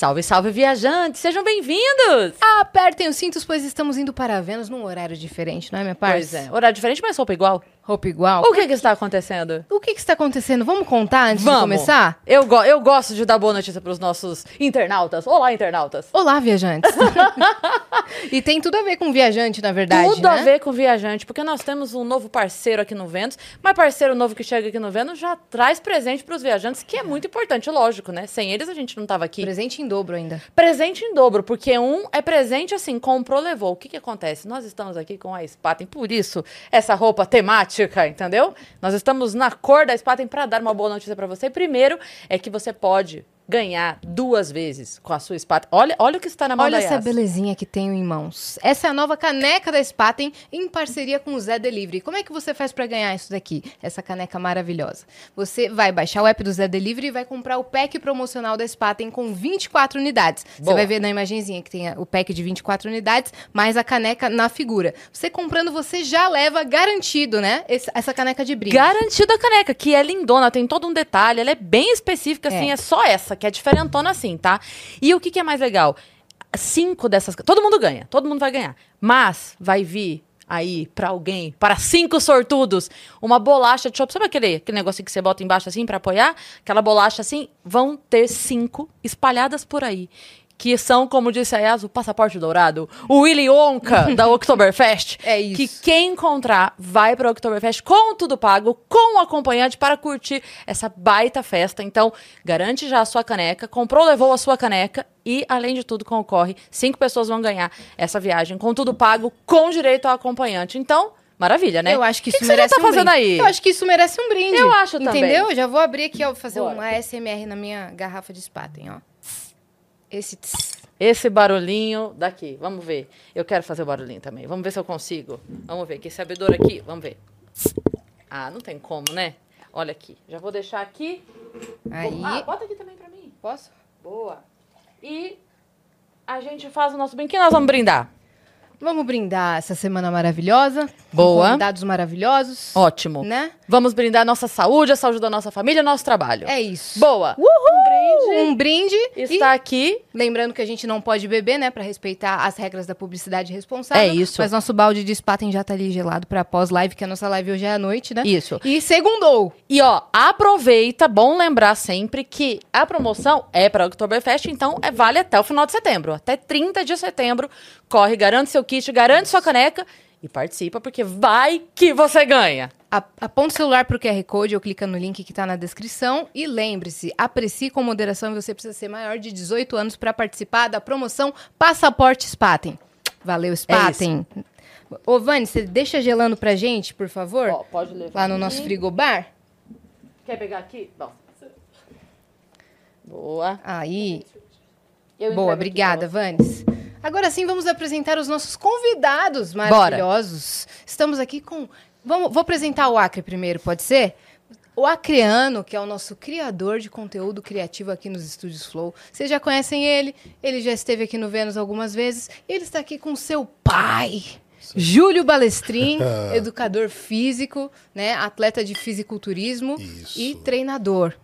Salve, salve, viajantes! Sejam bem-vindos! Apertem os cintos, pois estamos indo para Vênus num horário diferente, não é, minha Pois parça? é, horário diferente, mas roupa igual. Roupa igual. O que que está acontecendo? O que que está acontecendo? Vamos contar antes Vamos. de começar? Eu, go- eu gosto de dar boa notícia para os nossos internautas. Olá, internautas! Olá, viajantes. e tem tudo a ver com viajante, na verdade, Tudo né? a ver com viajante, porque nós temos um novo parceiro aqui no Vênus, mas parceiro novo que chega aqui no Vênus já traz presente para os viajantes, que é muito importante, lógico, né? Sem eles a gente não tava aqui. Presente em dobro ainda. Presente em dobro, porque um é presente assim, comprou, levou. O que que acontece? Nós estamos aqui com a Spaten, por isso essa roupa temática, entendeu? Nós estamos na cor da Spaten para dar uma boa notícia para você. Primeiro é que você pode ganhar duas vezes com a sua Spaten. Olha, olha o que está na mão Olha essa belezinha que tenho em mãos. Essa é a nova caneca da Spaten em parceria com o Zé Delivery. Como é que você faz para ganhar isso daqui? Essa caneca maravilhosa. Você vai baixar o app do Zé Delivery e vai comprar o pack promocional da Spaten com 24 unidades. Você Boa. vai ver na imagenzinha que tem o pack de 24 unidades, mais a caneca na figura. Você comprando, você já leva garantido, né? essa caneca de brinde. Garantido a caneca, que é lindona, tem todo um detalhe, ela é bem específica, assim, É. é, só essa, que é diferentona assim, tá? E o que, que é mais legal? Cinco dessas. Todo mundo ganha, todo mundo vai ganhar. Mas vai vir aí pra alguém, para cinco sortudos, uma bolacha de chopp. Sabe aquele, aquele negocinho que você bota embaixo assim pra apoiar? Aquela bolacha assim, vão ter cinco espalhadas por aí. Que são, como disse a Yas, o passaporte dourado, o Willy Wonka da Oktoberfest. É isso. Que quem encontrar vai para Oktoberfest com tudo pago, com o acompanhante para curtir essa baita festa. Então, garante já a sua caneca, comprou, levou a sua caneca e, além de tudo, concorre. Cinco pessoas vão ganhar essa viagem com tudo pago, com direito ao acompanhante. Então, maravilha, né? Eu acho que que isso que você já merece tá um fazendo brinde. aí? Eu acho que isso merece um brinde. Eu acho também. Entendeu? Eu já vou abrir aqui, ó, fazer Bora. um ASMR na minha garrafa de Spaten, ó. Esse tss. Esse barulhinho daqui, vamos ver. Eu quero fazer o barulhinho também. Vamos ver se eu consigo. Vamos ver. Que esse abridor aqui, vamos ver. Ah, não tem como, né? Olha aqui. Já vou deixar aqui. Aí, Ah, bota aqui também pra mim. posso? Boa. E a gente faz o nosso. Quem nós vamos brindar? Vamos brindar essa semana maravilhosa. com Boa. Convidados maravilhosos. Ótimo. Né? Vamos brindar a nossa saúde, a saúde da nossa família, nosso trabalho. É isso. Boa. Um brinde. Está aqui. E lembrando que a gente não pode beber, né? Pra respeitar as regras da publicidade responsável. É isso. Mas nosso balde de Spaten já tá ali gelado pra pós-live, que a nossa live hoje é à noite, né? Isso. E segundou. E ó, aproveita, bom lembrar sempre que a promoção é para o Oktoberfest, então é vale até o final de setembro. Até 30 de setembro. Corre, garante seu kit, garante sua caneca e participa, porque vai que você ganha. A- Aponta o celular pro QR Code ou clica no link que tá na descrição. E lembre-se, aprecie com moderação e você precisa ser maior de 18 anos para participar da promoção Passaporte Spaten. Valeu, Spaten. Ô, Vani, você deixa gelando pra gente, por favor? Ó, pode levar. Lá no nosso frigobar? Quer pegar aqui? Bom. Boa. Aí. Eu Boa, obrigada, pra Vanes. Agora sim, vamos apresentar os nossos convidados maravilhosos. Estamos aqui com. Vamos, vou apresentar o Acre primeiro, pode ser? O Acreano, que é o nosso criador de conteúdo criativo aqui nos Estúdios Flow. Vocês já conhecem ele, ele já esteve aqui no Vênus algumas vezes. E ele está aqui com seu pai, Júlio Balestrin, educador físico, né, atleta de fisiculturismo Isso. e treinador.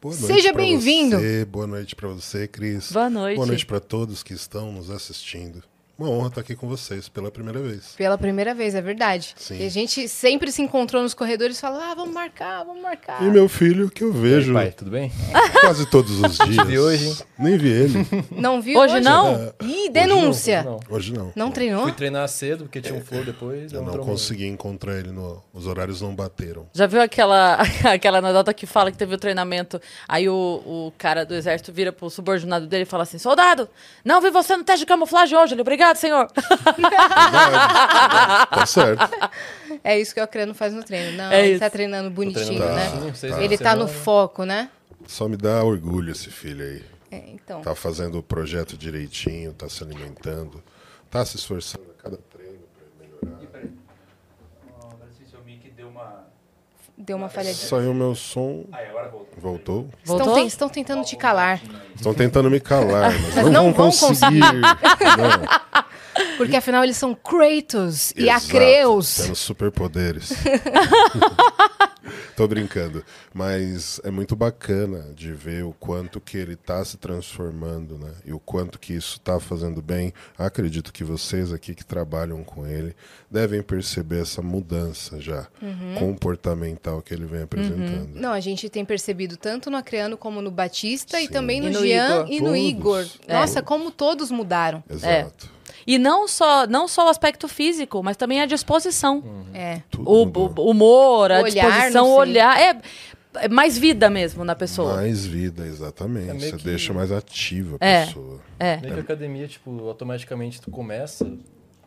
Boa noite Seja bem-vindo. Boa noite pra você, Cris. Boa noite. Boa noite pra todos que estão nos assistindo. Uma honra estar aqui com vocês pela primeira vez. Pela primeira vez, é verdade. Sim. E a gente sempre se encontrou nos corredores e fala: ah, vamos marcar, vamos marcar. E meu filho, que eu vejo Pai, tudo bem? quase todos os dias. vi hoje, hein? Nem vi ele. Não viu? Hoje não? É, Ih, denúncia. Não. Hoje não. Não treinou? Fui treinar cedo, porque tinha um flow depois. Eu não consegui encontrar ele, no, os horários não bateram. Já viu aquela, aquela anedota que fala que teve o treinamento, aí o, o cara do exército vira pro subordinado dele e fala assim, soldado, não vi você no teste de camuflagem hoje. Ele, obrigado, senhor. Tá certo. É isso que o Acreano faz no treino. Não, É ele isso. tá treinando bonitinho, treinando né? bonitinho, seis Ele tá no foco, né? Só me dá orgulho esse filho aí. É, então. Tá fazendo o projeto direitinho, tá se alimentando, tá se esforçando a cada treino pra melhorar. Agora se seu mic deu uma. Deu uma falhadinha. Saiu meu som, Aí, agora voltou. voltou. Estão, estão tentando te calar. Estão tentando me calar, mas, Mas não, não vão vão conseguir. Não. Porque afinal eles são Kratos e Exato, Acreus. Tendo superpoderes. Tô brincando. Mas é muito bacana de ver o quanto que ele está se transformando, né? E o quanto que isso está fazendo bem. Acredito que vocês aqui que trabalham com ele devem perceber essa mudança já Uhum. comportamental que ele vem apresentando. Não, a gente tem percebido tanto no Acreano como no Batista e Sim. também no, E no Jean Igor. e no Todos. Igor. É. Nossa, como todos mudaram. Exato. E não só, não só o aspecto físico, mas também a disposição. É. Tudo O, o humor, a olhar, disposição, o olhar. É, é mais vida mesmo na pessoa. Mais vida, exatamente. É Você que- deixa mais ativa a É. pessoa. É. Meio que a academia, tipo, automaticamente tu começa,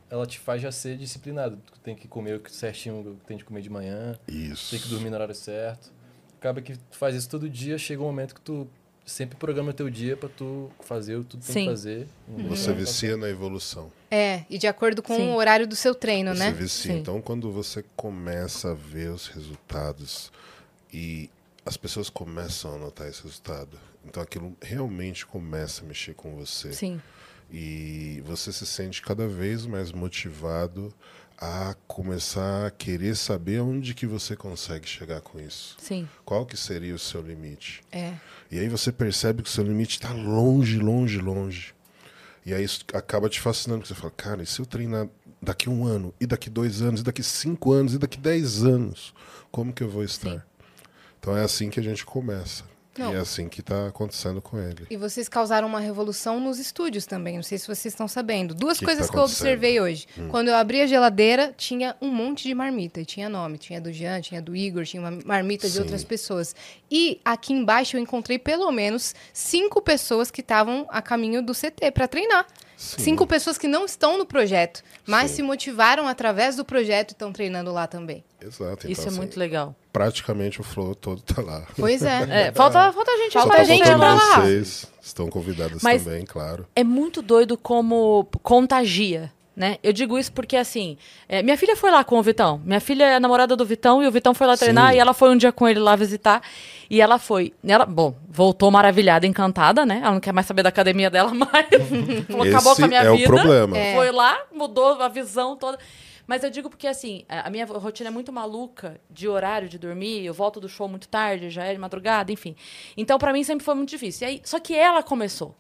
ela te faz já ser disciplinado. Tu tem que comer o certinho o que tem de comer de manhã, Isso. tem que dormir no horário certo. Acaba que tu faz isso todo dia, chega um momento que tu sempre programa teu dia pra tu fazer o que tu tem Sim. que fazer. Você vicia na evolução. É, e de acordo com Sim. o horário do seu treino, Você né? vicia. Sim. Então, quando você começa a ver os resultados e as pessoas começam a notar esse resultado, então aquilo realmente começa a mexer com você. Sim. E você se sente cada vez mais motivado a começar a querer saber onde que você consegue chegar com isso. Sim. Qual que seria o seu limite? É. E aí você percebe que o seu limite está longe, longe, longe. E aí isso acaba te fascinando, porque você fala, cara, e se eu treinar daqui um ano, e daqui dois anos, e daqui cinco anos, e daqui dez anos, como que eu vou estar? Então é assim que a gente começa. Não. E é assim que está acontecendo com ele. E vocês causaram uma revolução nos estúdios também. Não sei se vocês estão sabendo. Duas Que que coisas tá que eu? Hum. observei hoje. Quando eu abri a geladeira, tinha um monte de marmita. E tinha nome. Tinha do Jean, tinha do Igor, tinha uma marmita de Sim. outras pessoas. E aqui embaixo eu encontrei pelo menos cinco pessoas que estavam a caminho do CT para treinar. Sim. Cinco pessoas que não estão no projeto, mas Sim. se motivaram através do projeto e estão treinando lá também. Exato. Isso então, é assim, muito legal. Praticamente o flow todo tá lá. Pois é. É, falta, falta a gente Falta tá gente pra lá. vocês. Estão convidadas Mas- também, claro. É muito doido como contagia. Né? Eu digo isso porque, assim, é, minha filha foi lá com o Vitão. Minha filha é namorada do Vitão e o Vitão foi lá treinar Sim. e ela foi um dia com ele lá visitar. E ela foi. Ela, bom, voltou maravilhada, encantada, né? Ela não quer mais saber da academia dela mais. Falou, acabou com a minha é vida. o problema. Foi lá, mudou a visão toda. Mas eu digo porque, assim, a minha rotina é muito maluca de horário de dormir. Eu volto do show muito tarde, já é de madrugada, enfim. Então, pra mim, sempre foi muito difícil. E aí, só que ela começou.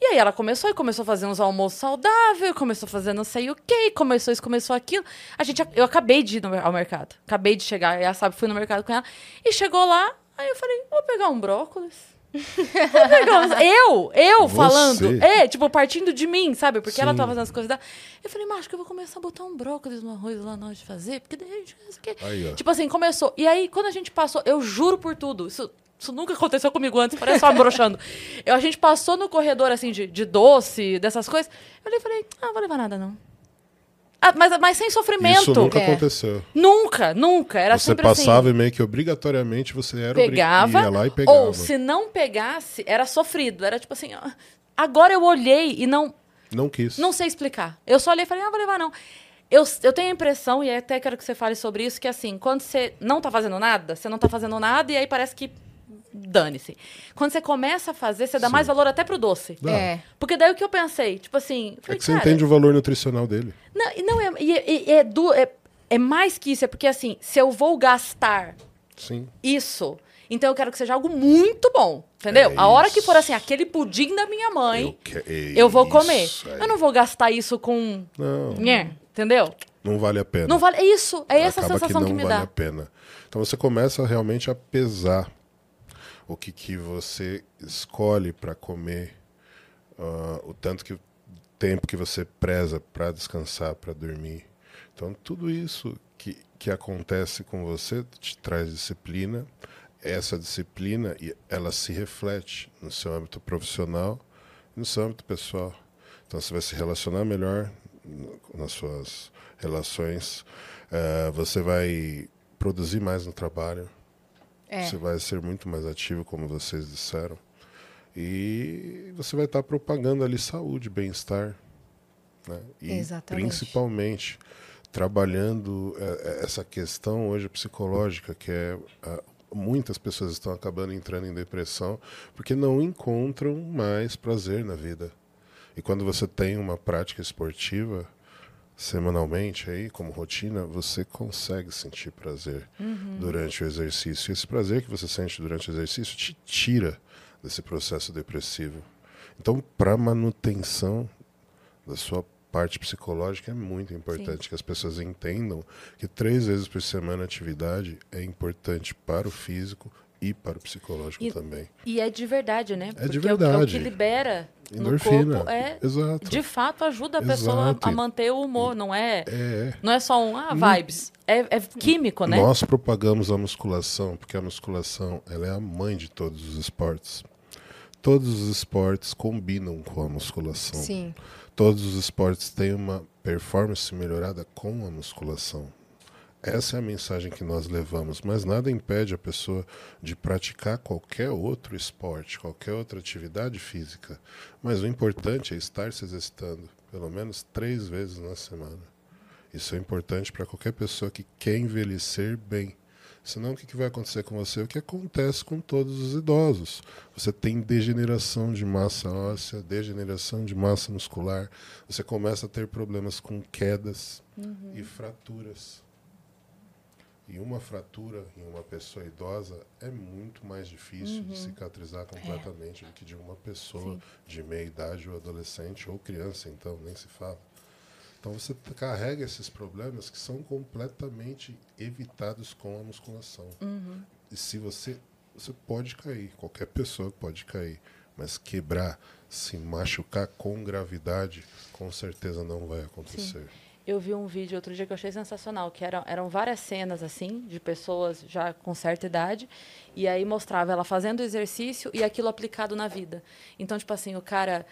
E aí ela começou e começou a fazer uns almoços saudáveis, começou a fazer não sei o quê, começou isso, começou aquilo. A gente, eu acabei de ir no- ao mercado. Acabei de chegar, ela sabe, fui no mercado com ela. E chegou lá, aí eu falei, vou pegar um brócolis. Vou pegar uns- eu, eu Você? falando. É, tipo, partindo de mim, sabe? Porque ela Sim. tava fazendo as coisas dela. Eu falei, mas acho que eu vou começar a botar um brócolis no arroz lá na hora de fazer, porque daí a gente não sei o quê. Aí. Tipo assim, começou. E aí, quando a gente passou, eu juro por tudo, isso, isso nunca aconteceu comigo antes, parece só broxando. Eu, a gente passou no corredor, assim, de, de doce, dessas coisas. Eu olhei e falei, ah, não vou levar nada, não. Ah, mas, mas sem sofrimento. Isso nunca É. aconteceu. Nunca, nunca. Era você sempre passava assim. e meio que obrigatoriamente você era Pegava, ia lá e pegava. ou se não pegasse, era sofrido. Era tipo assim, ó, agora eu olhei e não, Não quis. não sei explicar. Eu só olhei e falei, ah, vou levar não. Eu, eu tenho a impressão, e até quero que você fale sobre isso, que assim, quando você não tá fazendo nada, você não tá fazendo nada e aí parece que dane-se. Quando você começa a fazer, você dá Sim. mais valor até pro doce. Dá. É. Porque daí o que eu pensei, tipo assim, É falei, que você cara, entende o valor nutricional dele. não, e não é, e é, du- é, é mais que isso, é porque assim, se eu vou gastar Sim. isso, então eu quero que seja algo muito bom, entendeu? É a hora que for assim, aquele pudim da minha mãe, que- eu, vou comer. aí. Eu não vou gastar isso com... Não, entendeu? não vale a pena. Não vale. É isso. É essa a Acaba sensação que que, não me vale dá. a pena. Então você começa realmente a pesar o que, que você escolhe para comer, ah, o tanto que tempo que você preza para descansar, para dormir. Então tudo isso que, que acontece com você te traz disciplina. Essa disciplina ela se reflete no seu âmbito profissional e no seu âmbito pessoal. Então você vai se relacionar melhor nas suas relações. eh, você vai produzir mais no trabalho. É. Você vai ser muito mais ativo, como vocês disseram. E você vai estar propagando ali saúde, bem-estar. Né? E Exatamente. principalmente trabalhando eh, eh, essa questão hoje psicológica, que é muitas pessoas estão acabando entrando em depressão porque não encontram mais prazer na vida. E quando você tem uma prática esportiva, semanalmente aí como rotina, você consegue sentir prazer uhum. durante o exercício. E esse prazer que você sente durante o exercício te tira desse processo depressivo. Então, para manutenção da sua parte psicológica é muito importante Sim. que as pessoas entendam que três vezes por semana atividade é importante para o físico e para o psicológico e, também. E é de verdade, né? É Porque de verdade. É o, é o que libera Endorfina. no corpo é, Exato. de fato, ajuda a pessoa a manter o humor, não é, é. Não é só um, ah, vibes. É, é químico, né? Nós propagamos a musculação, porque a musculação ela é a mãe de todos os esportes. Todos os esportes combinam com a musculação. Sim. Todos os esportes têm uma performance melhorada com a musculação. Essa é a mensagem que nós levamos, mas nada impede a pessoa de praticar qualquer outro esporte, qualquer outra atividade física. Mas o importante é estar se exercitando, pelo menos três vezes na semana. Isso é importante para qualquer pessoa que quer envelhecer bem. Senão, o que vai acontecer com você? O que acontece com todos os idosos. Você tem degeneração de massa óssea, degeneração de massa muscular, você começa a ter problemas com quedas uhum. e fraturas. E uma fratura em uma pessoa idosa é muito mais difícil uhum. de cicatrizar completamente é. do que de uma pessoa Sim. de meia idade ou adolescente ou criança, então, nem se fala. Então você carrega esses problemas que são completamente evitados com a musculação. Uhum. E se você você pode cair, qualquer pessoa pode cair, mas quebrar, se machucar com gravidade, com certeza não vai acontecer. Sim eu vi um vídeo outro dia que eu achei sensacional, que eram, eram várias cenas assim, de pessoas já com certa idade, e aí mostrava ela fazendo exercício e aquilo aplicado na vida. Então, tipo assim, o cara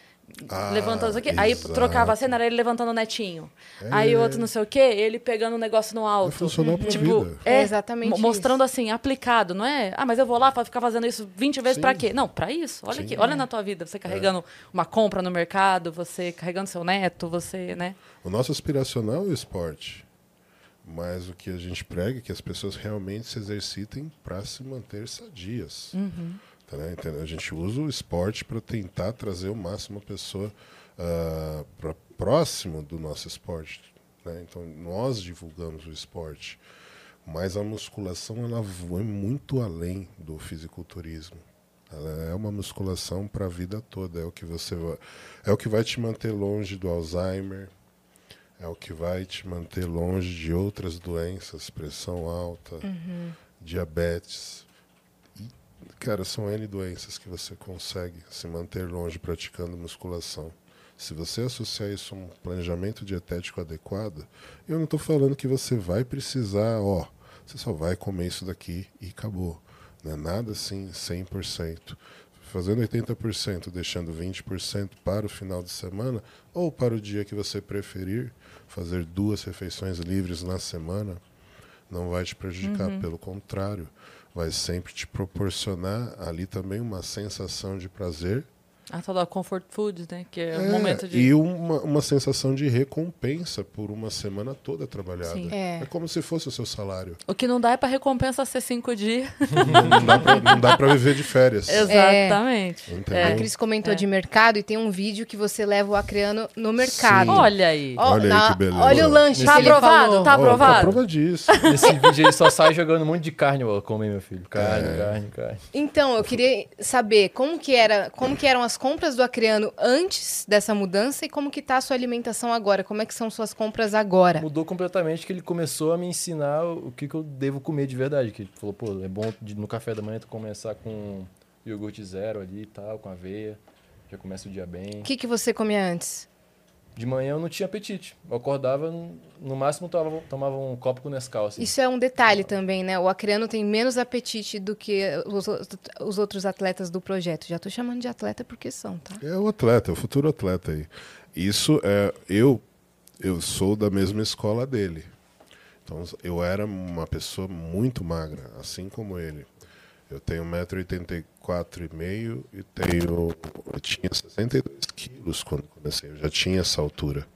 ah, levantando aqui, aí trocava a cena, era ele levantando o netinho. É. Aí o outro não sei o quê, ele pegando um negócio no alto. Vai funcionar uhum. tipo, vida. É, exatamente mostrando isso. assim, aplicado, não é? Ah, mas eu vou lá para ficar fazendo isso 20 vezes para quê? Não, para isso. Olha Sim. aqui, olha na tua vida, você carregando é. uma compra no mercado, você carregando seu neto, você, né? O nosso aspiracional é o esporte. Mas o que a gente prega é que as pessoas realmente se exercitem para se manter sadias. Uhum. Né? A gente usa o esporte para tentar trazer o máximo a pessoa uh, para próximo do nosso esporte. Né? Então, nós divulgamos o esporte. Mas a musculação ela vai muito além do fisiculturismo. Ela é uma musculação para a vida toda. É o que você vai, é o que vai te manter longe do Alzheimer, é o que vai te manter longe de outras doenças, pressão alta, uhum. diabetes. Cara, são N doenças que você consegue se manter longe praticando musculação. Se você associar isso a um planejamento dietético adequado, eu não estou falando que você vai precisar, ó, você só vai comer isso daqui e acabou. Não é nada assim 100% fazendo 80%, deixando 20% para o final de semana ou para o dia que você preferir, fazer duas refeições livres na semana não vai te prejudicar, uhum. pelo contrário, vai sempre te proporcionar ali também uma sensação de prazer a tal da comfort food, né? Que é, é o momento de. E uma, uma sensação de recompensa por uma semana toda trabalhada. Sim. É. é como se fosse o seu salário. O que não dá é para recompensa ser cinco dias. não, dá para viver de férias. Exatamente. É. A Cris comentou é. de mercado e tem um vídeo que você leva o acreano no mercado. Sim. Olha aí. olha na, aí que beleza. Olha o lanche. Tá aprovado? Tá aprovado? Oh, tá disso. Nesse vídeo ele só sai jogando um monte de carne. Come, meu filho. Carne, é. carne, carne. Então, eu queria saber como que, era, como que eram as compras do acreano antes dessa mudança e como que tá a sua alimentação agora? Como é que são suas compras agora? Mudou completamente que ele começou a me ensinar o que, que eu devo comer de verdade. Que ele falou, pô, é bom no café da manhã tu começar com iogurte zero ali e tal, com aveia. Já começa o dia bem. O que, que você comia antes? De manhã eu não tinha apetite. Eu acordava, no máximo tomava, tomava um copo com Nescau. Assim. Isso é um detalhe também, né? O acreano tem menos apetite do que os, os outros atletas do projeto. Já estou chamando de atleta porque são, tá? É o atleta, é o futuro atleta aí. Isso é... Eu, eu sou da mesma escola dele. Então, eu era uma pessoa muito magra, assim como ele. Eu tenho 1,84m e tenho. Eu tinha 62 quilos quando comecei, eu já tinha essa altura.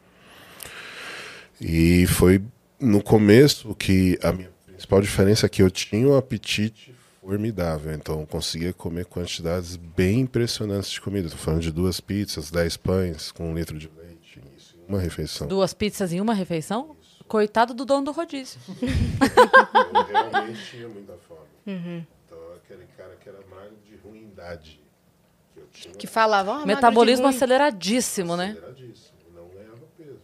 E foi no começo que a minha principal diferença é que eu tinha um apetite formidável, então eu conseguia comer quantidades bem impressionantes de comida. Estou falando de duas pizzas, dez pães com um litro de leite leite, isso, em uma refeição. Duas pizzas em uma refeição? Coitado do dono do rodízio. Eu realmente tinha muita fome. Uhum. Então, aquele cara que era magro de ruindade. Que, eu tinha Que falavam. Ah, Metabolismo aceleradíssimo, né? aceleradíssimo, não ganhava peso.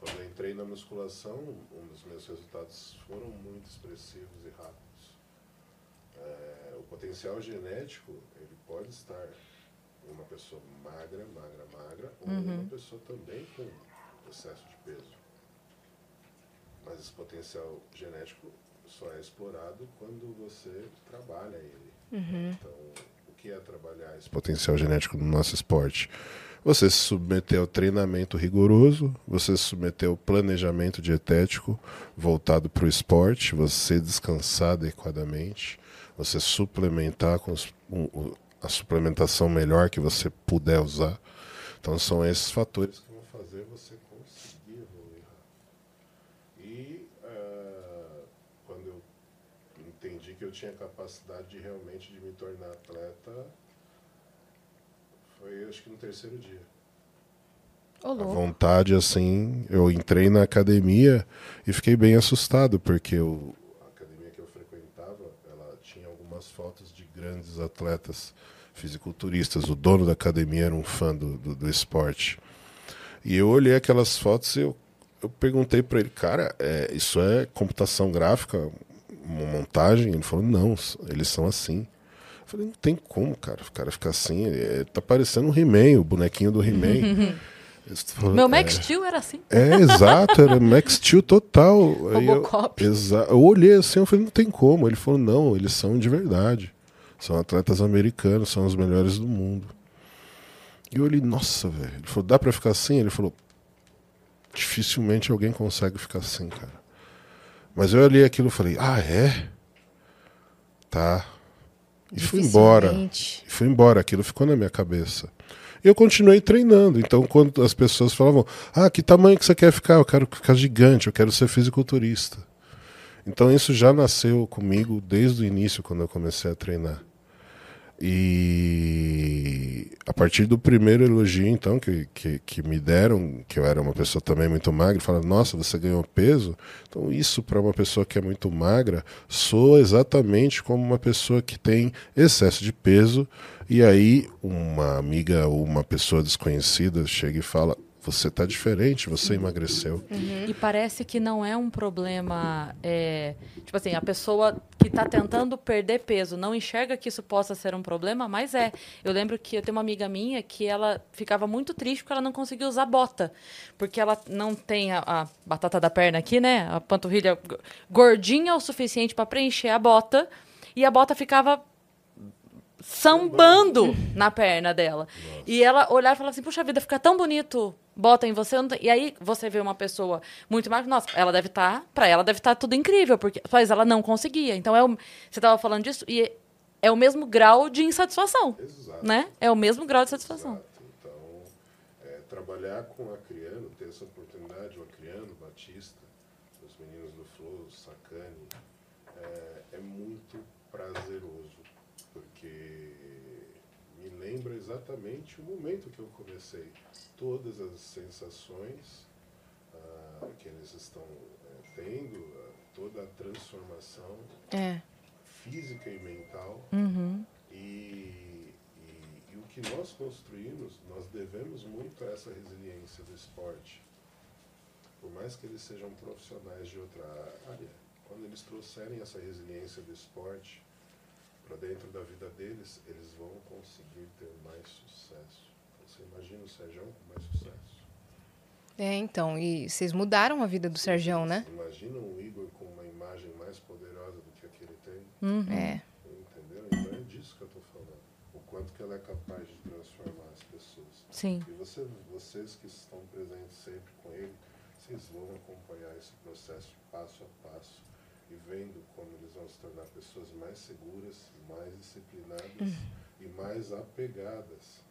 Quando eu entrei na musculação, um dos meus resultados foram muito expressivos e rápidos. É, o potencial genético, ele pode estar em uma pessoa magra, magra, magra, ou em uma pessoa também com excesso de peso. Mas esse potencial genético só é explorado quando você trabalha ele. Então, o que é trabalhar esse potencial genético no nosso esporte? Você se submeter ao treinamento rigoroso, você se submeter ao planejamento dietético voltado para o esporte, você descansar adequadamente, você suplementar com a suplementação melhor que você puder usar. Então são esses fatores que vão fazer você conseguir evoluir rápido. E ah, quando eu entendi que eu tinha capacidade de realmente de me tornar atleta, foi acho que no terceiro dia. A vontade, assim, eu entrei na academia e fiquei bem assustado, porque eu, a academia que eu frequentava, ela tinha algumas fotos de grandes atletas fisiculturistas. O dono da academia era um fã do, do, do esporte. E eu olhei aquelas fotos e eu, eu perguntei para ele, cara, é, isso é computação gráfica, uma montagem? Ele falou, não, eles são assim. Eu falei, não tem como, cara, o cara ficar assim, é, tá parecendo um He-Man, o bonequinho do He-Man. Falou, Meu "É." Max Steel era assim. É, exato, era Max Steel total. Aí eu, Robocop. exa eu olhei assim, eu falei, não tem como. Ele falou, não, eles são de verdade. São atletas americanos, são os melhores do mundo. E eu olhei, nossa, velho. Ele falou, dá pra ficar assim? Ele falou, dificilmente alguém consegue ficar assim, cara. Mas eu olhei aquilo e falei, ah, é? Tá. E fui embora. E fui embora, aquilo ficou na minha cabeça. E eu continuei treinando. Então, quando as pessoas falavam, ah, que tamanho que você quer ficar? Eu quero ficar gigante, eu quero ser fisiculturista. Então, isso já nasceu comigo desde o início, quando eu comecei a treinar. E a partir do primeiro elogio, então, que, que, que me deram, que eu era uma pessoa também muito magra, falaram, nossa, você ganhou peso? Então, isso para uma pessoa que é muito magra, soa exatamente como uma pessoa que tem excesso de peso. E aí, uma amiga ou uma pessoa desconhecida chega e fala, você está diferente, você emagreceu. E parece que não é um problema. é, tipo assim, a pessoa que está tentando perder peso não enxerga que isso possa ser um problema, mas é. Eu lembro que eu tenho uma amiga minha que ela ficava muito triste porque ela não conseguia usar bota. Porque ela não tem a, a batata da perna aqui, né? A panturrilha gordinha o suficiente para preencher a bota. E a bota ficava sambando na perna dela. E ela olhava e falava assim, puxa vida, fica tão bonito, bota em você. eu não tenho-" E aí você vê uma pessoa muito mais, nossa, ela deve estar, pra ela deve estar tudo incrível, porque mas ela não conseguia. Então é o, você estava falando disso e é o mesmo grau de insatisfação, Exato. né? É o mesmo grau de satisfação. Exato. Então, é, trabalhar com a Acriano, ter essa oportunidade, o Acriano, o Batista, os meninos do Flow, o Sacani, é, é muito prazeroso, porque me lembra exatamente o momento que eu comecei. Todas as sensações ah, que eles estão é, tendo, ah, toda a transformação É. física e mental. Uhum. E, e- e o que nós construímos, nós devemos muito a essa resiliência do esporte. Por mais que eles sejam profissionais de outra área, quando eles trouxerem essa resiliência do esporte para dentro da vida deles, eles vão conseguir ter mais sucesso. Então, você imagina o Sérgio com mais sucesso? É, então, e vocês mudaram a vida do Sergião, né? Imagina o Igor com uma imagem mais poderosa do que a que ele tem. Uhum. É. Entendeu? Então é disso que eu estou falando. O quanto que ela é capaz de transformar as pessoas. Sim. E você, vocês que estão presentes sempre com ele, vocês vão acompanhar esse processo passo a passo e vendo como eles vão se tornar pessoas mais seguras, mais disciplinadas e mais apegadas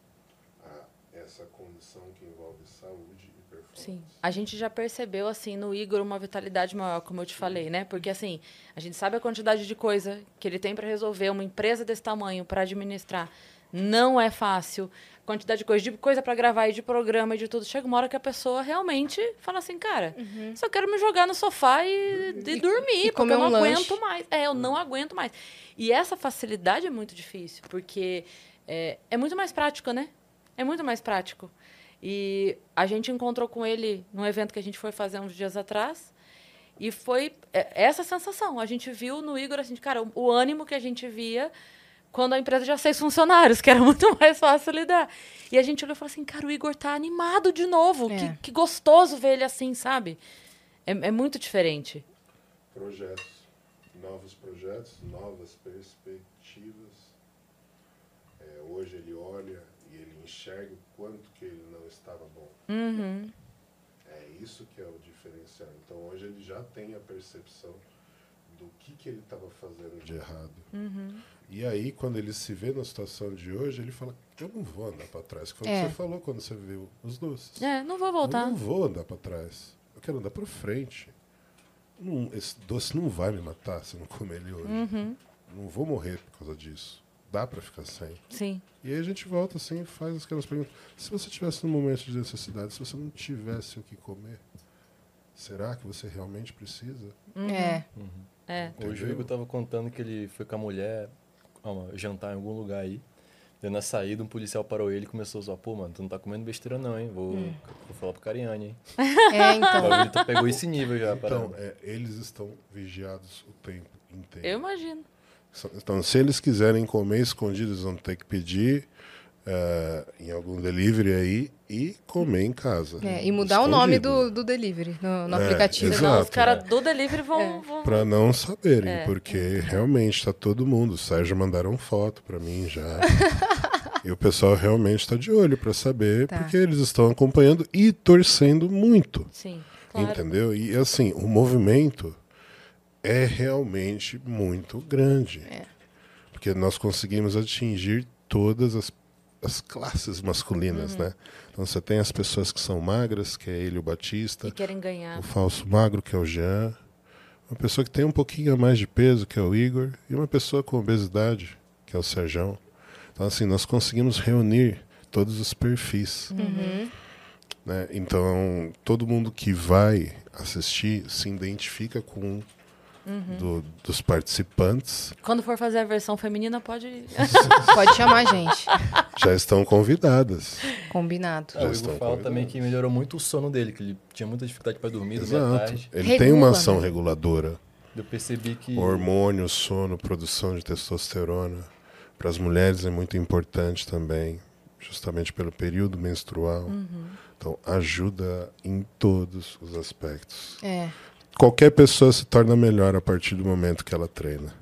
a essa condição que envolve saúde e performance. Sim. A gente já percebeu, assim, no Igor uma vitalidade maior, como eu te falei, né? Porque, assim, a gente sabe a quantidade de coisa que ele tem para resolver, uma empresa desse tamanho para administrar. Não é fácil. Quantidade de coisa, de coisa para gravar e de programa e de tudo. Chega uma hora que a pessoa realmente fala assim, cara, só quero me jogar no sofá e, e dormir, e porque eu não um aguento lanche. mais. É, eu não aguento mais. E essa facilidade é muito difícil, porque é, é muito mais prático, né? É muito mais prático. E a gente encontrou com ele num evento que a gente foi fazer uns dias atrás. E foi é, essa sensação. A gente viu no Igor, assim, cara, o, o ânimo que a gente via quando a empresa já seis funcionários, que era muito mais fácil lidar. E a gente olhou e falou assim, cara, o Igor tá animado de novo. É. Que, que gostoso ver ele assim, sabe? É, é muito diferente. Projetos, novos projetos, novas perspectivas. É, hoje ele olha e ele enxerga o quanto que ele não estava bom. Uhum. É isso que é o diferencial. Então hoje ele já tem a percepção do que, que ele estava fazendo de errado. Uhum. E aí, quando ele se vê na situação de hoje, ele fala: Eu não vou andar para trás. Foi o É. que você falou quando você viu os doces. É, não vou Eu voltar. não vou andar para trás. Eu quero andar para frente. Não- esse doce não vai me matar se eu não comer ele hoje. Uhum. Não vou morrer por causa disso. Dá para ficar sem. Sim. E aí a gente volta assim e faz aquelas perguntas. Se você tivesse num momento de necessidade, se você não tivesse o que comer, será que você realmente precisa? É. É. Hoje o? Igor tava contando que ele foi com a mulher ó, jantar em algum lugar aí. Deu na saída, um policial parou ele e começou a zoar. Pô, mano, tu não tá comendo besteira não, hein? Vou, vou falar pro Cariani, hein? É, então. bagulho tá- pegou esse nível já. Então, é, eles estão vigiados o tempo inteiro. Eu imagino. Então, se eles quiserem comer escondido, eles vão ter que pedir eh, em algum delivery aí e comer em casa. É, e mudar o nome Escondido. do, do delivery no, no É, aplicativo. exato. Senão os caras do delivery vão. É. vão- Pra não saberem, É. porque realmente tá todo mundo. O Sérgio mandaram foto pra mim já. e o pessoal realmente tá de olho pra saber, Tá. porque eles estão acompanhando e torcendo muito. Sim, claro. Entendeu? E assim, o movimento é realmente muito grande. É. Porque nós conseguimos atingir todas as, as classes masculinas, Uhum. né? Então você tem as pessoas que são magras, que é ele o Batista, E querem ganhar. o falso magro, que é o Jean, uma pessoa que tem um pouquinho a mais de peso, que é o Igor, e uma pessoa com obesidade, que é o Serjão. Então, assim, nós conseguimos reunir todos os perfis. Uhum. Né? Então, todo mundo que vai assistir se identifica com Uhum. do- dos participantes. Quando for fazer a versão feminina, pode. Pode chamar a gente. Já estão convidadas. Combinado. Ah, o Igor fala também que melhorou muito o sono dele, que ele tinha muita dificuldade para dormir, Exato. tarde. Ele Regula, tem uma ação né? reguladora. Eu percebi que. Hormônio, sono, produção de testosterona. Para as mulheres é muito importante também, justamente pelo período menstrual. Então, ajuda em todos os aspectos. É. Qualquer pessoa se torna melhor a partir do momento que ela treina.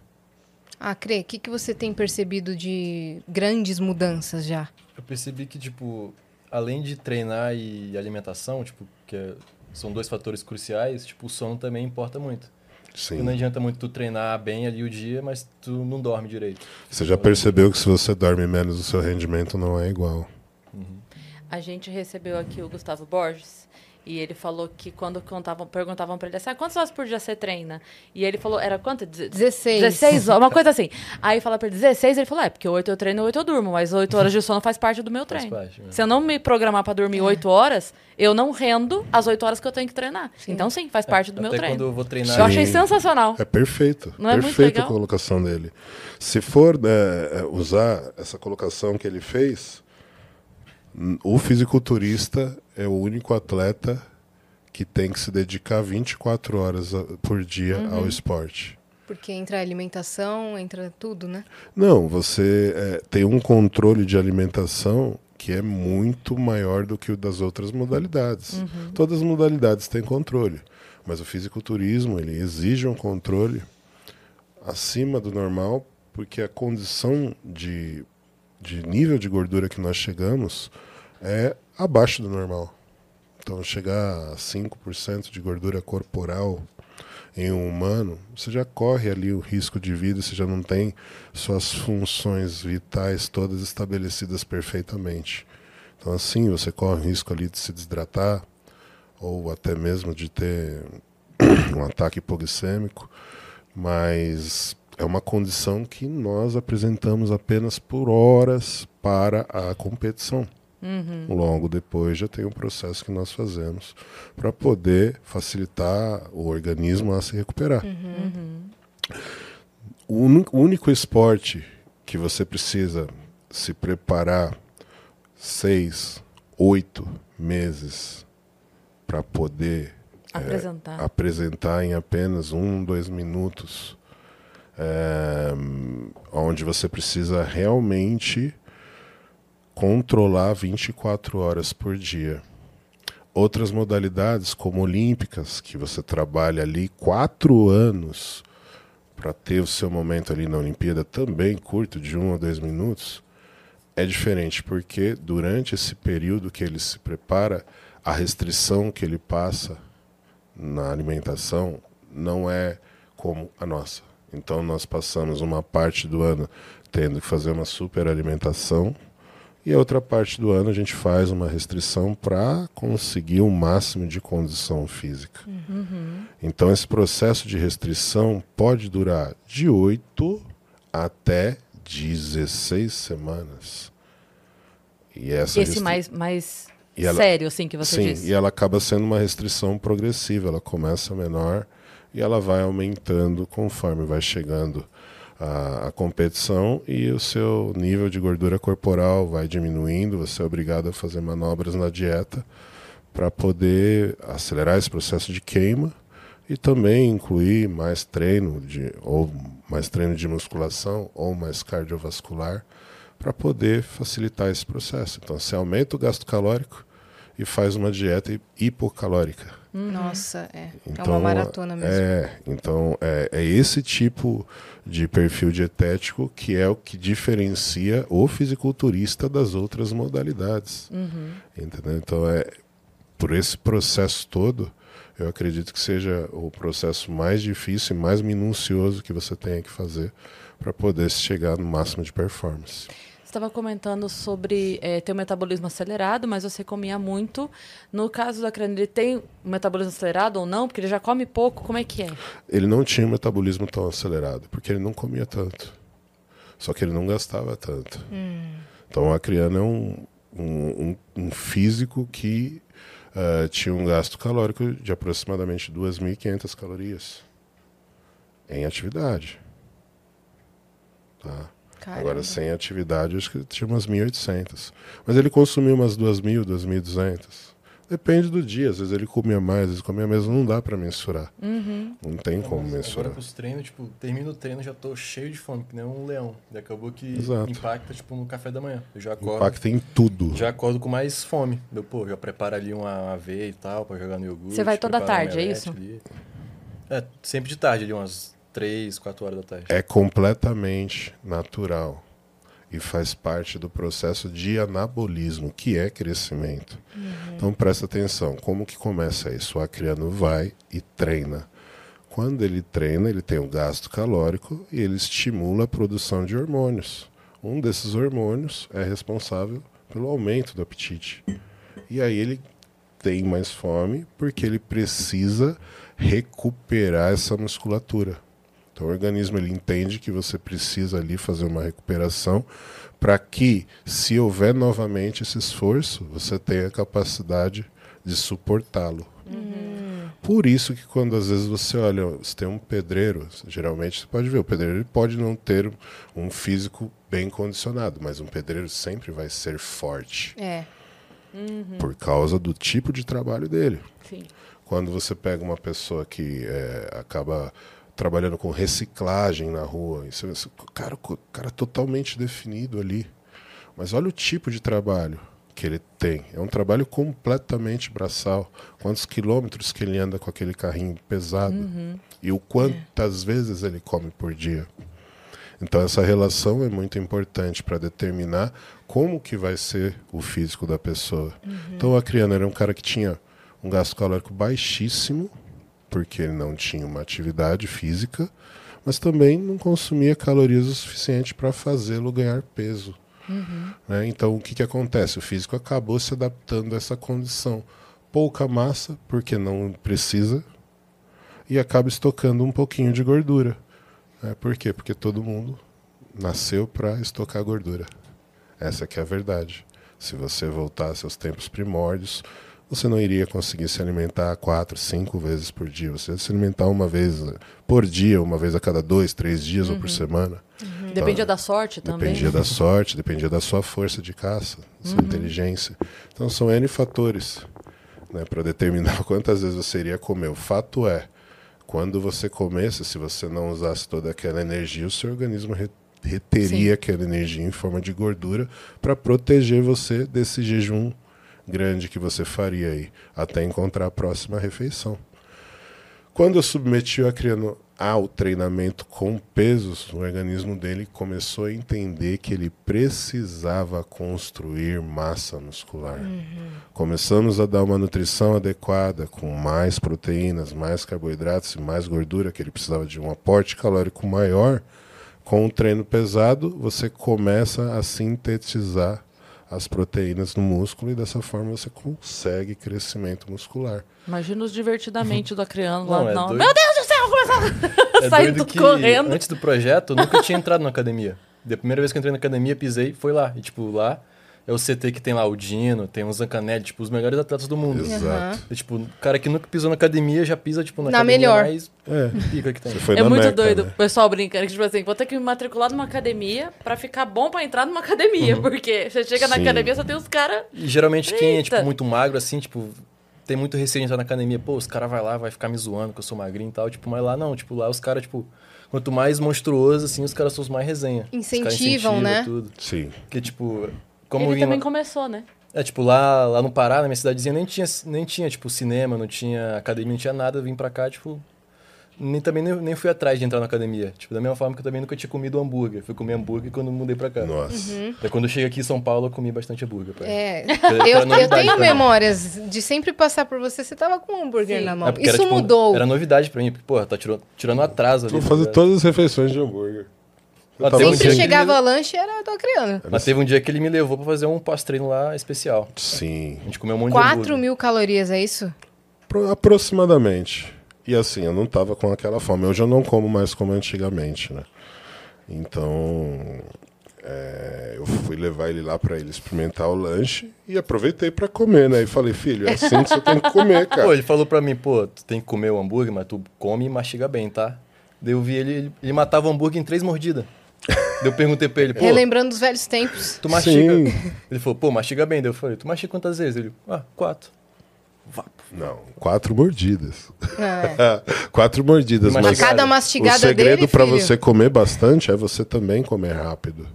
Ah, Crê, o que, que você tem percebido de grandes mudanças já? Eu percebi que, tipo, além de treinar e alimentação, tipo, que é- são dois fatores cruciais, tipo, o sono também importa muito. Porque não Sim. adianta muito tu treinar bem ali o dia, mas tu não dorme direito. Você já percebeu que se você dorme menos, o seu rendimento não é igual. A gente recebeu aqui o Gustavo Borges. E ele falou que quando contavam, perguntavam pra ele assim, ah, quantas horas por dia você treina? E ele falou, era quanto? Deze- 16. 16 horas, uma coisa assim. Aí fala pra ele, 16, ele falou, é, porque 8 eu treino, 8 eu durmo, mas 8 horas de sono faz parte do meu Faz treino. parte, né? Se eu não me programar pra dormir 8 horas, eu não rendo as 8 horas que eu tenho que treinar. Então sim, faz parte do meu É, Até treino. quando eu vou treinar... Eu achei Sim. sensacional. É perfeito. Não é muito Perfeita a colocação dele. Se for é, é, usar essa colocação que ele fez, o fisiculturista é o único atleta que tem que se dedicar 24 horas a- por dia Uhum. ao esporte. Porque entra alimentação, entra tudo, né? Não, você é, tem um controle de alimentação que é muito maior do que o das outras modalidades. Uhum. Todas as modalidades têm controle, mas o fisiculturismo ele exige um controle acima do normal, porque a condição de, de nível de gordura que nós chegamos é abaixo do normal. Então, chegar a 5% de gordura corporal em um humano, você já corre ali o risco de vida, você já não tem suas funções vitais todas estabelecidas perfeitamente. Então, assim, você corre o risco ali de se desidratar, ou até mesmo de ter um ataque hipoglicêmico, mas é uma condição que nós apresentamos apenas por horas para a competição. Uhum. Logo depois já tem um processo que nós fazemos para poder facilitar o organismo a se recuperar. Uhum. O uni- o único esporte que você precisa se preparar seis, oito meses para poder Apresentar. apresentar em apenas um, dois minutos, é, onde você precisa realmente controlar 24 horas por dia. Outras modalidades, como olímpicas, que você trabalha ali quatro anos para ter o seu momento ali na Olimpíada, também curto, de um a dois minutos, é diferente, porque durante esse período que ele se prepara, a restrição que ele passa na alimentação não é como a nossa. Então nós passamos uma parte do ano tendo que fazer uma super alimentação e a outra parte do ano a gente faz uma restrição para conseguir o máximo de condição física. Então esse processo de restrição pode durar de 8 até 16 semanas. E essa Esse mais, mais E ela- sério, assim, que você Sim, disse. e ela acaba sendo uma restrição progressiva. Ela começa menor e ela vai aumentando conforme vai chegando a, a competição e o seu nível de gordura corporal vai diminuindo. Você é obrigado a fazer manobras na dieta para poder acelerar esse processo de queima e também incluir mais treino de ou mais treino de musculação ou mais cardiovascular para poder facilitar esse processo. Então, você aumenta o gasto calórico e faz uma dieta hi- hipocalórica. Nossa, é. é Então, uma maratona mesmo. É, então é, é esse tipo de perfil dietético que é o que diferencia o fisiculturista das outras modalidades. Uhum. Entendeu? Então é por esse processo todo, eu acredito que seja o processo mais difícil e mais minucioso que você tenha que fazer para poder chegar no máximo de performance. Você estava comentando sobre eh, ter um metabolismo acelerado, mas você comia muito. No caso da crânio, ele tem um metabolismo acelerado ou não? Porque ele já come pouco, como é que é? Ele não tinha um metabolismo tão acelerado, porque ele não comia tanto. Só que ele não gastava tanto. Então, o Acriano é um, um, um- físico que eh, tinha um gasto calórico de aproximadamente 2.500 calorias em atividade. Tá? Caramba. Agora, sem atividade, acho que tinha umas 1.800. Mas ele consumiu umas 2.000, 2.200. Depende do dia. Às vezes ele comia mais, às vezes comia menos. Não dá para mensurar. Não tem como Agora mensurar. com os treinos, tipo, termino o treino já tô cheio de fome, que nem um leão. E acabou que Exato. impacta, tipo, no café da manhã. Eu já acordo, Impacta em tudo. já acordo com mais fome. Eu, pô, já preparo ali uma aveia e tal, pra jogar no iogurte. Você vai toda tarde, é isso? ali. É, sempre de tarde, ali umas 3, 4 horas da tarde. É completamente natural. E faz parte do processo de anabolismo, que é crescimento. Então presta atenção, como que começa isso? O acriano vai e treina. Quando ele treina, ele tem um gasto calórico e ele estimula a produção de hormônios. Um desses hormônios é responsável pelo aumento do apetite. E aí ele tem mais fome porque ele precisa recuperar essa musculatura. Então o organismo ele entende que você precisa ali fazer uma recuperação para que, se houver novamente esse esforço, você tenha a capacidade de suportá-lo. Por isso que quando às vezes você olha, você tem um pedreiro, geralmente você pode ver, o pedreiro pode não ter um físico bem condicionado, mas um pedreiro sempre vai ser forte É. por causa do tipo de trabalho dele. Sim. Quando você pega uma pessoa que é, acaba trabalhando com reciclagem na rua, e você, vê, o cara, o cara totalmente definido ali. Mas olha o tipo de trabalho que ele tem. É um trabalho completamente braçal. Quantos quilômetros que ele anda com aquele carrinho pesado? E o quantas vezes ele come por dia? Então essa relação é muito importante para determinar como que vai ser o físico da pessoa. Então o Acriano era um cara que tinha um gasto calórico baixíssimo, porque ele não tinha uma atividade física, mas também não consumia calorias o suficiente para fazê-lo ganhar peso. né? Então o que, que acontece? O físico acabou se adaptando a essa condição. Pouca massa, porque não precisa, e acaba estocando um pouquinho de gordura. né? Por quê? Porque todo mundo nasceu para estocar gordura. Essa que é a verdade. Se você voltasse aos tempos primórdios, você não iria conseguir se alimentar quatro, cinco vezes por dia. Você ia se alimentar uma vez por dia, uma vez a cada dois, três dias ou por semana. Uhum. Dependia da sorte também. Dependia da sorte, dependia da sua força de caça, da sua inteligência. Então são N fatores né, para determinar quantas vezes você iria comer. O fato é, quando você comesse, se você não usasse toda aquela energia, o seu organismo re- reteria Sim. aquela energia em forma de gordura para proteger você desse jejum grande que você faria aí, até encontrar a próxima refeição. Quando eu submeti o Acriano ao treinamento com pesos, o organismo dele começou a entender que ele precisava construir massa muscular. Começamos a dar uma nutrição adequada, com mais proteínas, mais carboidratos e mais gordura, que ele precisava de um aporte calórico maior. Com o treino pesado, você começa a sintetizar as proteínas no músculo e dessa forma você consegue crescimento muscular. Imagina os divertidamente do Acreano Não, lá. é Não. doido. Meu Deus do céu, começar É saindo doido que correndo. antes do projeto eu nunca tinha entrado na academia. Da primeira vez que eu entrei na academia, pisei, foi lá. E tipo, lá é o CT que tem lá o Dino, tem o Zancanelli, tipo, os melhores atletas do mundo. Exato. E, tipo, o cara que nunca pisou na academia já pisa, tipo, na, Na academia melhor. mais É, pica que tem. você foi É na muito Meca, doido. né? O pessoal brincando que, tipo assim, vou ter que me matricular numa academia pra ficar bom pra entrar numa academia. Porque você chega na Sim. academia só tem os caras. E geralmente quem é, Eita. tipo, muito magro, assim, tipo, tem muito receio de entrar na academia. Pô, os caras vai lá, vai ficar me zoando que eu sou magrinho e tal. Tipo, mas lá não, tipo, lá os caras, tipo, quanto mais monstruoso, assim, os caras são os mais resenha. Incentivam, incentivam né? Tudo. Sim. Porque, tipo, como Ele também começou, né? É, tipo, lá, lá no Pará, na minha cidadezinha, nem tinha, nem tinha, tipo, cinema, não tinha academia, não tinha nada. Eu vim pra cá, tipo, nem, também nem, nem fui atrás de entrar na academia. Tipo, da mesma forma que eu também nunca tinha comido hambúrguer. Fui comer hambúrguer quando mudei pra cá. Nossa. Daí quando eu cheguei aqui em São Paulo, eu comi bastante hambúrguer. pai. É. Eu, eu tenho mim. memórias de sempre passar por você. Você tava com um hambúrguer Sim. na É, mão. porque Isso era, tipo, mudou. Era novidade pra mim, porque, porra, tá tirando, tirando atraso ali. Vou tá fazer todas as refeições de hambúrguer. Eu tava um Sempre dia que chegava ele- lanche era do Acreano. Mas teve um dia que ele me levou pra fazer um pós-treino lá especial. Sim, A gente comeu um monte de 4 hambúrguer. mil calorias, é isso? pro- aproximadamente. E assim, eu não tava com aquela fome. Hoje eu não como mais como antigamente, né? Então, é, eu fui levar ele lá pra ele experimentar o lanche e aproveitei pra comer, né? E falei, filho, é assim que você tem que comer, Pô, cara. ele falou pra mim, pô, tu tem que comer o hambúrguer, mas tu come e mastiga bem, tá? Daí eu vi ele, ele matava o hambúrguer em três mordidas. Eu perguntei pra ele, pô, Relembrando os velhos tempos. tu mastiga... Sim. Ele falou, pô, mastiga bem. Daí eu falei, tu mastiga quantas vezes? Ele, ah, quatro. Vapo. Não, quatro mordidas. Ah, quatro mordidas, Mas mas cada o mastigada segredo dele, pra filho. você comer bastante é você também comer rápido.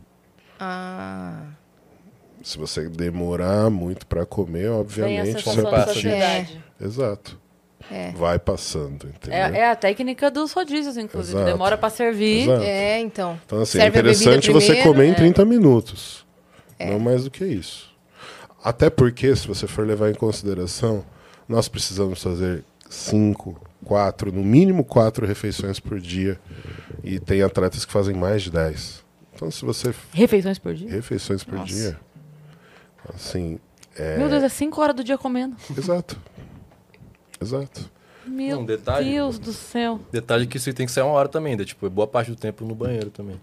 ah. Se você demorar muito pra comer, obviamente você de passa, saciedade. Exato. É. Vai passando, entendeu? É, é a técnica dos rodízios, inclusive. Exato. Demora pra servir. Exato. É, então. Então, assim, Serve é interessante você primeiro, comer em é. 30 minutos. Não mais do que isso. Até porque, se você for levar em consideração, nós precisamos fazer cinco, quatro, no mínimo quatro refeições por dia. E tem atletas que fazem mais de 10. Então, se você. Refeições por dia. Refeições por Nossa. dia. Assim. É... Meu Deus, é 5 horas do dia comendo. Exato. Exato. Meu Um detalhe, Deus do céu. Detalhe que isso tem que sair uma hora também, daí, tipo, boa parte do tempo no banheiro também.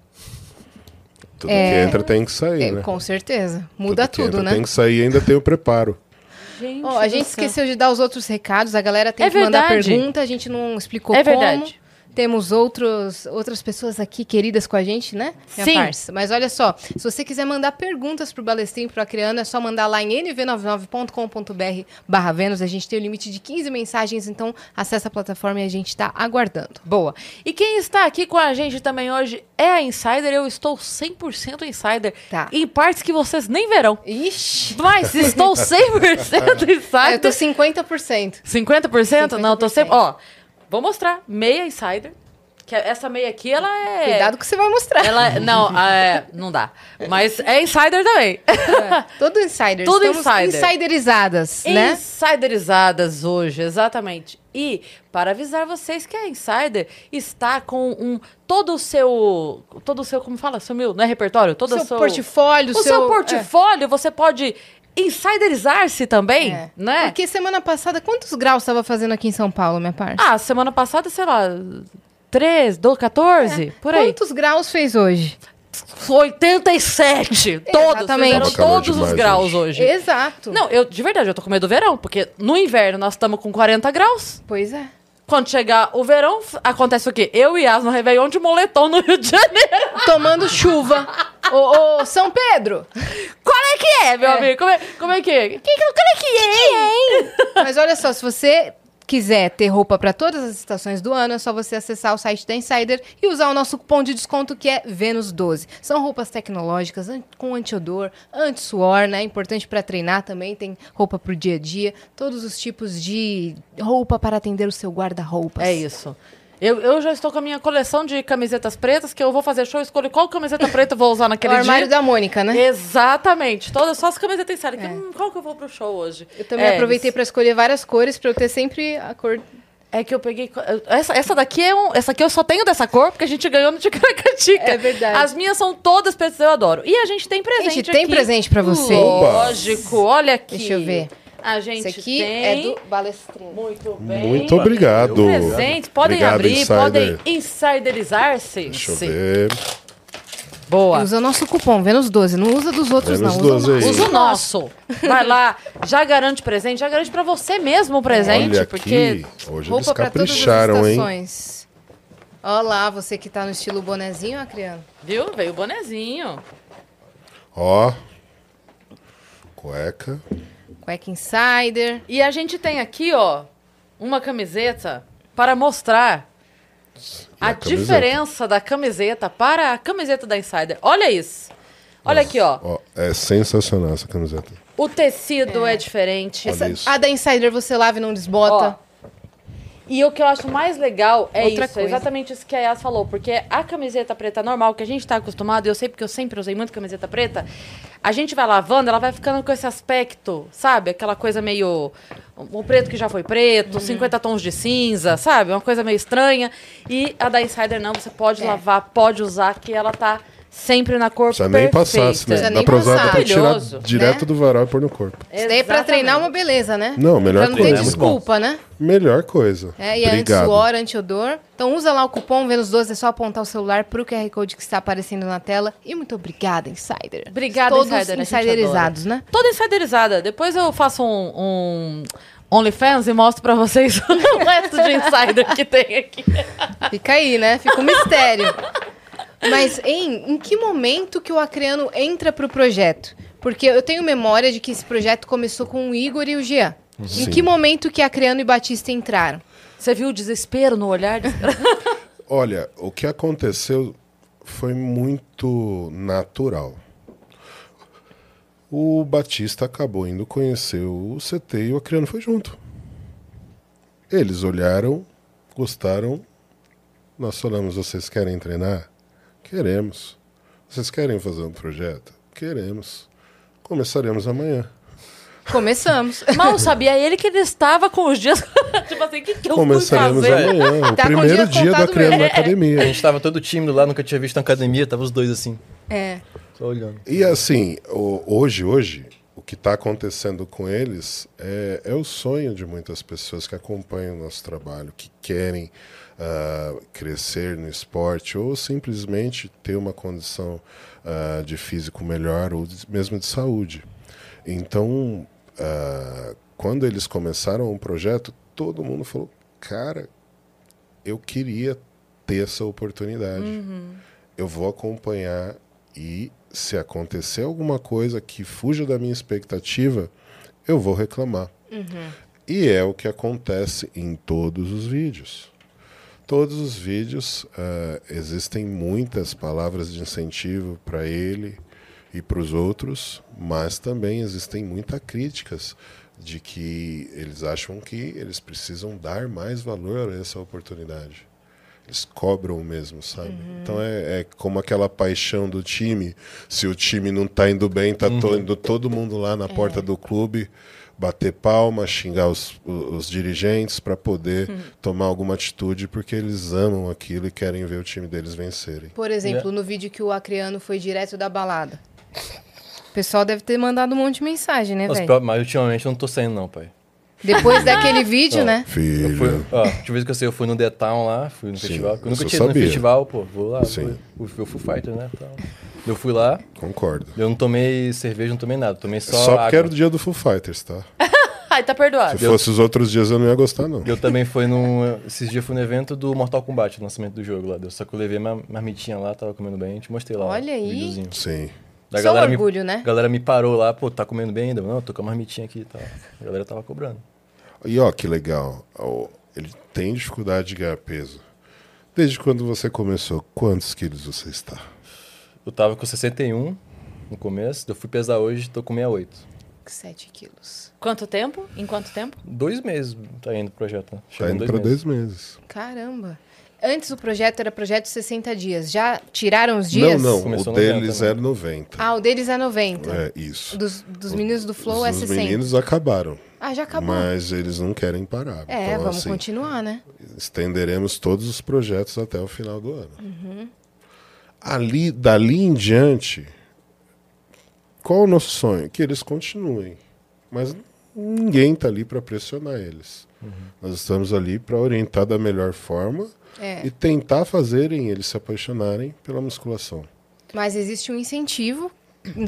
Tudo É. que entra tem que sair, É, né? com certeza. Muda que tudo, entra né? Tem que sair e ainda tem o preparo. Gente, Ó, a gente céu. esqueceu de dar os outros recados. A galera tem É que mandar verdade. pergunta. A gente não explicou É como. verdade. Temos outros, outras pessoas aqui queridas com a gente, né? minha Sim. parça? Mas olha só, se você quiser mandar perguntas pro Balestrinho e pro Acreano, é só mandar lá em nv99.com.br barra Vênus. A gente tem o limite de 15 mensagens, então acessa a plataforma e a gente tá aguardando. Boa. E quem está aqui com a gente também hoje é a Insider. Eu estou 100% Insider. Tá. Em partes que vocês nem verão. Ixi! Mas estou 100% Insider. Ah, eu tô 50%. 50%? Não, eu tô 50%. sempre. Ó, vou mostrar. Meia Insider. Que essa meia aqui, ela é. Cuidado que você vai mostrar. Ela, não, é, não dá. Mas é Insider também. Tudo insider. Tudo insider. insiderizadas, né? Insiderizadas hoje, exatamente. E para avisar vocês que a Insider está com um todo o seu, todo o seu, como fala, sumiu, não é repertório, todo seu o seu portfólio, o seu, portfólio, você pode insiderizar-se também, É. né? Porque semana passada, quantos graus estava fazendo aqui em São Paulo, minha parte? Ah, semana passada, sei lá, 13, 12, 14, por aí. Quantos graus fez hoje? 87. Todos. Exatamente. Todos os graus hoje. hoje. Exato. Não, eu, de verdade, eu tô com medo do verão, porque no inverno nós estamos com 40 graus. Pois é. Quando chegar o verão, acontece o quê? Eu e As no Réveillon de moletom no Rio de Janeiro. Tomando chuva. ô, ô, São Pedro. Qual é que é, meu É. amigo? Como é, como é que é? Que, qual é que é? Mas olha só, se você quiser ter roupa para todas as estações do ano, é só você acessar o site da Insider e usar o nosso cupom de desconto que é Vênus12. São roupas tecnológicas com anti-odor, anti-suor, né? Importante para treinar também, tem roupa pro dia a dia, todos os tipos de roupa para atender o seu guarda-roupas. É isso. Eu, eu já estou com a minha coleção de camisetas pretas, que eu vou fazer show, eu escolho qual camiseta preta eu vou usar É o naquele armário dia. da Mônica, né? Exatamente. Todas, só as camisetas em série. que, hum, qual que eu vou pro show hoje? Eu também é, aproveitei para escolher várias cores para eu ter sempre a cor. É que eu peguei. Essa, essa daqui é um. Essa aqui eu só tenho dessa cor, porque a gente ganhou no Ticaracatica. É verdade. As minhas são todas pretas, eu adoro. E a gente tem presente. Gente, tem aqui. presente pra você. Lógico, olha aqui. Deixa eu ver. A gente Esse aqui tem. é do Balestrinho. Muito bem. Muito obrigado. Presentes, podem Obrigado, abrir, Insider. podem insiderizar-se. Deixa eu Sim. ver. Boa. Usa o nosso cupom, Vênus12. Não usa dos outros, Vênus não. Usa 12 o aí. nosso. Usa o nosso. Vai lá, já garante presente, já garante pra você mesmo o presente, Olha porque aqui, hoje eles Roupa para as capricharam, hein? estações. Olha lá, você que tá no estilo bonezinho, Acriano. viu? Veio o bonezinho. Ó, cueca. Cueca Insider. E a gente tem aqui, ó, uma camiseta para mostrar a, a diferença da camiseta para a camiseta da Insider. Olha isso. Olha aqui, ó. Ó, é sensacional essa camiseta. O tecido é, diferente. Olha Essa- a da Insider você lava e não desbota. Ó, E o que eu acho mais legal é Outra isso, é coisa. exatamente isso que a Yas falou, porque a camiseta preta normal, que a gente tá acostumado, e eu sei porque eu sempre usei muito camiseta preta, a gente vai lavando, ela vai ficando com esse aspecto, sabe? Aquela coisa meio. O preto que já foi preto, Uhum. 50 tons de cinza, sabe? Uma coisa meio estranha. E a da Insider não, você pode É. lavar, pode usar, que ela tá sempre na cor Precisa nem perfeita. passar, se Precisa dá nem pra usar, dá pra tirar Maravilhoso, direto né? do varal e pôr no corpo. Isso daí é pra treinar uma beleza, né? Não, melhor Pra não ter coisa. Desculpa, né? Melhor coisa. É, e é Obrigado. anti-suor, anti-odor. Então usa lá o cupom Vênus12, é só apontar o celular pro QR Code que está aparecendo na tela. E muito obrigada, Insider. Obrigada, Todos Insider, a gente insiderizados, né? Toda insiderizada. Depois eu faço um, um OnlyFans e mostro pra vocês o resto de insider que tem aqui. Fica aí, né? Fica um mistério. Mas em, em que momento que o Acreano entra pro projeto? Porque eu tenho memória de que esse projeto começou com o Igor e o Jean. Em Sim. que momento que Acreano e Batista entraram? Você viu o desespero no olhar? de- Olha, o que aconteceu foi muito natural. O Batista acabou indo conhecer o CT e o Acriano foi junto. Eles olharam, gostaram. Nós falamos: vocês querem treinar? Queremos. Vocês querem fazer um projeto? Queremos. Começaremos amanhã. Começamos. Mal sabia ele que ele estava com os dias. tipo assim, o que, que eu fui Começaremos fazer? amanhã. O Tá primeiro dia Acriano mesmo. na academia. A gente tava todo tímido lá, nunca tinha visto na academia, tava os dois assim, É. só olhando. E assim, hoje, hoje, o que está acontecendo com eles é, é o sonho de muitas pessoas que acompanham o nosso trabalho, que querem ah, crescer no esporte ou simplesmente ter uma condição ah, de físico melhor ou mesmo de saúde. Então, ah, quando eles começaram o projeto, todo mundo falou: cara, eu queria ter essa oportunidade. Eu vou acompanhar e se acontecer alguma coisa que fuja da minha expectativa, eu vou reclamar. E é o que acontece em todos os vídeos. Todos os vídeos ah, existem muitas palavras de incentivo para ele e para os outros, mas também existem muitas críticas de que eles acham que eles precisam dar mais valor a essa oportunidade. Eles cobram mesmo, sabe? Então é, é como aquela paixão do time. Se o time não tá indo bem, tá to- indo todo mundo lá na porta do clube bater palma, xingar os, os dirigentes para poder tomar alguma atitude, porque eles amam aquilo e querem ver o time deles vencerem. Por exemplo, no vídeo que o Acreano foi direto da balada. O pessoal deve ter mandado um monte de mensagem, né, velho? mas ultimamente eu não tô saindo não, pai. Depois daquele vídeo, né? Eu fui, Filho. ó, eu ver que eu sei, eu fui no The Town lá, fui no Sim, festival. porque Eu nunca eu tinha ido no festival, pô, vou lá, Sim. vou, vou, Foo Fighter, né? Então, eu fui lá, Concordo. eu não tomei cerveja, não tomei nada, tomei só, Só, porque água. era o dia do Foo Fighters, tá? Ai, tá perdoado. Se fosse os outros dias eu não ia gostar, não. Eu também fui num. Esses dias eu fui no evento do Mortal Kombat, o lançamento do jogo lá. Deu. Só que eu levei minha marmitinha lá, tava comendo bem, te mostrei lá. Olha aí. videozinho. Sim. Da Só galera me- orgulho, né? A galera me parou lá, pô, tá comendo bem ainda? Não, eu tô com a marmitinha aqui e tal. A galera tava cobrando. E ó, que legal. Ele tem dificuldade de ganhar peso. Desde quando você começou, quantos quilos você está? Eu tava com 61 no começo, eu fui pesar hoje, tô com 68. 7 quilos. Quanto tempo? Em quanto tempo? Dois meses tá indo o projeto, né? Tá indo para dois meses. Caramba. Antes o projeto era projeto 60 dias. Já tiraram os dias? Não, não. Começou o 90, deles né? é 90. Ah, o deles é 90. É, isso. Dos, dos meninos do Flow Os é dos 60. meninos acabaram. Ah, já acabou. Mas eles não querem parar. É, então, vamos assim, continuar, né? estenderemos todos os projetos até o final do ano. Uhum. Ali, dali em diante, qual o nosso sonho? Que eles continuem. Mas ninguém está ali para pressionar eles. Nós estamos ali para orientar da melhor forma É. e tentar fazerem eles se apaixonarem pela musculação. Mas existe um incentivo,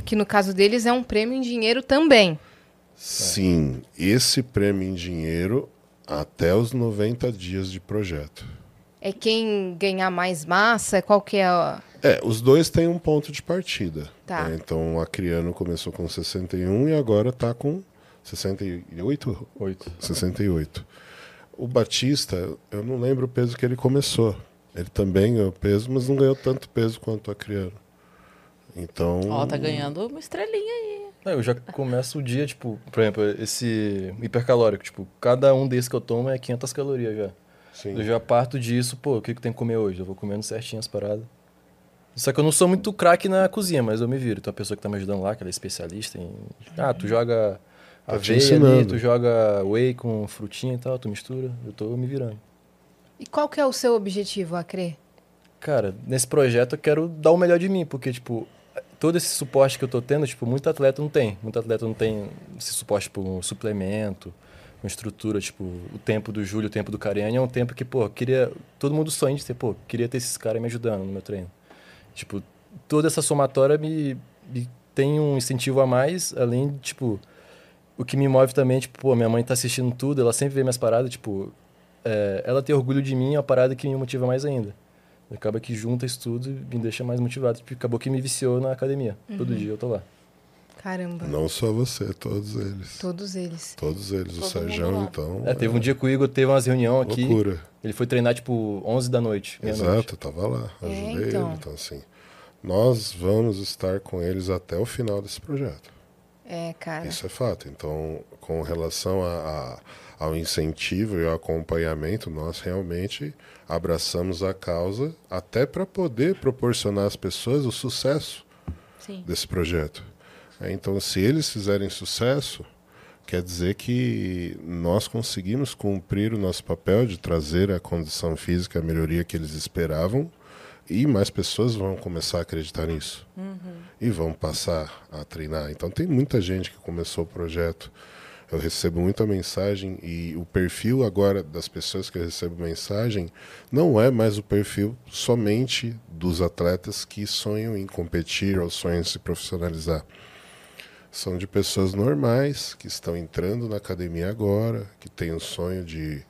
que no caso deles é um prêmio em dinheiro também. Sim, esse prêmio em dinheiro até os 90 dias de projeto. É quem ganhar mais massa, qual que é a... É, os dois têm um ponto de partida. Tá. né? Então, o Acriano começou com 61 e agora está com 68? Oito. 68. O Batista, eu não lembro o peso que ele começou. Ele também ganhou peso, mas não ganhou tanto peso quanto o Acriano. Então, Ó, tá ganhando uma estrelinha aí. Não, eu já começo o dia, tipo, por exemplo, esse hipercalórico, tipo, cada um desses que eu tomo é 500 calorias já. sim. Eu já parto disso, pô, o que que eu tenho que comer hoje? Eu vou comendo certinho as paradas. Só que eu não sou muito craque na cozinha, mas eu me viro. Tem uma pessoa que tá me ajudando lá, que ela é especialista em... Ah, tu joga Tá aveia ali, tu joga whey com frutinha e tal, tu mistura. Eu tô me virando. E qual que é o seu objetivo, Acre? Cara, nesse projeto eu quero dar o melhor de mim, porque, tipo, todo esse suporte que eu tô tendo, tipo, muito atleta não tem. Muito atleta não tem esse suporte, tipo, um suplemento, uma estrutura, tipo, o tempo do Júlio, o tempo do Cariani é um tempo que, pô, eu queria... Todo mundo sonha de ter, pô, queria ter esses caras me ajudando no meu treino. Tipo, toda essa somatória me, me tem um incentivo a mais, além de, tipo, o que me move também, tipo, pô, minha mãe tá assistindo tudo, ela sempre vê minhas paradas, tipo, é, ela ter orgulho de mim é uma parada que me motiva mais ainda. Acaba que junta isso tudo e me deixa mais motivado. Tipo, acabou que me viciou na academia. Todo dia eu tô lá. Caramba. Não só você, todos eles. Todos eles. Todos eles. Todo o Sérgio, então. É, teve um dia que o Igor teve umas reuniões aqui. Loucura. Ele foi treinar, tipo, 11 da noite. Exato, eu tava lá, É, ajudei então. ele. Então, assim, nós vamos estar com eles até o final desse projeto. É, cara. Isso é fato. Então, com relação a, a- ao incentivo e ao acompanhamento, nós realmente abraçamos a causa até para poder proporcionar às pessoas o sucesso Sim. desse projeto. É, Então, se eles fizerem sucesso, quer dizer que nós conseguimos cumprir o nosso papel de trazer a condição física, a melhoria que eles esperavam, e mais pessoas vão começar a acreditar nisso. E vão passar a treinar. Então, tem muita gente que começou o projeto. Eu recebo muita mensagem e o perfil agora das pessoas que eu recebo mensagem não é mais o perfil somente dos atletas que sonham em competir ou sonham em se profissionalizar. São de pessoas normais que estão entrando na academia agora, que têm o sonho de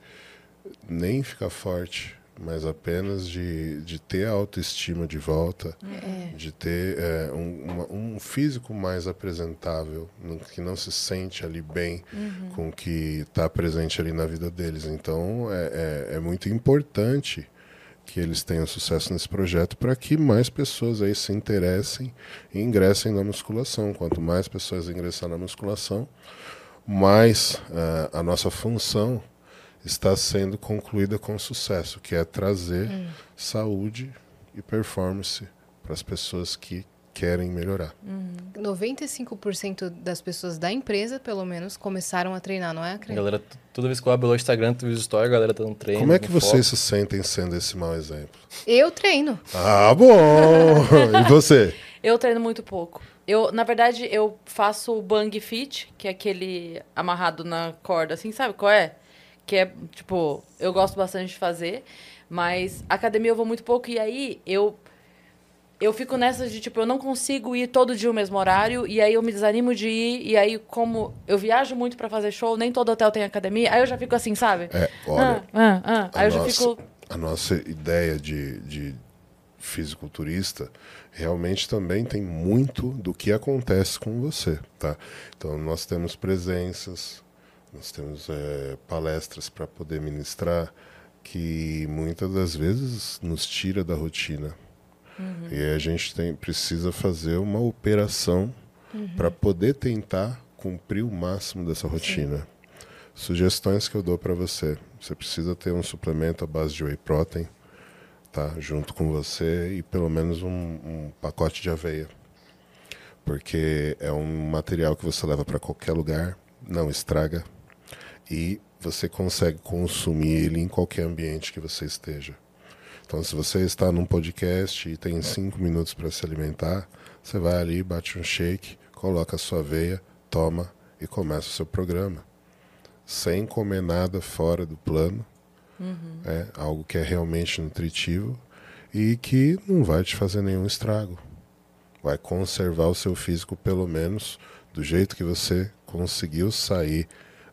nem ficar forte, mas apenas de, de ter a autoestima de volta, de ter é, um, uma- um físico mais apresentável, que não se sente ali bem com o que está presente ali na vida deles. Então é, é, é muito importante que eles tenham sucesso nesse projeto para que mais pessoas aí se interessem e ingressem na musculação. Quanto mais pessoas ingressar na musculação, mais ah, a nossa função está sendo concluída com sucesso, que é trazer saúde e performance para as pessoas que querem melhorar. 95% das pessoas da empresa, pelo menos, começaram a treinar, não é, A Acre? galera, toda vez que eu abro o Instagram, tu vê stories, a galera tá no treino. Como é que vocês foco. se sentem sendo esse mau exemplo? Eu treino. Ah, bom! e você? Eu treino muito pouco. Eu, na verdade, eu faço o bang fit, que é aquele amarrado na corda, assim, sabe qual é? Que é, tipo, eu gosto bastante de fazer, mas academia eu vou muito pouco, e aí eu eu fico nessa de, tipo, eu não consigo ir todo dia o mesmo horário, e aí eu me desanimo de ir, e aí, como eu viajo muito para fazer show, nem todo hotel tem academia, aí eu já fico assim, sabe? É, olha. Ah, ah, ah. Aí eu nossa, já fico. A nossa ideia de, de fisiculturista realmente também tem muito do que acontece com você, tá? Então nós temos presenças, nós temos é, palestras para poder ministrar que muitas das vezes nos tira da rotina. Uhum. E a gente tem, precisa fazer uma operação uhum. para poder tentar cumprir o máximo dessa rotina. Sim. Sugestões que eu dou para você. Você precisa ter um suplemento à base de whey protein, tá? Junto com você e pelo menos um, um pacote de aveia. Porque é um material que você leva para qualquer lugar, não estraga e você consegue consumir ele em qualquer ambiente que você esteja. Então, se você está num podcast e tem cinco minutos para se alimentar, você vai ali, bate um shake, coloca a sua aveia, toma e começa o seu programa. Sem comer nada fora do plano. Uhum. É algo que é realmente nutritivo e que não vai te fazer nenhum estrago. Vai conservar o seu físico, pelo menos, do jeito que você conseguiu sair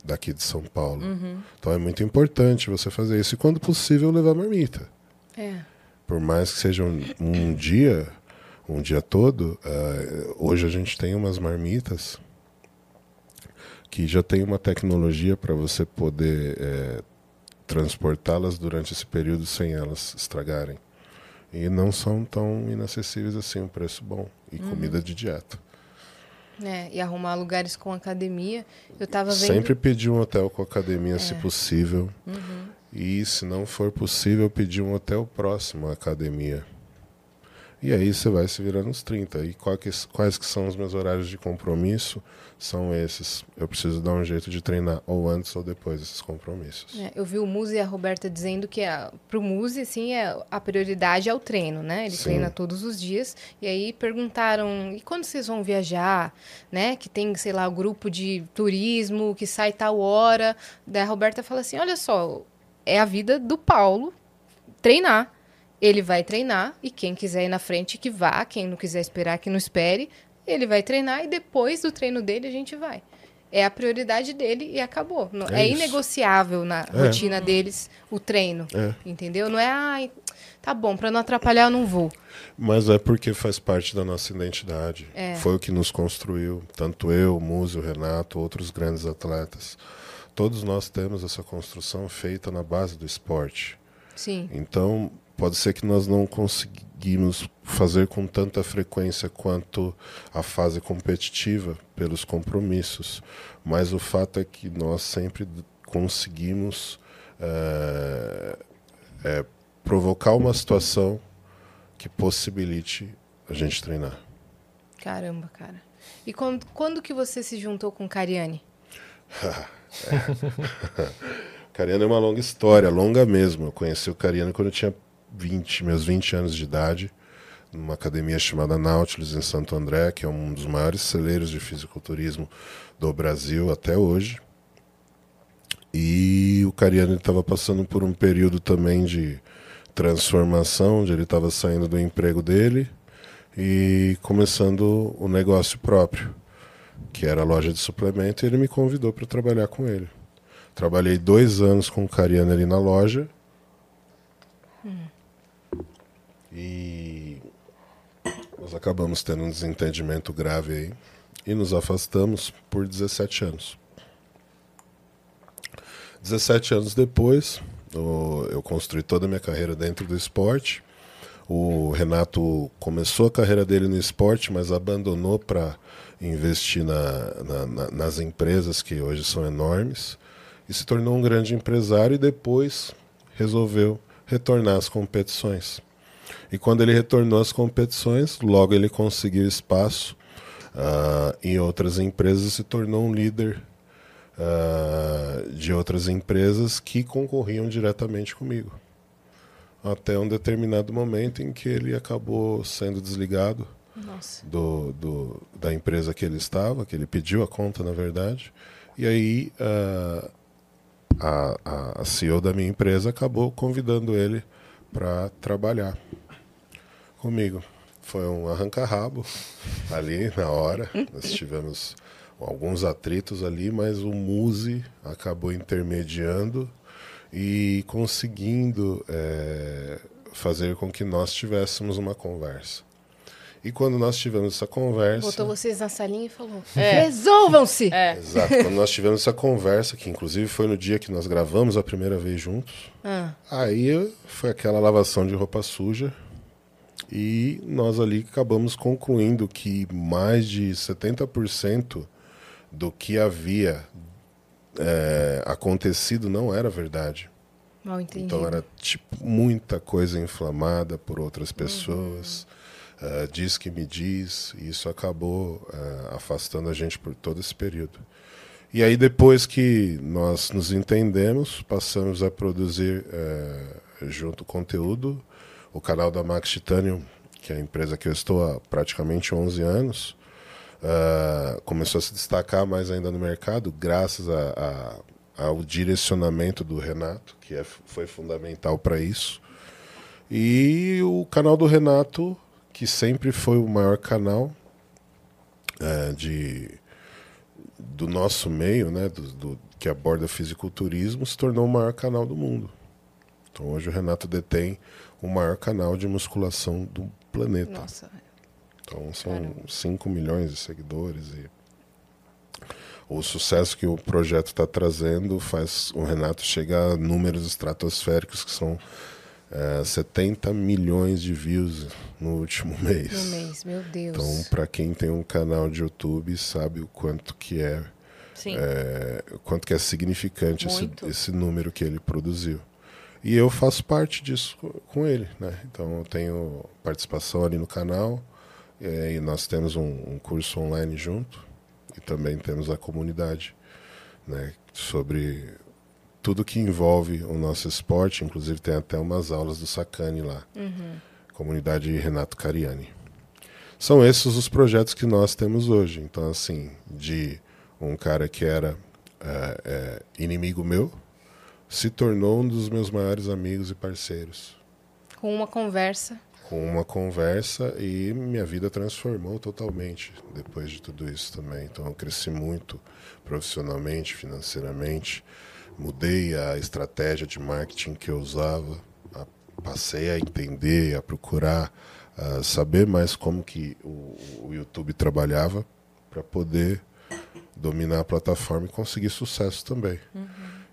daqui de São Paulo. Uhum. Então é muito importante você fazer isso e, quando possível, levar marmita. É. Por mais que seja um, um dia, um dia todo, uh, hoje a gente tem umas marmitas que já tem uma tecnologia para você poder é, transportá-las durante esse período sem elas estragarem. E não são tão inacessíveis assim, um preço bom. E uhum. comida de dieta. É, e arrumar lugares com academia. Eu tava vendo... Sempre pedir um hotel com academia, é. se possível. Uhum. E se não for possível, pedir um hotel próximo à academia. E aí você vai se virar nos 30. E quais, quais que são os meus horários de compromisso? São esses. Eu preciso dar um jeito de treinar ou antes ou depois desses compromissos. É, eu vi o Muzi e a Roberta dizendo que para o Muzi, sim, é, a prioridade é o treino, né? Ele sim. treina todos os dias. E aí perguntaram, e quando vocês vão viajar? Né? Que tem, sei lá, o grupo de turismo que sai tal hora. Daí a Roberta fala assim, olha só, é a vida do Paulo treinar. Ele vai treinar e quem quiser ir na frente que vá, quem não quiser esperar que não espere, ele vai treinar e depois do treino dele a gente vai. É a prioridade dele e acabou. É, é inegociável na é. rotina deles o treino, é. entendeu? Não é, ai, tá bom, para não atrapalhar eu não vou. Mas é porque faz parte da nossa identidade. É. Foi o que nos construiu, tanto eu, o Múzio, o Renato, outros grandes atletas. Todos nós temos essa construção feita na base do esporte. Sim. Então, pode ser que nós não conseguimos fazer com tanta frequência quanto a fase competitiva pelos compromissos, mas o fato é que nós sempre conseguimos é, é, provocar uma situação que possibilite a gente treinar. Caramba, cara. E quando, quando que você se juntou com Cariane? é. Cariano é uma longa história, longa mesmo. Eu conheci o Cariano quando eu tinha 20, meus 20 anos de idade, numa academia chamada Nautilus em Santo André, que é um dos maiores celeiros de fisiculturismo do Brasil até hoje. E o Cariano estava passando por um período também de transformação, onde ele estava saindo do emprego dele e começando o negócio próprio, que era a loja de suplemento, e ele me convidou para trabalhar com ele. Trabalhei dois anos com o Cariano ali na loja. Hum. E nós acabamos tendo um desentendimento grave aí e nos afastamos por 17 anos. 17 anos depois, eu construí toda a minha carreira dentro do esporte. O Renato começou a carreira dele no esporte, mas abandonou para investir na, na, na, nas empresas que hoje são enormes e se tornou um grande empresário e depois resolveu retornar às competições. E quando ele retornou às competições, logo ele conseguiu espaço uh, em outras empresas e se tornou um líder uh, de outras empresas que concorriam diretamente comigo. Até um determinado momento em que ele acabou sendo desligado. Do, do- da empresa que ele estava, que ele pediu a conta, na verdade. E aí ah, a, a, CEO da minha empresa acabou convidando ele para trabalhar comigo. Foi um arranca-rabo ali na hora. Nós tivemos alguns atritos ali, mas o Muse acabou intermediando e conseguindo eh, fazer com que nós tivéssemos uma conversa. E quando nós tivemos essa conversa. Botou vocês na salinha e falou: É. resolvam-se! É. Exato. Quando nós tivemos essa conversa, que inclusive foi no dia que nós gravamos a primeira vez juntos, Ah, aí foi aquela lavação de roupa suja. E nós ali acabamos concluindo que mais de 70% do que havia é, acontecido não era verdade. mal entendi. Então era tipo muita coisa inflamada por outras pessoas. Eh, diz que me diz, e isso acabou eh, afastando a gente por todo esse período. E aí depois que nós nos entendemos, passamos a produzir eh, junto conteúdo. O canal da Max Titanium, que é a empresa que eu estou há praticamente 11 anos, ah, começou a se destacar mais ainda no mercado, graças a- a- ao direcionamento do Renato, que é- foi fundamental para isso. E o canal do Renato, que sempre foi o maior canal eh, de, do nosso meio, né, do, do- que aborda fisiculturismo, se tornou o maior canal do mundo. Então hoje o Renato detém o maior canal de musculação do planeta. Nossa. Então são Caramba. 5 milhões de seguidores e o sucesso que o projeto está trazendo faz o Renato chegar a números estratosféricos que são eh, 70 milhões de views no último mês. No mês, meu Deus. Então, para quem tem um canal de YouTube, sabe o quanto que é, é, quanto que é significante esse, esse número que ele produziu. E eu faço parte disso co- com ele, né? Então eu tenho participação ali no canal e nós temos um, um curso online junto e também temos a comunidade, né? Sobre tudo que envolve o nosso esporte, inclusive tem até umas aulas do Sacani lá, comunidade Renato Cariani. São esses os projetos que nós temos hoje. Então, assim, de um cara que era é, é, inimigo meu, se tornou um dos meus maiores amigos e parceiros. Com uma conversa. Com uma conversa e minha vida transformou totalmente depois de tudo isso também. Então, eu cresci muito profissionalmente, financeiramente. Mudei a estratégia de marketing que eu usava. Passei a entender, a procurar a saber mais como que o, o YouTube trabalhava para poder dominar a plataforma e conseguir sucesso também.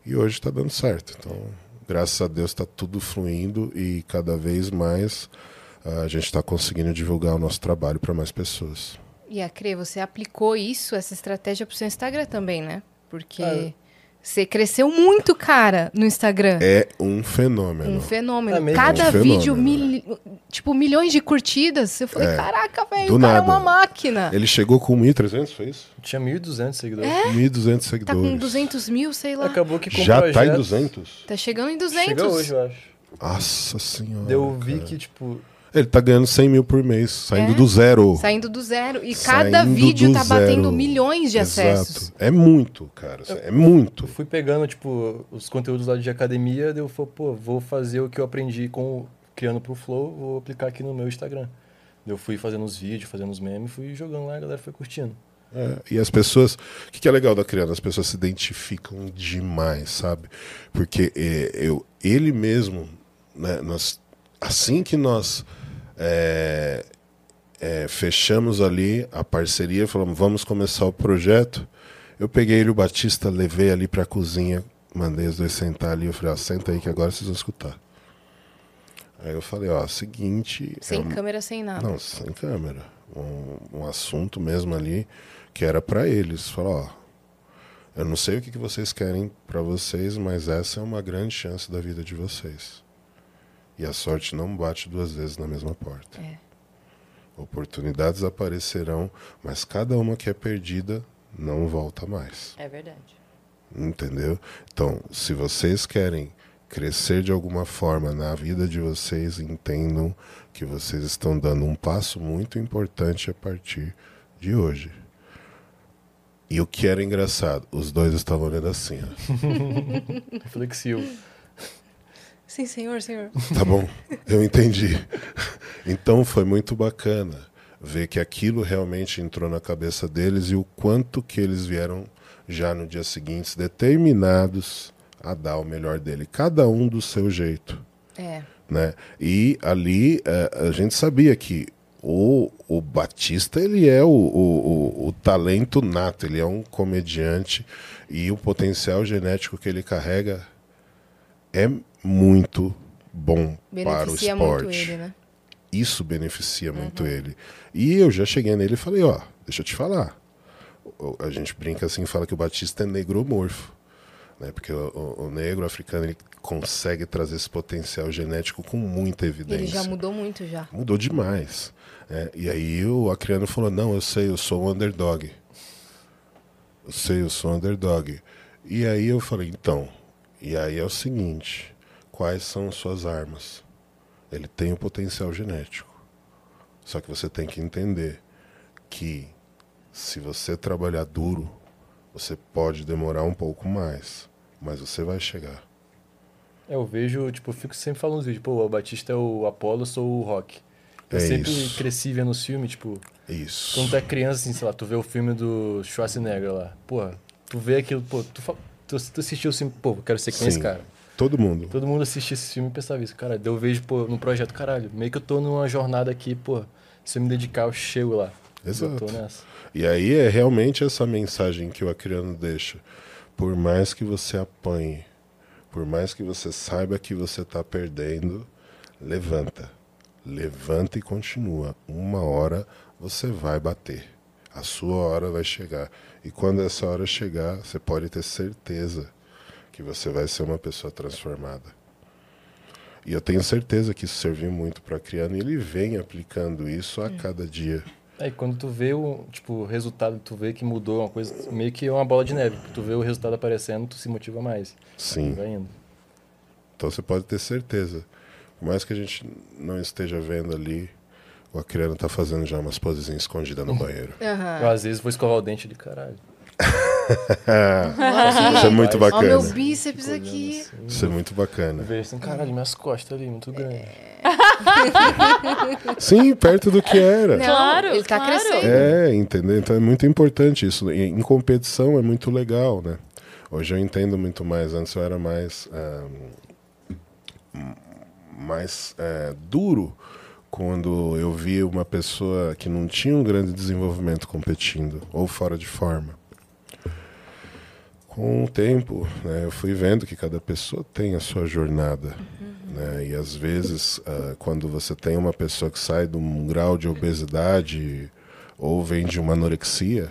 E hoje está dando certo. Então, graças a Deus está tudo fluindo e cada vez mais a gente está conseguindo divulgar o nosso trabalho para mais pessoas. E a Cre, você aplicou isso, essa estratégia pro seu Instagram também, né? Porque Ah. Você cresceu muito, cara, no Instagram. É um fenômeno. Um fenômeno. É? Cada Um fenômeno, vídeo, né? mil- tipo, milhões de curtidas. Eu falei, É. caraca, velho, Do o cara é nada. uma máquina. Ele chegou com 1.300, foi isso? Tinha 1.200 seguidores. 1.200 Tá seguidores. com 200 mil, sei lá. Acabou que com Já projetos... tá em 200? Tá chegando em 200. Chega hoje, eu acho. Nossa senhora. Eu vi cara. que, tipo... Ele tá ganhando 100 mil por mês, saindo É. do zero. Saindo do zero. E cada Saindo vídeo do tá batendo zero. milhões de Exato. acessos. É muito, cara. É muito. Eu fui pegando, tipo, os conteúdos lá de academia, daí eu falei, pô, vou fazer o que eu aprendi com criando pro Flow, vou aplicar aqui no meu Instagram. Eu fui fazendo os vídeos, fazendo os memes, fui jogando lá, a galera foi curtindo. É, e as pessoas. O que, que é legal da criança? As pessoas se identificam demais, sabe? Porque é, eu, ele mesmo, né, nós, assim que nós é, é, fechamos ali a parceria, falamos, vamos começar o projeto. Eu peguei ele, o Batista, levei ali pra cozinha, mandei os dois sentar ali. Eu falei, ó, senta aí que agora vocês vão escutar. Aí eu falei, ó, seguinte. Sem é um- câmera, sem nada. não, sem câmera. Um, um assunto mesmo ali que era para eles. Falar, ó, eu não sei o que, que vocês querem para vocês, mas essa é uma grande chance da vida de vocês. E a sorte não bate duas vezes na mesma porta. É. Oportunidades aparecerão, mas cada uma que é perdida não volta mais. É verdade. Entendeu? Então, se vocês querem crescer de alguma forma na vida de vocês, entendam que vocês estão dando um passo muito importante a partir de hoje. E o que era engraçado, os dois estavam olhando assim, ó. Reflexivo. Sim, senhor, senhor. Tá bom, eu entendi. Então foi muito bacana ver que aquilo realmente entrou na cabeça deles e o quanto que eles vieram já no dia seguinte determinados a dar o melhor dele, cada um do seu jeito. É. Né? E ali é, a gente sabia que o, o Batista ele é o, o, o, o talento nato, ele é um comediante e o potencial genético que ele carrega é muito bom para o Beneficia esporte. muito ele, né? Isso beneficia muito ele. E eu já cheguei nele e falei, ó, deixa eu te falar. A gente brinca assim, fala que o Batista é negromorfo. Né? Porque o, o- negro africano ele consegue trazer esse potencial genético com muita evidência. Ele já mudou muito já. Mudou demais. né? E aí o Acriano falou, não, eu sei, eu sou um underdog. Eu sei, eu sou um underdog. E aí eu falei, então, e aí é o seguinte, quais são suas armas? Ele tem o potencial genético. Só que você tem que entender que se você trabalhar duro, você pode demorar um pouco mais, mas você vai chegar. É, eu vejo, tipo, eu fico sempre falando nos vídeos, pô, o Batista é o Apollo, eu sou o Rock. Eu É sempre isso. cresci vendo os filmes, tipo, Isso. quando tu é criança, assim, sei lá, tu vê o filme do Schwarzenegger lá, porra, tu vê aquilo, pô, tu, tu, tu assistiu filme, pô, quero ser que nem esse cara. Todo mundo. Todo mundo assistia esse filme e pensava isso, cara, eu vejo, pô, no projeto, caralho, meio que eu tô numa jornada aqui, pô, se eu me dedicar, eu chego lá. Exato. Eu tô nessa. E aí é realmente essa mensagem que o Acriano deixa. Por mais que você apanhe, por mais que você saiba que você está perdendo, levanta. Levanta e continua. Uma hora você vai bater. A sua hora vai chegar. E quando essa hora chegar, você pode ter certeza que você vai ser uma pessoa transformada. E eu tenho certeza que isso serviu muito para Acriano e ele vem aplicando isso a cada dia. É, e quando tu vê o, tipo, o resultado, tu vê que mudou uma coisa, meio que é uma bola de neve. Tu vê o resultado aparecendo, tu se motiva mais. Sim. Vai indo. Então você pode ter certeza. Por mais que a gente não esteja vendo ali, o Acriano tá fazendo já umas posezinhas escondidas no banheiro. Aham. Eu, às vezes vou escovar o dente de caralho. Isso é muito Vai. Ó, meu bacana. bíceps aqui. assim, Isso é muito bacana. Vejo assim, caralho, minhas costas ali, muito grande. Sim, perto do que era. Não, Claro, ele tá claro. crescendo. É, entendeu? Então é muito importante isso. Em competição é muito legal, né? Hoje eu entendo muito mais. Antes eu era mais. ah, mais eh, duro quando eu via uma pessoa que não tinha um grande desenvolvimento competindo ou fora de forma. Com o tempo, né, eu fui vendo que cada pessoa tem a sua jornada. Né, e às vezes, ah, quando você tem uma pessoa que sai de um grau de obesidade ou vem de uma anorexia,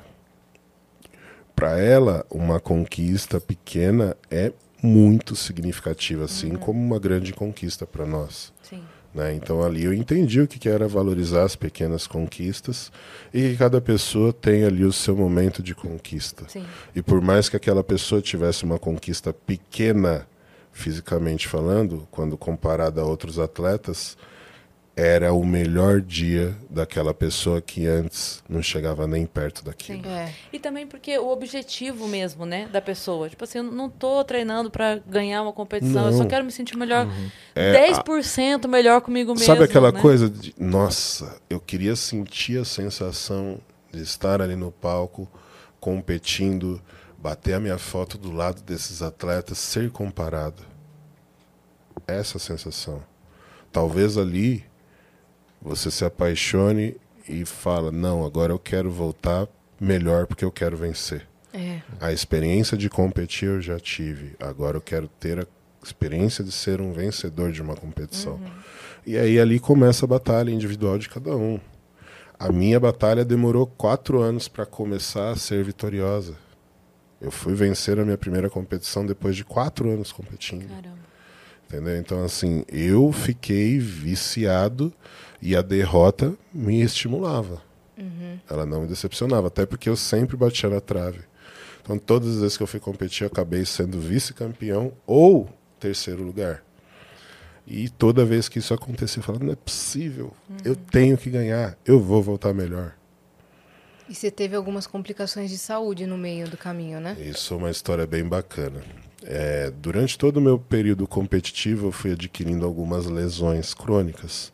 para ela, uma conquista pequena é muito significativa, assim como uma grande conquista para nós. Sim. Né? Então ali eu entendi o que era valorizar as pequenas conquistas e que cada pessoa tem ali o seu momento de conquista. Sim. E por mais que aquela pessoa tivesse uma conquista pequena, fisicamente falando, quando comparada a outros atletas, era o melhor dia daquela pessoa que antes não chegava nem perto daquilo. Sim. É. E também porque o objetivo mesmo, né, da pessoa. Tipo assim, eu não tô treinando pra ganhar uma competição, eu só Não. quero me sentir melhor. É, 10% melhor comigo mesmo. Sabe aquela né? coisa de, nossa, eu queria sentir a sensação de estar ali no palco, competindo, bater a minha foto do lado desses atletas, ser comparado. Essa sensação. Talvez ali você se apaixone e fala: "Não, agora eu quero voltar melhor porque eu quero vencer". É. A experiência de competir eu já tive. Agora eu quero ter a experiência de ser um vencedor de uma competição. E aí ali começa a batalha individual de cada um. A minha batalha demorou quatro anos para começar a ser vitoriosa. Eu fui vencer a minha primeira competição depois de quatro anos competindo. Caramba. Entendeu? Então, assim, eu fiquei viciado e a derrota me estimulava. Ela não me decepcionava, até porque eu sempre batia na trave. Então, todas as vezes que eu fui competir, eu acabei sendo vice-campeão ou terceiro lugar. E toda vez que isso acontecia, eu falava, não é possível, eu tenho que ganhar, eu vou voltar melhor. E você teve algumas complicações de saúde no meio do caminho, né? Isso é uma história bem bacana. É, durante todo o meu período competitivo, eu fui adquirindo algumas lesões crônicas.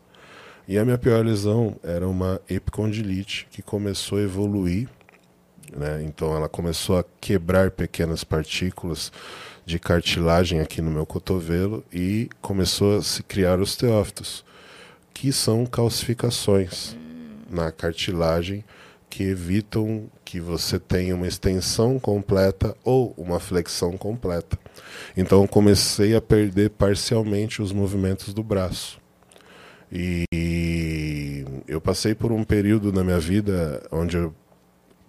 E a minha pior lesão era uma epicondilite que começou a evoluir. Né? Então, ela começou a quebrar pequenas partículas de cartilagem aqui no meu cotovelo e começou a se criar osteófitos, que são calcificações na cartilagem que evitam que você tenha uma extensão completa ou uma flexão completa. Então comecei a perder parcialmente os movimentos do braço. E eu passei por um período na minha vida onde eu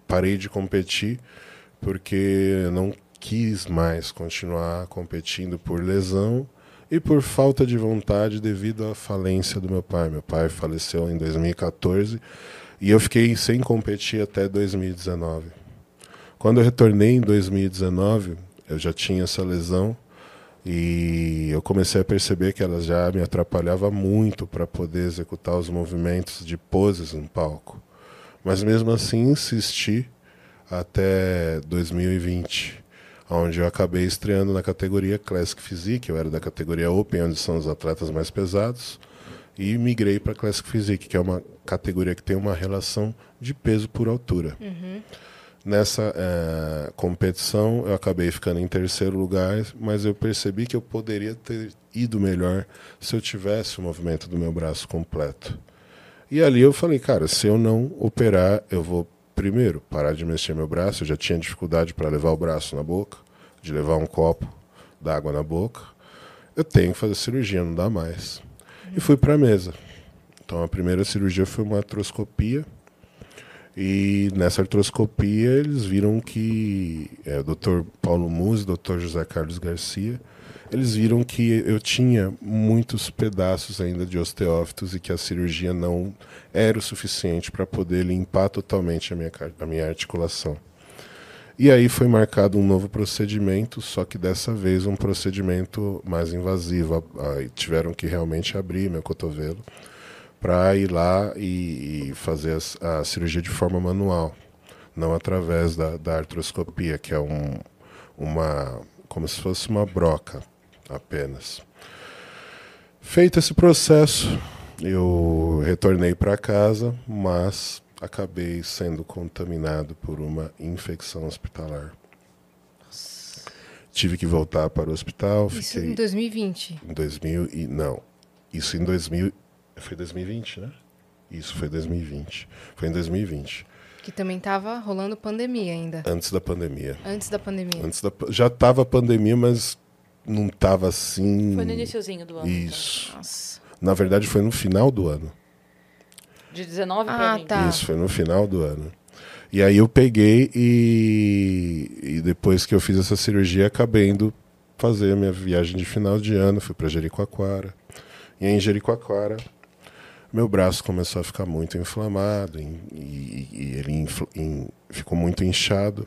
parei de competir porque não quis mais continuar competindo por lesão e por falta de vontade devido à falência do meu pai. Meu pai faleceu em 2014 e eu fiquei sem competir até 2019. Quando eu retornei em 2019, eu já tinha essa lesão e eu comecei a perceber que ela já me atrapalhava muito para poder executar os movimentos de poses no palco. Mas mesmo assim insisti até 2020, onde eu acabei estreando na categoria Classic Physique, eu era da categoria Open, onde são os atletas mais pesados e migrei para Classic Physique, que é uma categoria que tem uma relação de peso por altura. Uhum. Nessa é, competição, eu acabei ficando em terceiro lugar, mas eu percebi que eu poderia ter ido melhor se eu tivesse o movimento do meu braço completo. E ali eu falei, cara, se eu não operar, eu vou primeiro parar de mexer meu braço. Eu já tinha dificuldade para levar o braço na boca, de levar um copo d'água na boca. Eu tenho que fazer cirurgia, não dá mais e fui para a mesa. Então a primeira cirurgia foi uma artroscopia e nessa artroscopia eles viram que é, o Dr. Paulo Musi, Dr. José Carlos Garcia, eles viram que eu tinha muitos pedaços ainda de osteófitos e que a cirurgia não era o suficiente para poder limpar totalmente a minha, a minha articulação. E aí foi marcado um novo procedimento, só que dessa vez um procedimento mais invasivo. Aí tiveram que realmente abrir meu cotovelo para ir lá e, e fazer a, a, cirurgia de forma manual, não através da, da artroscopia, que é um, uma como se fosse uma broca apenas. Feito esse processo, eu retornei para casa, mas acabei sendo contaminado por uma infecção hospitalar. Nossa. Tive que voltar para o hospital. Isso fiquei... em 2020? Em 2000 e não. Isso em 2000 foi 2020, né? Isso foi 2020. Foi em 2020. Que também estava rolando pandemia ainda. Antes da pandemia. Antes da pandemia. Antes da... Já estava pandemia, mas não estava assim. Foi no iníciozinho do ano. Isso. Nossa. Na verdade, foi no final do ano. De 19 para ah, Tá. Isso, foi no final do ano. E aí eu peguei e, e depois que eu fiz essa cirurgia, acabei indo fazer a minha viagem de final de ano, fui para Jericoacoara. E em Jericoacoara, meu braço começou a ficar muito inflamado e, e, e ele in, ficou muito inchado.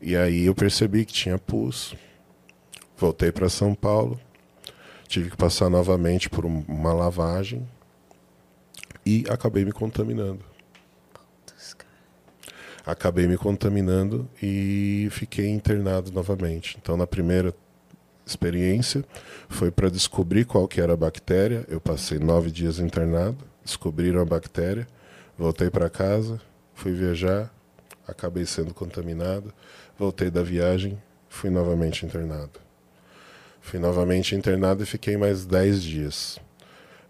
E aí eu percebi que tinha pus. Voltei para São Paulo, tive que passar novamente por uma lavagem e acabei me contaminando. Acabei me contaminando e fiquei internado novamente. Então, na primeira experiência, foi para descobrir qual que era a bactéria. Eu passei nove dias internado, descobriram a bactéria, voltei para casa, fui viajar, acabei sendo contaminado, voltei da viagem, fui novamente internado. Fui novamente internado e fiquei mais dez dias.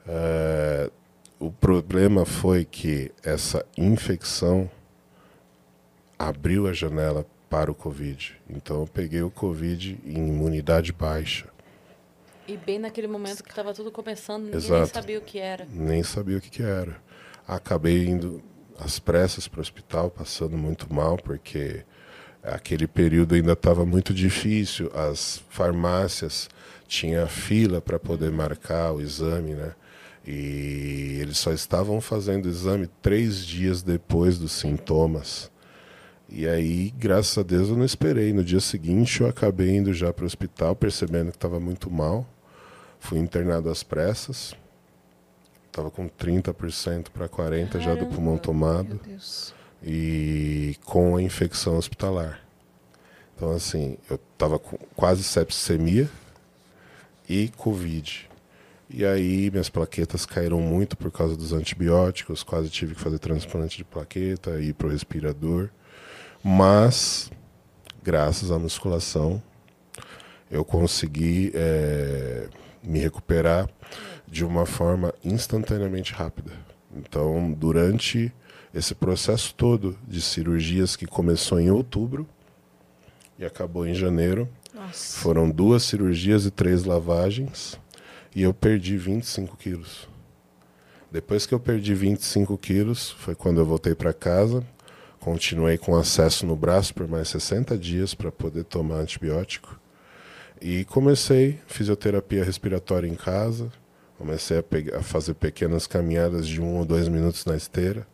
Uh, o problema foi que essa infecção abriu a janela para o Covid. Então eu peguei o Covid em imunidade baixa. E bem naquele momento que estava tudo começando, Exato. nem sabia o que era. Nem sabia o que, que era. Acabei indo às pressas para o hospital, passando muito mal, porque aquele período ainda estava muito difícil. As farmácias tinham fila para poder marcar o exame, né? E eles só estavam fazendo exame três dias depois dos sintomas. E aí, graças a Deus, eu não esperei. No dia seguinte, eu acabei indo já para o hospital, percebendo que estava muito mal. Fui internado às pressas. Estava com 30% para 40% já do pulmão tomado. E com a infecção hospitalar. Então, assim, eu estava com quase septicemia e Covid. E aí minhas plaquetas caíram muito por causa dos antibióticos, quase tive que fazer transplante de plaqueta, ir para o respirador. Mas, graças à musculação, eu consegui é, me recuperar de uma forma instantaneamente rápida. Então, durante esse processo todo de cirurgias que começou em outubro e acabou em janeiro, Nossa. foram duas cirurgias e três lavagens e eu perdi 25 quilos. Depois que eu perdi 25 quilos, foi quando eu voltei para casa Continuei com acesso no braço por mais 60 dias para poder tomar antibiótico. E comecei fisioterapia respiratória em casa. Comecei a, a, fazer pequenas caminhadas de um ou dois minutos na esteira.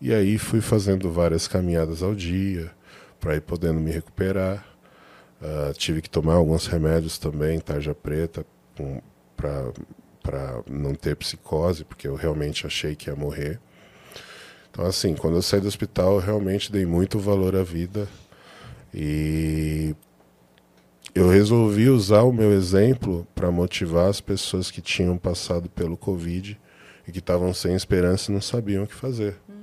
E aí fui fazendo várias caminhadas ao dia para ir podendo me recuperar. Uh, tive que tomar alguns remédios também, tarja preta, para não ter psicose, porque eu realmente achei que ia morrer. Então, assim, quando eu saí do hospital, eu realmente dei muito valor à vida. E eu resolvi usar o meu exemplo para motivar as pessoas que tinham passado pelo Covid e que estavam sem esperança e não sabiam o que fazer. Uhum.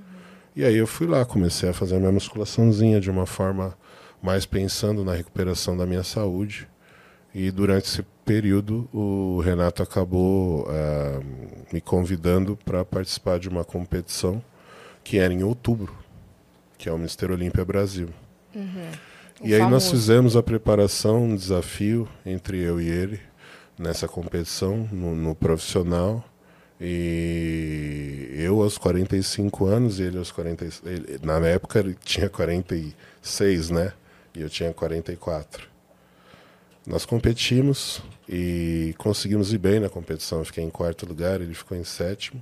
E aí eu fui lá, comecei a fazer a minha musculaçãozinha de uma forma mais pensando na recuperação da minha saúde. E durante esse período, o Renato acabou uh, me convidando para participar de uma competição que era em outubro, que é o Mister Olímpia Brasil. Uhum. E aí nós fizemos a preparação, um desafio entre eu e ele nessa competição, no, no profissional. E eu aos 45 anos, ele aos 40. Ele, na época ele tinha 46, né? E eu tinha 44. Nós competimos e conseguimos ir bem na competição. Eu fiquei em quarto lugar, ele ficou em sétimo.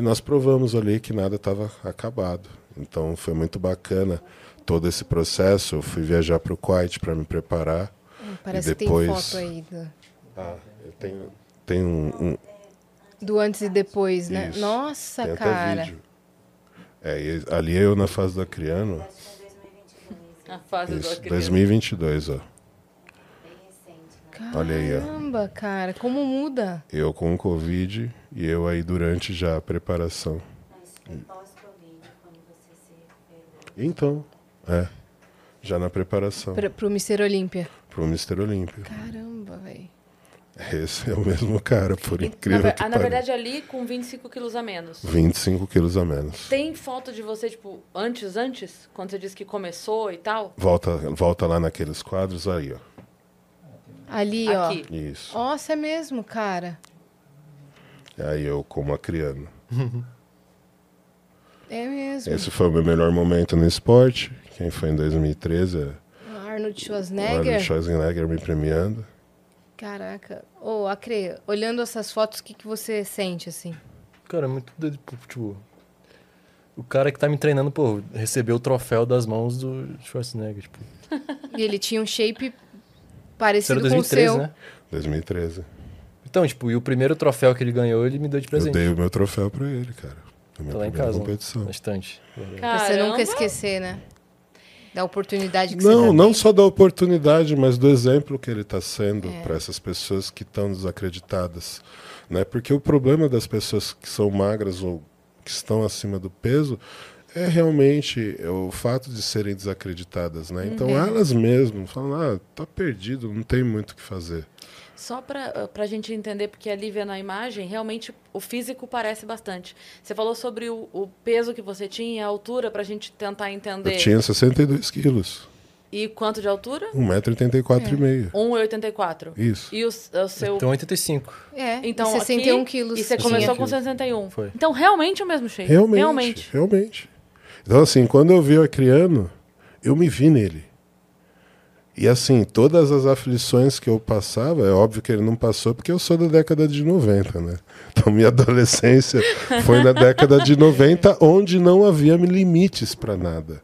E nós provamos ali que nada estava acabado. Então foi muito bacana todo esse processo. Eu fui viajar para o Kuwait para me preparar. Hum, parece e depois... que tem foto aí. Do... Ah, eu tenho, tenho um, um... Do antes e depois, né? Isso. Nossa, tem cara. Vídeo. É, ali eu na fase do Acriano. A fase Isso, do Acriano. 2022, ó. Caramba, Olha aí, ó. Caramba, cara, como muda? Eu com o Covid e eu aí durante já a preparação. Mas foi pós-Covid quando você se Então, é. Já na preparação. Pra, pro Mister Olímpia. Pro Mister Olímpia. Caramba, velho. Esse é o mesmo cara, por incrível na, que Na verdade, ali com 25 quilos a menos. 25 quilos a menos. Tem foto de você, tipo, antes, antes? Quando você disse que começou e tal? Volta, volta lá naqueles quadros aí, ó. Ali, Aqui. ó. Isso. Nossa, é mesmo, cara. Aí eu como acriano. é mesmo. Esse foi o meu melhor momento no esporte. Quem foi em 2013 é Arnold Schwarzenegger. Arnold Schwarzenegger me premiando. Caraca. Ô, oh, Acre, olhando essas fotos, o que, que você sente, assim? Cara, é muito doido, tipo... O cara que tá me treinando, pô, recebeu o troféu das mãos do Schwarzenegger, tipo... e ele tinha um shape Parecido 2013, com o seu. Né? 2013. Então, tipo, e o primeiro troféu que ele ganhou, ele me deu de presente. Eu dei o meu troféu pra ele, cara. Na minha tá lá em casa. Competição. Bastante. Pra você nunca esquecer, né? Da oportunidade que não, você Não, só da oportunidade, mas do exemplo que ele está sendo é. para essas pessoas que estão desacreditadas. Né? Porque o problema das pessoas que são magras ou que estão acima do peso é realmente o fato de serem desacreditadas, né? Então uhum. elas mesmas falam, ah, tá perdido, não tem muito o que fazer. Só para a gente entender, porque ali vendo a imagem, realmente o físico parece bastante. Você falou sobre o, o peso que você tinha e a altura, para a gente tentar entender. Eu tinha 62 quilos. E quanto de altura? 1,84m. É. 1,84m. Isso. E o, o seu. Então, 85. É, então, e 61 aqui, quilos. E você começou com 61. Foi. Então, realmente o mesmo shape. Realmente. Realmente. realmente. Então, assim, quando eu vi o Acriano, eu me vi nele. E assim, todas as aflições que eu passava, é óbvio que ele não passou porque eu sou da década de 90, né? Então minha adolescência foi na década de 90, onde não havia limites para nada.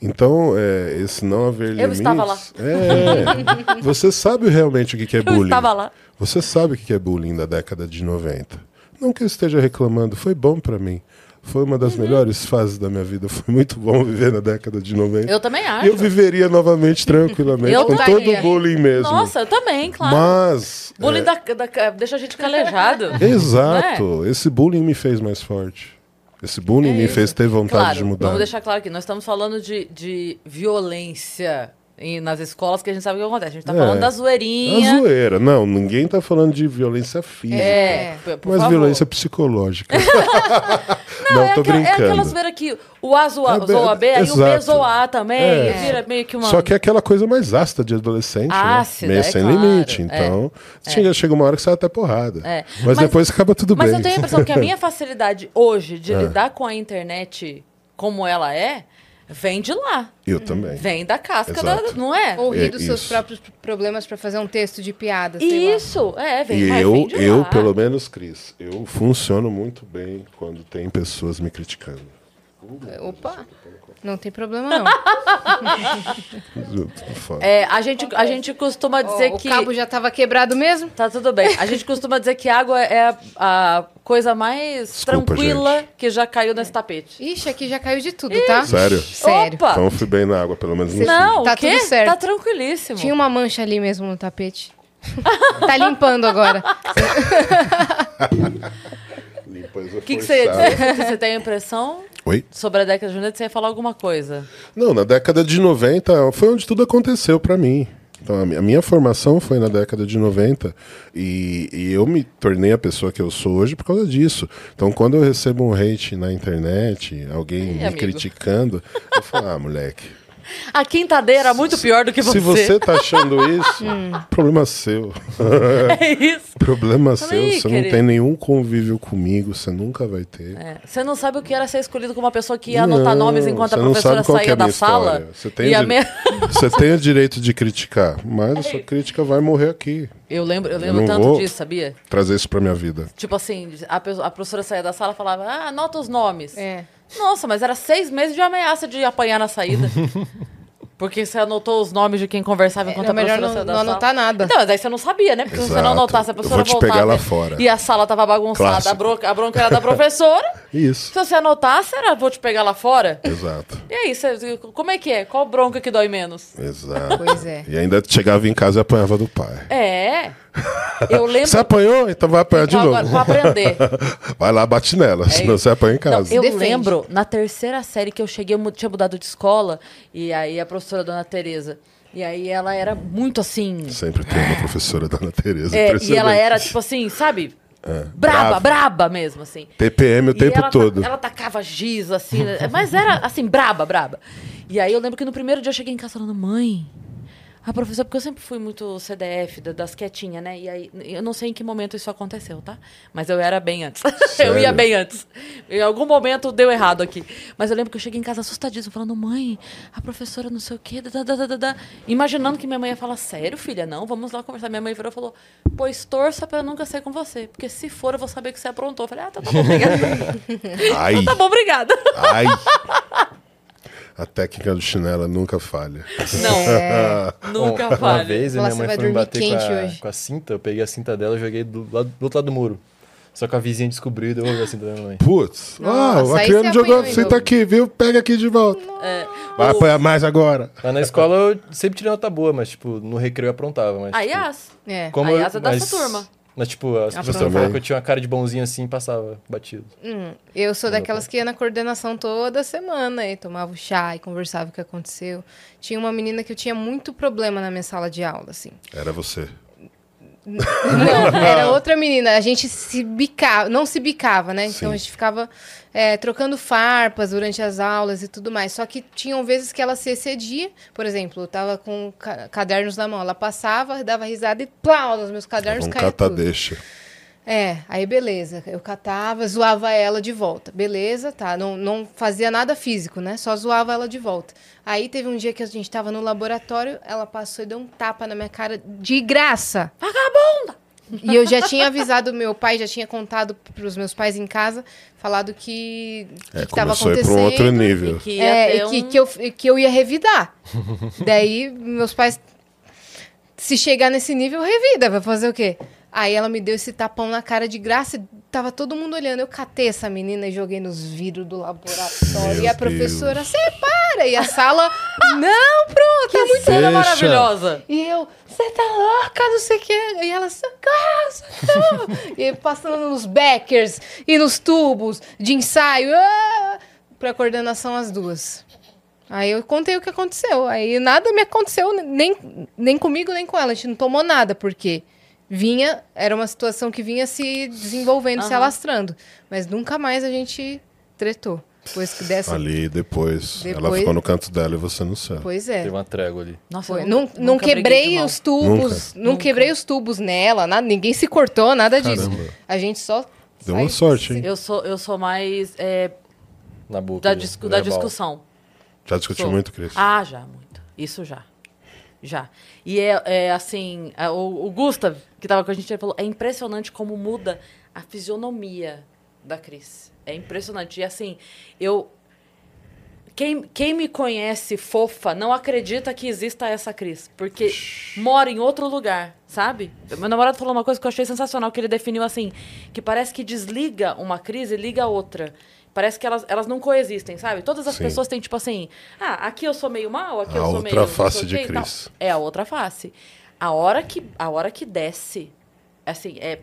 Então, é, esse não haver Eu estava lá. É, você sabe realmente o que é Eu bullying. estava lá. Você sabe o que é bullying da década de 90. Não que eu esteja reclamando, foi bom pra mim. Foi uma Uhum. das melhores fases da minha vida. Foi muito bom viver na década de 90. Eu também acho. Eu viveria novamente tranquilamente, Eu com todo o bullying mesmo. Nossa, eu também, claro. Mas. Bullying é, da, da- deixa a gente calejado. Exato. Esse bullying me fez mais forte. Esse bullying É me fez ter vontade Claro, de mudar. vamos deixar claro aqui, nós estamos falando de, de violência em- nas escolas, que a gente sabe o que acontece. A gente tá É. falando da A zoeirinha. zoeira. Não, ninguém tá falando de violência física. É, p- por mas favor. violência psicológica. Não, é tô aquela, é brincando. aquela zoeira que o A zoa, É, zoa B, aí o B zoa A também, É. vira meio que uma... Só que é aquela coisa mais ácida de adolescente, Ácida, né? Meio é sem claro, limite. é. Então, chega, chega uma hora que sai até porrada. É. Mas, Mas- depois acaba tudo Mas bem. eu tenho a impressão que a minha facilidade hoje de É. lidar com a internet como ela é, vem de lá. Eu também. Vem da casca da... Não é? Ou rir É, dos seus isso. próprios problemas pra fazer um texto de piada, sei lá. Isso, é, vem, E mas eu, vem de eu, lá. pelo menos, Cris, eu funciono muito bem quando tem pessoas me criticando. Opa, não tem problema não. É, a, gente, a gente costuma dizer Ó, o que... cabo já tava quebrado mesmo? Tá tudo bem. A gente costuma dizer que água é a, a coisa mais Desculpa, tranquila gente. que já caiu nesse tapete. Ixi, aqui já caiu de tudo, tá? Sério? Sério. Opa! Então eu fui bem na água, pelo menos no Não, Tá o quê? tudo certo. Tá tranquilíssimo. Tinha uma mancha ali mesmo no tapete. tá limpando agora. O que, que você ia dizer? Você tem a impressão Oi? sobre a década de 90 você ia falar alguma coisa? Não, na década de 90 foi onde tudo aconteceu pra mim. Então, a mi- a minha formação foi na década de 90 e, e eu me tornei a pessoa que eu sou hoje por causa disso. Então, quando eu recebo um hate na internet, alguém me amigo. criticando, eu falo, ah, moleque. A quintadeira era muito pior do que você. Se você tá achando isso, Hum. problema seu. É isso. Problema Fala seu. aí, Você querido. não tem nenhum convívio comigo, você nunca vai ter. É, Você não sabe o que era ser escolhido como uma pessoa que ia anotar Não, nomes enquanto a você não professora sabe qual que é saía a minha da sala. história. Você tem, e a o minha... você tem o direito de criticar, mas a sua crítica vai morrer aqui. Eu lembro, eu lembro não tanto vou- disso, sabia? Trazer isso pra minha vida. Tipo assim, a, pe- a professora saía da sala e falava, ah, anota os nomes. É. Nossa, mas era seis meses de ameaça de apanhar na saída. Porque você anotou os nomes de quem conversava enquanto Era a melhor professora não, não anotar nada. Então, mas aí você não sabia, né? Porque se você não anotasse, a Eu professora vou te voltava pegar lá e- fora. e a sala tava bagunçada, a bronca, a bronca era da professora. Isso. Se você anotasse, era vou te pegar lá fora. Exato. E aí, você, como é que é? Qual bronca que dói menos? Exato. Pois é. E ainda chegava em casa e apanhava do pai. É. Eu lembro. Você apanhou? Então vai apanhar de Então, novo. agora, pra aprender. Vai lá, bate nela, senão isso. você apanha em Não, casa. eu Defende. lembro, na terceira série que eu cheguei, eu tinha mudado de escola, e aí a professora Dona Tereza. E aí ela era muito assim. Sempre tem uma professora Dona Tereza. é, e ela era, tipo assim, sabe? É, Braba, brava. braba mesmo, assim. TPM o E tempo ela, ta- todo. Ela tacava giz, assim, né? mas era assim, braba, braba. E aí eu lembro que no primeiro dia eu cheguei em casa falando, mãe, a professora, porque eu sempre fui muito CDF, da- das quietinhas, né? E aí, eu não sei em que momento isso aconteceu, tá? Mas eu era bem antes. eu ia bem antes. Em algum momento deu errado aqui. Mas eu lembro que eu cheguei em casa assustadíssima, falando, mãe, a professora não sei o quê, da, da, da, da, da. imaginando que minha mãe ia falar, sério, filha? Não, vamos lá conversar. Minha mãe virou e falou, pois torça pra eu nunca sair com você, porque se for eu vou saber que você aprontou. Eu falei, ah, tá bom, obrigada. Ai, Então tá bom, obrigada. ai. A técnica do chinelo nunca falha. Não, nunca uma falha. vez a minha mãe vai foi me dormir bater quente com a, hoje. com a cinta, eu peguei a cinta dela e joguei do, lado, do outro lado do muro. Só que a vizinha descobriu e devolveu a cinta da minha mãe. Putz, ah, o aí Acriano você jogou, tá aqui, viu? Pega aqui de volta. É, Vai o- apanhar mais agora. Mas na escola eu sempre tirei nota boa, mas tipo, no recreio eu aprontava. Mas, A tipo, Yas. É. como A eu- Yas é dessa mas- turma. Mas tipo, as pessoas Aprontar. falavam que eu tinha uma cara de bonzinho assim e passava batido. Hum, eu sou daquelas que ia na coordenação toda semana e tomava o chá e conversava o que aconteceu. Tinha uma menina que eu tinha muito problema na minha sala de aula, assim. Era você. Não, era outra menina. A gente se bicava, não se bicava, né? Então Sim. a gente ficava é, trocando farpas durante as aulas e tudo mais. Só que tinham vezes que ela se excedia. Por exemplo, eu tava com ca- cadernos na mão. Ela passava, dava risada e plá, os meus cadernos Um caíam tudo. cata-deixa. É, aí beleza. Eu catava, zoava ela de volta. Beleza, tá. Não, não fazia nada físico, né? Só zoava ela de volta. Aí teve um dia que a gente tava no laboratório, ela passou e deu um tapa na minha cara de graça. Vagabunda! E eu já tinha avisado meu pai, já tinha contado pros meus pais em casa, falado que É, que tava começou a ir para acontecendo. um outro nível. E que É, e que, um- que, eu, que eu ia revidar. Daí, meus pais, se chegar nesse nível, revida, vai fazer o quê? Aí ela me deu esse tapão na cara de graça, e tava todo mundo olhando. Eu catei essa menina e joguei nos vidros do laboratório. Meu e a professora, Deus. separa! E a sala, não, pronto, tá muito cena Fecha. maravilhosa. e eu, você tá louca, não sei o quê. E ela, socorro, socorro. e passando nos backers e nos tubos de ensaio, ah, pra coordenação as duas. Aí eu contei o que aconteceu. Aí nada me aconteceu, nem, nem comigo, nem com ela. A gente não tomou nada, porque vinha, era uma situação que vinha se desenvolvendo, se Aham. alastrando. Mas nunca mais a gente tretou. Depois que dessa. Ali, depois, ela Depois- ficou no canto dela e você no céu. Pois é. Teve uma trégua ali. Nossa, Foi. Não, nunca- não nunca quebrei os tubos, não Nunca. quebrei os tubos nela, nada, ninguém se cortou, nada disso. Caramba. A gente só. Deu uma sorte, hein? Eu sou, eu sou mais é, Na boca. da, da discussão. Já discutiu Sou. muito, Cris? Ah, já, muito. Isso já. Já. E é, é assim, a- o, o Gustav, que tava com a gente, ele falou, é impressionante como muda a fisionomia da Cris. É impressionante. E assim, eu... Quem, quem me conhece fofa não acredita que exista essa Cris. Porque mora em outro lugar, sabe? Meu namorado falou uma coisa que eu achei sensacional, que ele definiu assim, que parece que desliga uma Cris e liga outra. Parece que elas, elas não coexistem, sabe? Todas as Sim. pessoas têm, tipo assim, ah, aqui eu sou meio mal, aqui A eu sou outra meio... não sei face de. Cris. É a outra face. A hora que, a hora que desce, assim, é,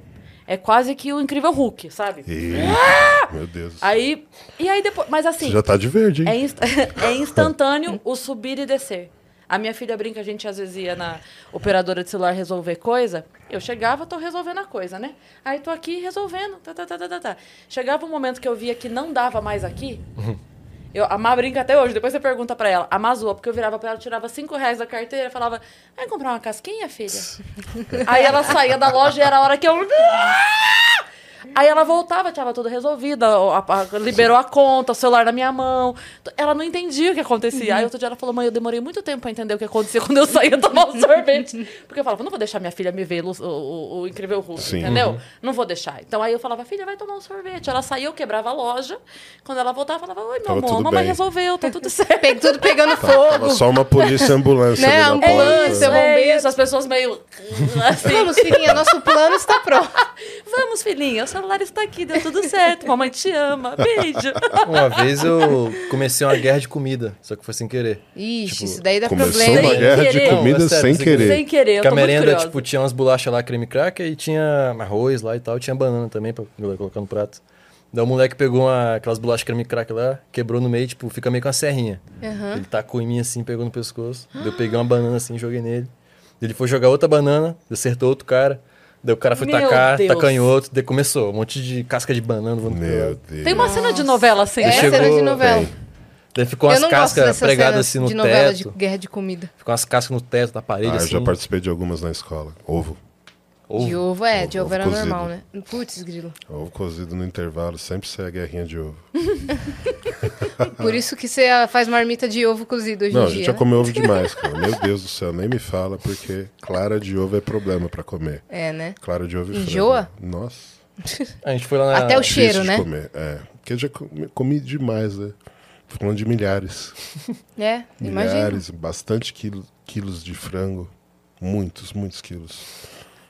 é quase que o incrível Hulk, sabe? Eita, Meu Deus. Aí, e aí depois, mas assim, Você já tá de verde, hein? é, inst- é instantâneo o subir e descer. A minha filha brinca, a gente às vezes ia na operadora de celular resolver coisa. Eu chegava, tô resolvendo a coisa, né? Aí tô aqui resolvendo. Tá, tá, tá, tá, tá, tá. Chegava um momento que eu via que não dava mais aqui. Eu, a Má brinca até hoje, depois você pergunta pra ela. A Má zoa, porque eu virava pra ela, tirava cinco reais da carteira e falava: Vai comprar uma casquinha, filha? Aí ela saía da loja e era a hora que eu. Aí ela voltava, tava tudo resolvido, a- a- liberou a conta, o celular na minha mão. Ela não entendia o que acontecia. Aí outro dia ela falou, mãe, eu demorei muito tempo pra entender o que acontecia quando eu saía tomar um sorvete. Porque eu falava, não vou deixar minha filha me ver o, o- o incrível Hulk, Sim. entendeu? Não vou deixar. Então aí eu falava, filha, vai tomar um sorvete. Ela saía, eu quebrava a loja. Quando ela voltava, eu falava, oi, meu Tava amor, mamãe bem. resolveu, tá tudo certo. Tudo pegando Tava fogo. só uma polícia e ambulância Né, ambulância. É bombeiro. isso, as pessoas meio assim. Vamos, filhinha, nosso plano está pronto. Vamos, filhinha, o celular está aqui, deu tudo certo. Mamãe te ama. Beijo. Uma vez eu comecei uma guerra de comida, só que foi sem querer. Ixi, Tipo, isso daí dá Começou problema. uma Sem guerra de querer. comida Não, sério, sem sem querer. Sem querer, eu Porque tô a merenda, tipo, tinha umas bolachas lá, creme cracker, e tinha arroz lá e tal, tinha banana também pra colocar no prato. Daí o moleque pegou uma, aquelas bolachas creme cracker lá, quebrou no meio, tipo, fica meio com a serrinha. Aham. Ele tacou em mim assim, pegou no pescoço. Daí eu peguei uma banana assim, joguei nele. Ele foi jogar outra banana, acertou outro cara. Daí o cara foi Meu tacar, Deus. tacou em outro. Daí começou, um monte de casca de banana. voando Meu. Deus. Tem uma cena de novela assim, É né? chegou- cena de novela. Tem. Daí ficou Eu umas cascas pregadas assim no de novela teto. de guerra de comida. Ficou umas cascas no teto da parede Ah, eu assim. já participei de algumas na escola. Ovo. Ovo. De ovo, é, Ovo- de ovo ovo era cozido. normal, né? Putz, grilo. Ovo cozido no intervalo, sempre sai a guerrinha de ovo. Por isso que você faz marmita de ovo cozido hoje Não, em a dia. gente já né? comeu ovo demais, cara. Meu Deus do céu, nem me fala, porque clara de ovo é problema pra comer. É, né? Clara de ovo e frango. Enjoa? Nossa. A gente foi lá na... Até o cheiro, né? comer. É, porque eu já comi, comi demais, né? Falando de milhares. É, imagina. Milhares, bastante quilo, quilos de frango. Muitos, muitos quilos.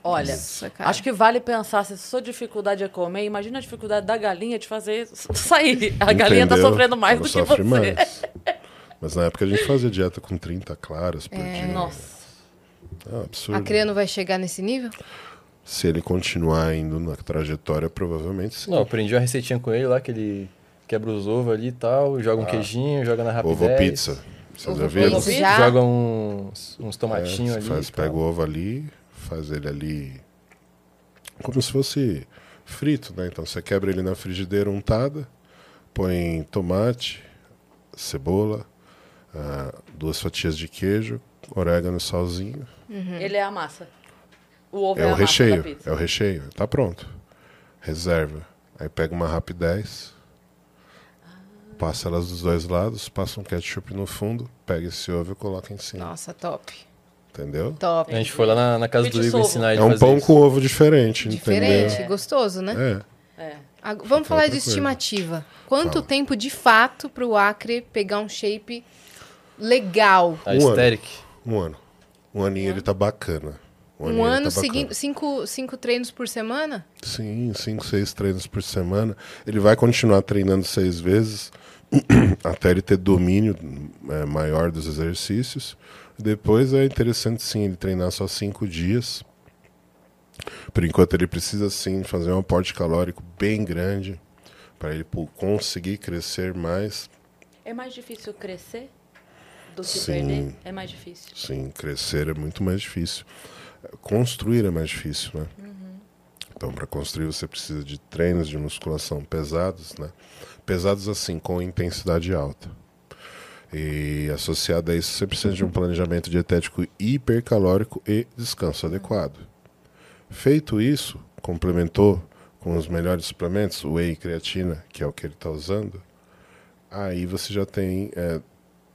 Olha, Nossa, cara. acho que vale pensar, se a sua dificuldade é comer, imagina a dificuldade da galinha de fazer sair. A galinha tá Entendeu? sofrendo mais Ela do que você. mais. Mas na época a gente fazia dieta com 30 claras por dia. Nossa. É um absurdo. A Cria não vai chegar nesse nível? Se ele continuar indo na trajetória, provavelmente sim. Não, eu aprendi uma receitinha com ele lá, que ele quebra os ovos ali e tal, joga um queijinho, joga na rapidez. Ovo pizza. Vocês já Ovo viram? pizza. Já? Joga uns, uns É, tomatinhos você ali. faz, pega o ovo ali, faz ele ali como se fosse frito, né? Então você quebra ele na frigideira untada, põe tomate, cebola, ah, duas fatias de queijo, orégano e salzinho. Ele é a massa. O ovo é, É a o massa da recheio, pizza. é o recheio. Tá pronto. Reserva. Aí pega uma rapidez, passa elas dos dois lados, passa um ketchup no fundo, pega esse ovo e coloca em cima. Nossa, top. Entendeu? Top. A gente foi lá na, na casa do Igor ensinar ele É um fazer pão isso. com ovo diferente, Diferente, entendeu? gostoso, né? É. É. Vamos falar de coisa. estimativa. Quanto Fala. tempo de fato para o Acre pegar um shape legal? A Um ano. Aesthetic. Um ano. Um aninho ele tá bacana. Um ele ano tá seguindo, cinco, cinco treinos por semana? Sim, cinco, seis treinos por semana. Ele vai continuar treinando seis vezes até ele ter domínio é, maior dos exercícios. Depois é interessante sim ele treinar só cinco dias. Por enquanto ele precisa sim fazer um aporte calórico bem grande para ele conseguir crescer mais. É mais difícil crescer do que Sim. perder? É mais difícil. Sim, crescer é muito mais difícil. Construir é mais difícil, né? Então, para construir, você precisa de treinos de musculação pesados, né? Pesados assim, com intensidade alta. E associado a isso, você precisa de um planejamento dietético hipercalórico e descanso adequado. Feito isso, complementou com os melhores suplementos, whey e creatina, que é o que ele está usando, aí você já tem é,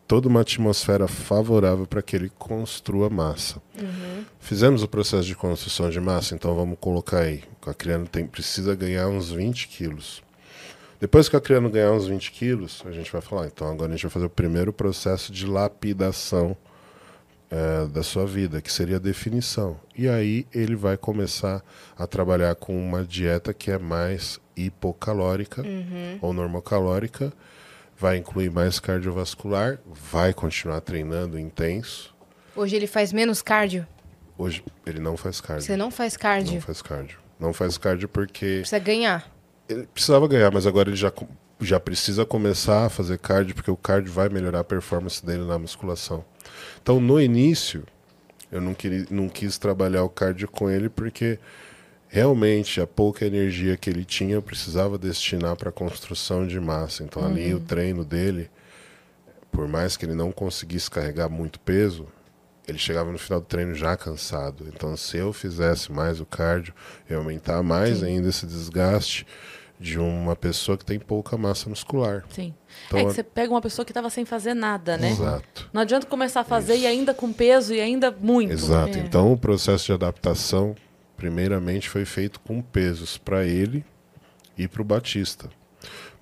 toda uma atmosfera favorável para que ele construa massa. Fizemos o processo de construção de massa, então vamos colocar aí. O Cacriano tem, precisa ganhar uns 20 quilos. Depois que o Cacriano ganhar uns 20 quilos, a gente vai falar, então agora a gente vai fazer o primeiro processo de lapidação eh, da sua vida, que seria a definição. E aí ele vai começar a trabalhar com uma dieta que é mais hipocalórica ou normocalórica, vai incluir mais cardiovascular, vai continuar treinando intenso. Hoje ele faz menos cardio? Hoje ele não faz cardio. Você não faz cardio? Não faz cardio. Não faz cardio porque Precisa ganhar. Ele precisava ganhar, mas agora ele já, já precisa começar a fazer cardio, porque o cardio vai melhorar a performance dele na musculação. Então, no início, eu não, queria, não quis trabalhar o cardio com ele, porque realmente a pouca energia que ele tinha eu precisava destinar para a construção de massa. Então, ali o treino dele, por mais que ele não conseguisse carregar muito peso, ele chegava no final do treino já cansado. Então, se eu fizesse mais o cardio, ia aumentar mais ainda esse desgaste de uma pessoa que tem pouca massa muscular. Sim. Então, é que você pega uma pessoa que estava sem fazer nada, né? Exato. Não adianta começar a fazer e ainda com peso e ainda muito. Exato. É. Então, o processo de adaptação, primeiramente, foi feito com pesos para ele e para o Batista.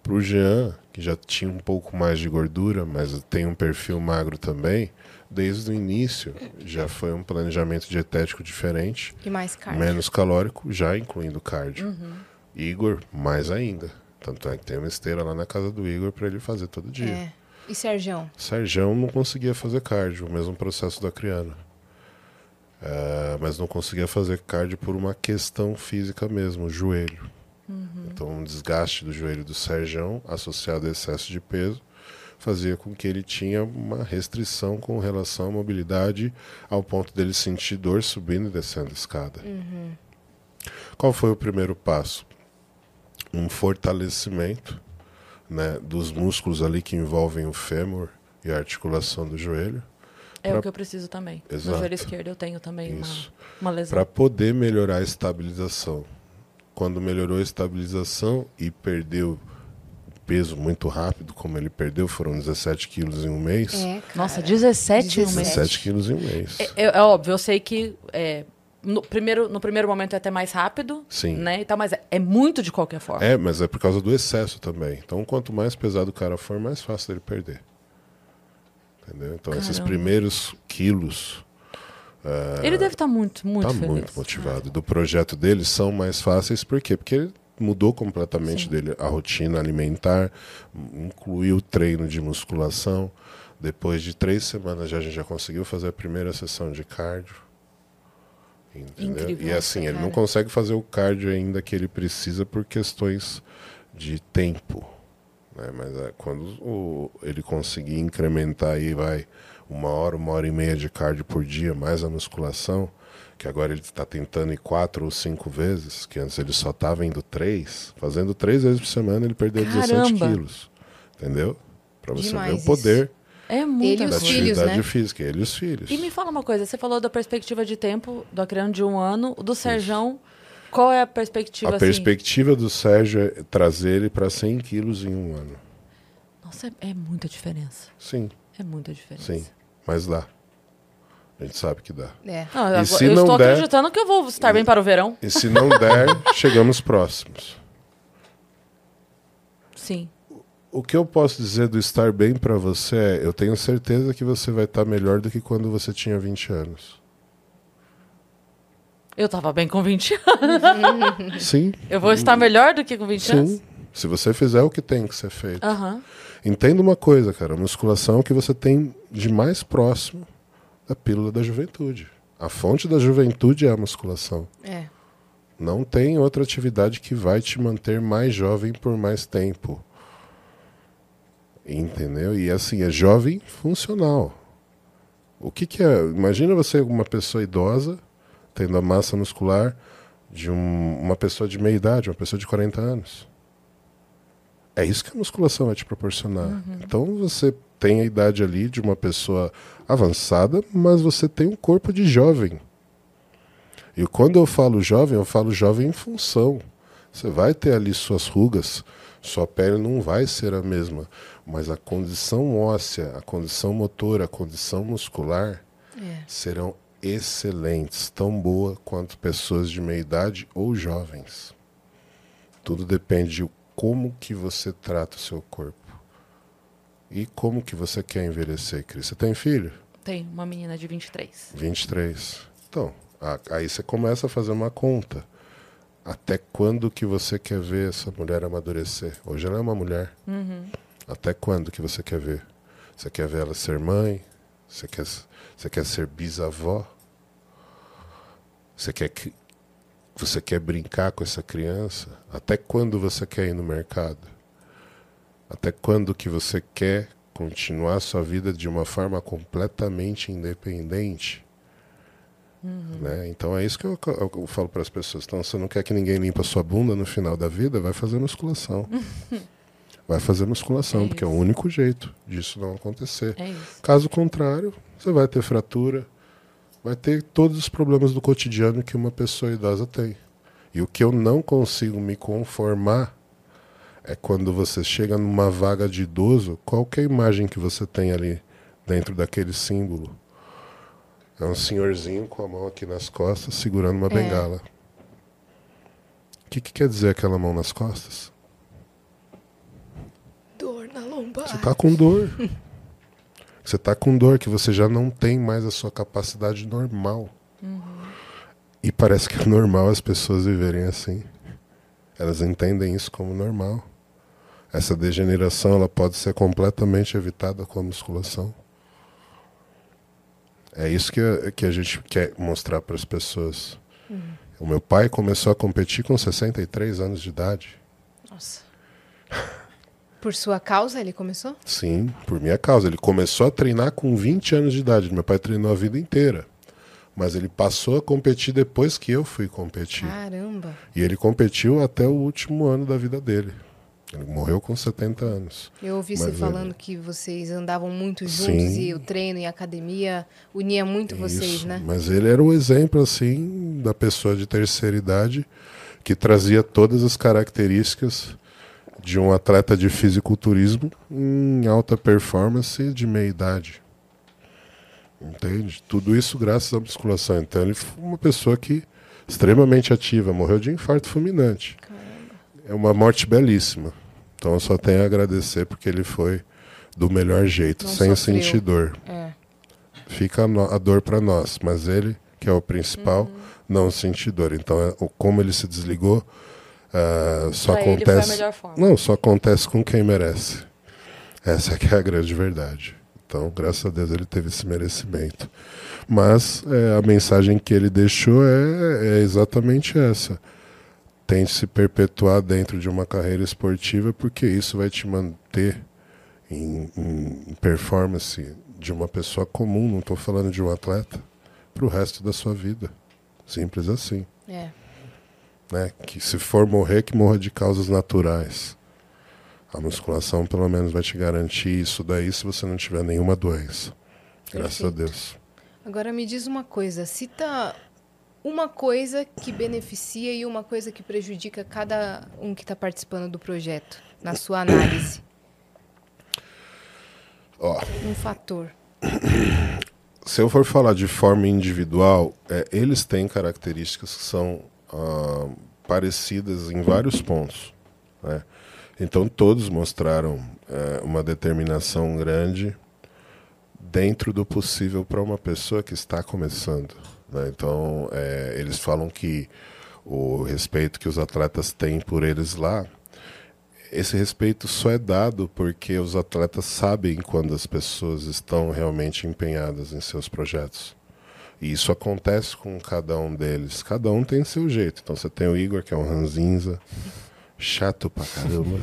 Para o Jean, que já tinha um pouco mais de gordura, mas tem um perfil magro também, desde o início já foi um planejamento dietético diferente, E mais cardio. menos calórico, já incluindo cardio. Uhum. Igor, mais ainda. Tanto é que tem uma esteira lá na casa do Igor para ele fazer todo dia. É. E Sergião? Sérgio não conseguia fazer cardio, o mesmo processo da Criana. É, mas não conseguia fazer cardio por uma questão física mesmo, o joelho. Então, um desgaste do joelho do Sérgio, associado a excesso de peso, fazia com que ele tinha uma restrição com relação à mobilidade, ao ponto dele sentir dor subindo e descendo a escada. Qual foi o primeiro passo? Um fortalecimento né, dos músculos ali que envolvem o fêmur e a articulação do joelho, É Pra- o que eu preciso também. Exato. No joelho esquerdo eu tenho também uma, Isso. uma lesão. para poder melhorar a estabilização. Quando melhorou a estabilização e perdeu peso muito rápido, como ele perdeu, foram 17 quilos em um mês. É. Nossa, 17 em um mês. 17 quilos em um mês. É, é óbvio, eu sei que é, no, primeiro, no primeiro momento é até mais rápido, Sim. né? E tal, mas é, é muito de qualquer forma. É, mas é por causa do excesso também. Então, quanto mais pesado o cara for, mais fácil dele perder. Entendeu? Então, esses Caramba. primeiros quilos Ele deve estar muito, muito tá feliz. muito motivado. Do projeto dele são mais fáceis, por quê? Porque ele mudou completamente dele a rotina alimentar, incluiu o treino de musculação. Depois de três semanas já, a gente já conseguiu fazer a primeira sessão de cardio. Entendeu? Incrível, e assim, ele não cara. consegue fazer o cardio ainda que ele precisa por questões de tempo. né? Mas é, quando o- ele conseguir incrementar aí, vai uma hora, uma hora e meia de cardio por dia, mais a musculação, que agora ele está tentando ir quatro ou cinco vezes, que antes ele só estava indo três, fazendo três vezes por semana ele perdeu 17 Caramba! quilos. Entendeu? Para você Demais ver o poder É muito Ele da os filhos, atividade né? física, ele e os filhos. E me fala uma coisa, você falou da perspectiva de tempo do Acreano de um ano, o do Serjão, qual é a perspectiva A assim? perspectiva do Sérgio é trazer ele para 100 quilos em um ano. Nossa, é, é muita diferença. Sim, É muita diferença. sim, mas dá. A gente sabe que dá. É. Não, E eu, se eu não estou der- acreditando que eu vou estar bem para o verão. E se não der, chegamos próximos. Sim. O que eu posso dizer do estar bem pra você é, eu tenho certeza que você vai estar melhor do que quando você tinha 20 anos. Eu tava bem com 20 anos. Sim. Eu vou estar melhor do que com 20 anos? Sim. Se você fizer o que tem que ser feito. Aham. Entenda uma coisa, cara. A musculação é o que você tem de mais próximo da pílula da juventude. A fonte da juventude é a musculação. É. Não tem outra atividade que vai te manter mais jovem por mais tempo. Entendeu? E assim, é jovem funcional. O que, que é? Imagina você, uma pessoa idosa, tendo a massa muscular de um- uma pessoa de meia idade, uma pessoa de 40 anos. É isso que a musculação vai te proporcionar. Então você tem a idade ali de uma pessoa avançada, mas você tem um corpo de jovem. E quando eu falo jovem, eu falo jovem em função. Você vai ter ali suas rugas, sua pele não vai ser a mesma, mas a condição óssea, a condição motora, a condição muscular É. serão excelentes, tão boa quanto pessoas de meia idade ou jovens. Tudo depende de como que você trata o seu corpo. E como que você quer envelhecer, Cris? Você tem filho? Tem uma menina de 23. 23. Então, aí você começa a fazer uma conta. Até quando que você quer ver essa mulher amadurecer? Hoje ela é uma mulher. Até quando que você quer ver? Você quer ver ela ser mãe? Você quer, você quer ser bisavó? Você quer que você quer brincar com essa criança? Até quando você quer ir no mercado? Até quando que você quer continuar sua vida de uma forma completamente independente? Né? Então é isso que eu, eu- eu falo para as pessoas. Então, você não quer que ninguém limpa a sua bunda no final da vida? Vai fazer musculação. vai fazer musculação, É porque é o isso. único jeito disso não acontecer. É isso. Caso contrário, você vai ter fratura, vai ter todos os problemas do cotidiano que uma pessoa idosa tem. E o que eu não consigo me conformar é quando você chega numa vaga de idoso, qual que é a imagem que você tem ali dentro daquele símbolo? É um senhorzinho com a mão aqui nas costas, segurando uma bengala. O que, que quer dizer aquela mão nas costas? Dor na lombar. Você tá com dor. Você tá com dor que você já não tem mais a sua capacidade normal. E parece que é normal as pessoas viverem assim. Elas entendem isso como normal. Essa degeneração ela pode ser completamente evitada com a musculação. É isso que a, que a gente quer mostrar para as pessoas. O meu pai começou a competir com 63 anos de idade. Nossa. Por sua causa ele começou? Sim, por minha causa. Ele começou a treinar com 20 anos de idade. Meu pai treinou a vida inteira. Mas ele passou a competir depois que eu fui competir. Caramba. E ele competiu até o último ano da vida dele. Ele morreu com 70 anos. Eu ouvi você ele- falando que vocês andavam muito juntos Sim. e o treino e a academia unia muito vocês, Isso. né? Mas ele era um exemplo, assim, da pessoa de terceira idade que trazia todas as características de um atleta de fisiculturismo em alta performance de meia idade. Entende? Tudo isso graças à musculação. Então ele foi uma pessoa que extremamente ativa, morreu de infarto fulminante. É uma morte belíssima. Então eu só tenho a agradecer porque ele foi do melhor jeito, Não sem sofreu. sentir dor É. fica a, dor para nós, mas ele, que é o principal, Uhum. não sente dor. Então, é, como ele se desligou, ah, só Pra acontece. melhor forma. Não, só acontece com quem merece. Essa é a grande verdade. Então, graças a Deus, ele teve esse merecimento. Mas é, a mensagem que ele deixou é, é exatamente essa. Tente se perpetuar dentro de uma carreira esportiva, porque isso vai te manter em, em performance de uma pessoa comum, não estou falando de um atleta, para o resto da sua vida. Simples assim. É. Né? Que se for morrer, que morra de causas naturais. A musculação, pelo menos, vai te garantir isso daí se você não tiver nenhuma doença. Graças a Perfeito. Deus. Agora me diz uma coisa, cita uma coisa que beneficia e uma coisa que prejudica cada um que está participando do projeto, na sua análise. Ó, Um fator. se eu for falar de forma individual, é, eles têm características que são ah, parecidas em vários pontos. Né? Então, todos mostraram é, uma determinação grande dentro do possível para uma pessoa que está começando. Né? Então, é, eles falam que o respeito que os atletas têm por eles lá, esse respeito só é dado porque os atletas sabem quando as pessoas estão realmente empenhadas em seus projetos. E isso acontece com cada um deles. Cada um tem seu jeito. Então você tem o Igor, que é um ranzinza, chato pra caramba.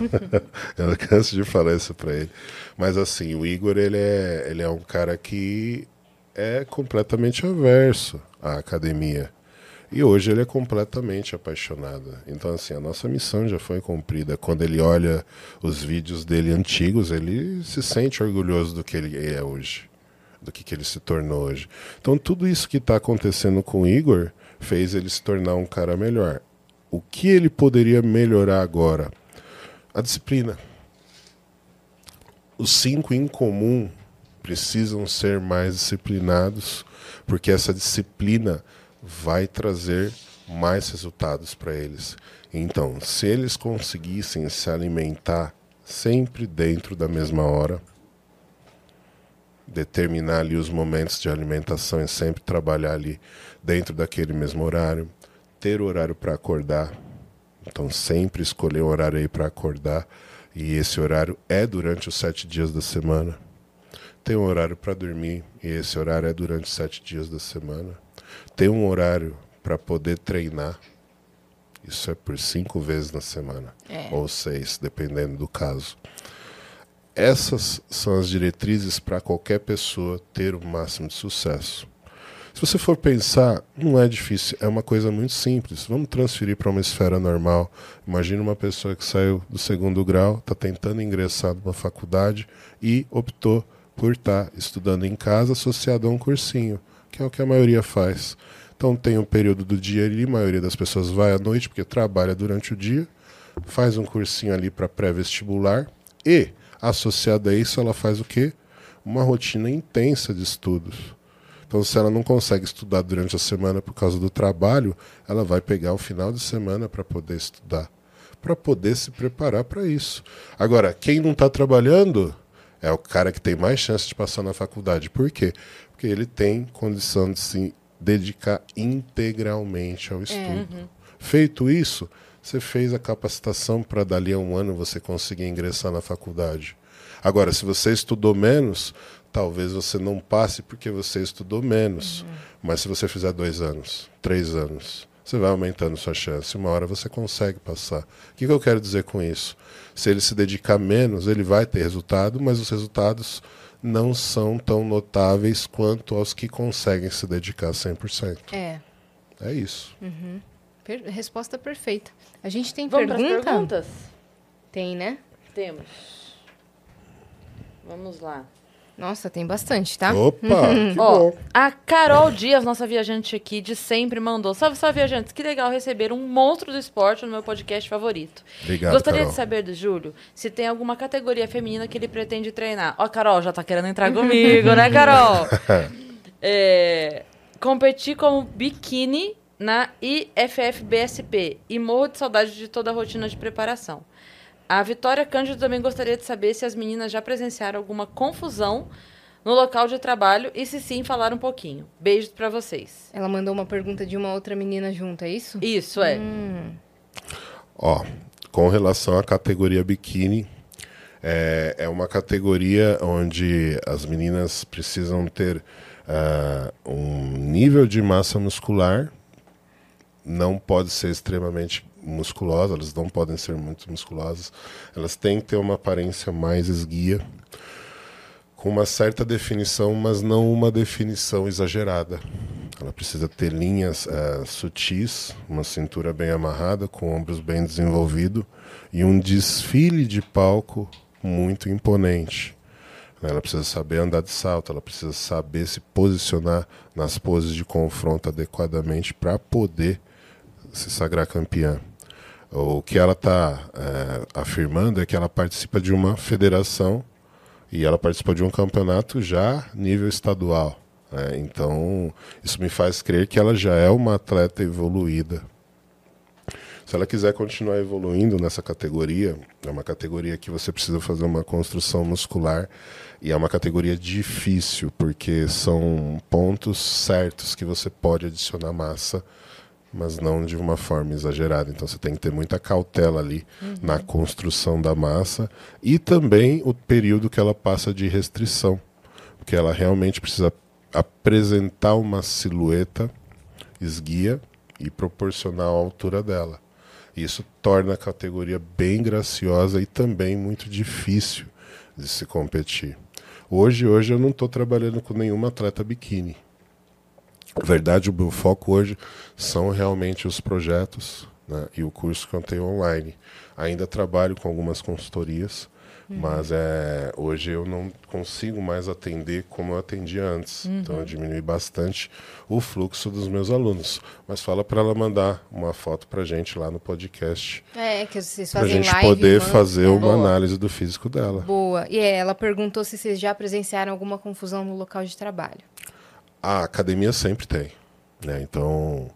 eu canso de falar isso pra ele. Mas assim, o Igor, ele é, ele é um cara que é completamente averso à academia. E hoje ele é completamente apaixonado. Então, assim, a nossa missão já foi cumprida. Quando ele olha os vídeos dele antigos, ele se sente orgulhoso do que ele é hoje, do que, que ele se tornou hoje. Então, tudo isso que está acontecendo com o Igor fez ele se tornar um cara melhor. O que ele poderia melhorar agora? A disciplina. Os cinco em comum precisam ser mais disciplinados, porque essa disciplina vai trazer mais resultados para eles. Então, se eles conseguissem se alimentar sempre dentro da mesma hora, determinar ali os momentos de alimentação e sempre trabalhar ali dentro daquele mesmo horário, ter horário para acordar. Então, sempre escolher um horário aí para acordar. E esse horário é durante os sete dias da semana. Tem um horário para dormir. E esse horário é durante os sete dias da semana ter um horário para poder treinar, isso é por cinco vezes na semana, é. ou seis, dependendo do caso. Essas são as diretrizes para qualquer pessoa ter o máximo de sucesso. Se você for pensar, não é difícil, é uma coisa muito simples. Vamos transferir para uma esfera normal. Imagina uma pessoa que saiu do segundo grau, está tentando ingressar numa faculdade e optou por estar tá estudando em casa associado a um cursinho que é o que a maioria faz. Então tem um período do dia ali, a maioria das pessoas vai à noite porque trabalha durante o dia, faz um cursinho ali para pré-vestibular e, associada a isso, ela faz o quê? Uma rotina intensa de estudos. Então, se ela não consegue estudar durante a semana por causa do trabalho, ela vai pegar o final de semana para poder estudar, para poder se preparar para isso. Agora, quem não está trabalhando é o cara que tem mais chance de passar na faculdade. Por quê? porque ele tem condição de se dedicar integralmente ao estudo. É, uhum. Feito isso, você fez a capacitação para dali a um ano você conseguir ingressar na faculdade. Agora, se você estudou menos, talvez você não passe porque você estudou menos. Uhum. Mas se você fizer dois anos, três anos, você vai aumentando sua chance. Uma hora você consegue passar. O que, que eu quero dizer com isso? Se ele se dedicar menos, ele vai ter resultado, mas os resultados não são tão notáveis quanto aos que conseguem se dedicar 100%. É. É isso. Uhum. Per resposta perfeita. A gente tem Vamos pergunta? perguntas? Tem, né? Temos. Vamos lá. Nossa, tem bastante, tá? Opa! que Ó, bom. A Carol Dias, nossa viajante aqui de sempre, mandou. Salve, salve, viajantes. Que legal receber um monstro do esporte no meu podcast favorito. Obrigado, Gostaria Carol. de saber do Júlio se tem alguma categoria feminina que ele pretende treinar. Ó, Carol, já tá querendo entrar comigo, né, Carol? é, competir como biquíni na IFFBSP e morro de saudade de toda a rotina de preparação. A Vitória Cândido também gostaria de saber se as meninas já presenciaram alguma confusão no local de trabalho e se sim, falar um pouquinho. Beijos para vocês. Ela mandou uma pergunta de uma outra menina junto, é isso? Isso, é. Hum. Ó, com relação à categoria biquíni, é, é uma categoria onde as meninas precisam ter uh, um nível de massa muscular, não pode ser extremamente musculosas, elas não podem ser muito musculosas, elas têm que ter uma aparência mais esguia, com uma certa definição, mas não uma definição exagerada. Ela precisa ter linhas é, sutis, uma cintura bem amarrada, com ombros bem desenvolvidos e um desfile de palco muito imponente. Ela precisa saber andar de salto, ela precisa saber se posicionar nas poses de confronto adequadamente para poder se sagrar campeã. O que ela está é, afirmando é que ela participa de uma federação E ela participou de um campeonato já nível estadual. né? Então, isso me faz crer que ela já é uma atleta evoluída. Se ela quiser continuar evoluindo nessa categoria, é uma categoria que você precisa fazer uma construção muscular e é uma categoria difícil, porque são pontos certos que você pode adicionar massa, mas não de uma forma exagerada. Então você tem que ter muita cautela ali na construção da massa e também o período que ela passa de restrição, porque ela realmente precisa apresentar uma silhueta esguia e proporcional à altura dela. Isso torna a categoria bem graciosa e também muito difícil de se competir. Hoje, hoje eu não estou trabalhando com nenhuma atleta biquíni. Na verdade, o meu foco hoje são realmente os projetos né, e o curso que eu tenho online. Ainda trabalho com algumas consultorias, mas é, hoje eu não consigo mais atender como eu atendia antes. Então eu diminui bastante o fluxo dos meus alunos. Mas fala para ela mandar uma foto para gente lá no podcast, É, que vocês para fazem gente live. poder mandam- fazer uma Boa. análise do físico dela. Boa. E é, ela perguntou se vocês já presenciaram alguma confusão no local de trabalho. A academia sempre tem. Né? Então,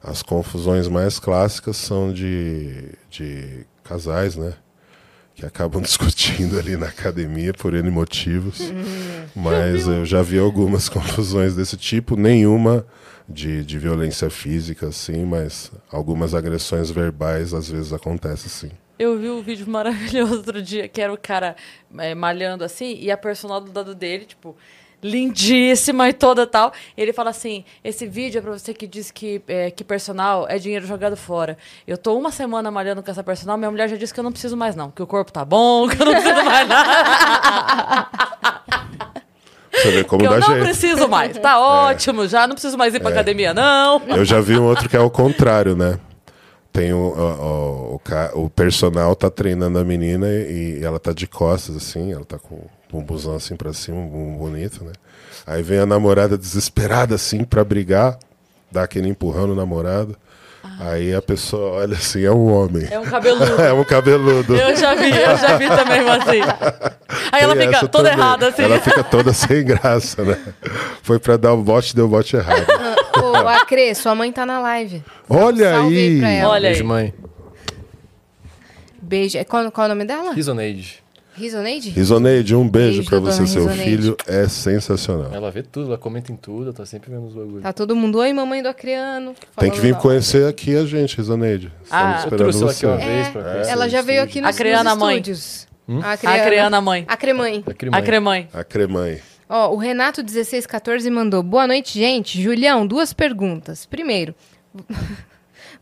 as confusões mais clássicas são de, de casais, né? Que acabam discutindo ali na academia por N motivos. Mas eu já vi algumas confusões desse tipo, nenhuma de, de violência física, assim, mas algumas agressões verbais às vezes acontecem, sim. Eu vi um vídeo maravilhoso outro dia, que era o cara é, malhando assim, e a personal do lado dele, tipo, lindíssima e toda tal. E ele fala assim: esse vídeo é pra você que diz que, é, que personal é dinheiro jogado fora. Eu tô uma semana malhando com essa personal, minha mulher já disse que eu não preciso mais, não. Que o corpo tá bom, que eu não preciso mais nada. Você vê como que eu dá não jeito. preciso mais. Tá ótimo, já não preciso mais ir pra academia, não. Eu já vi um outro que é o contrário, né? Tem o, o, o, o personal tá treinando a menina e, ela tá de costas, assim, ela tá com bumbuzão assim pra cima, um bumbum bonito, né? Aí vem a namorada desesperada, assim, pra brigar, dá aquele empurrão no namorado. Aí a pessoa olha assim, é um homem. É um cabeludo. É um cabeludo. Eu já vi, eu já vi também assim. Aí ela fica toda também. errada assim. Ela fica toda sem graça, né? Foi pra dar o bote, deu o bote errado. Ô, Acre, sua mãe tá na live. Olha Salve aí aí! pra ela. Olha aí. Beijo, mãe. Beijo. É, Qual, qual é o nome dela? Risoneide. Risoneide? Risoneide, um beijo, Beijo, pra você. Seu Risoneide. filho é sensacional. Ela vê tudo, ela comenta em tudo, tá sempre vendo os bagulhos. Tá todo mundo, oi, mamãe do Acreano. Tem que vir lá. conhecer aqui a gente, Risoneide. Estamos Ah, eu Eu esperando trouxe ela aqui você. uma vez É, pra conhecer ela já veio aqui nos, Acreana nos mãe. estúdios. Hum? A A Creana mãe. Acremãe. Da Crimãe. A cremãe. A Cremãe. Ó, o Renato 1614 mandou. Boa noite, gente. Julião, duas perguntas. Primeiro,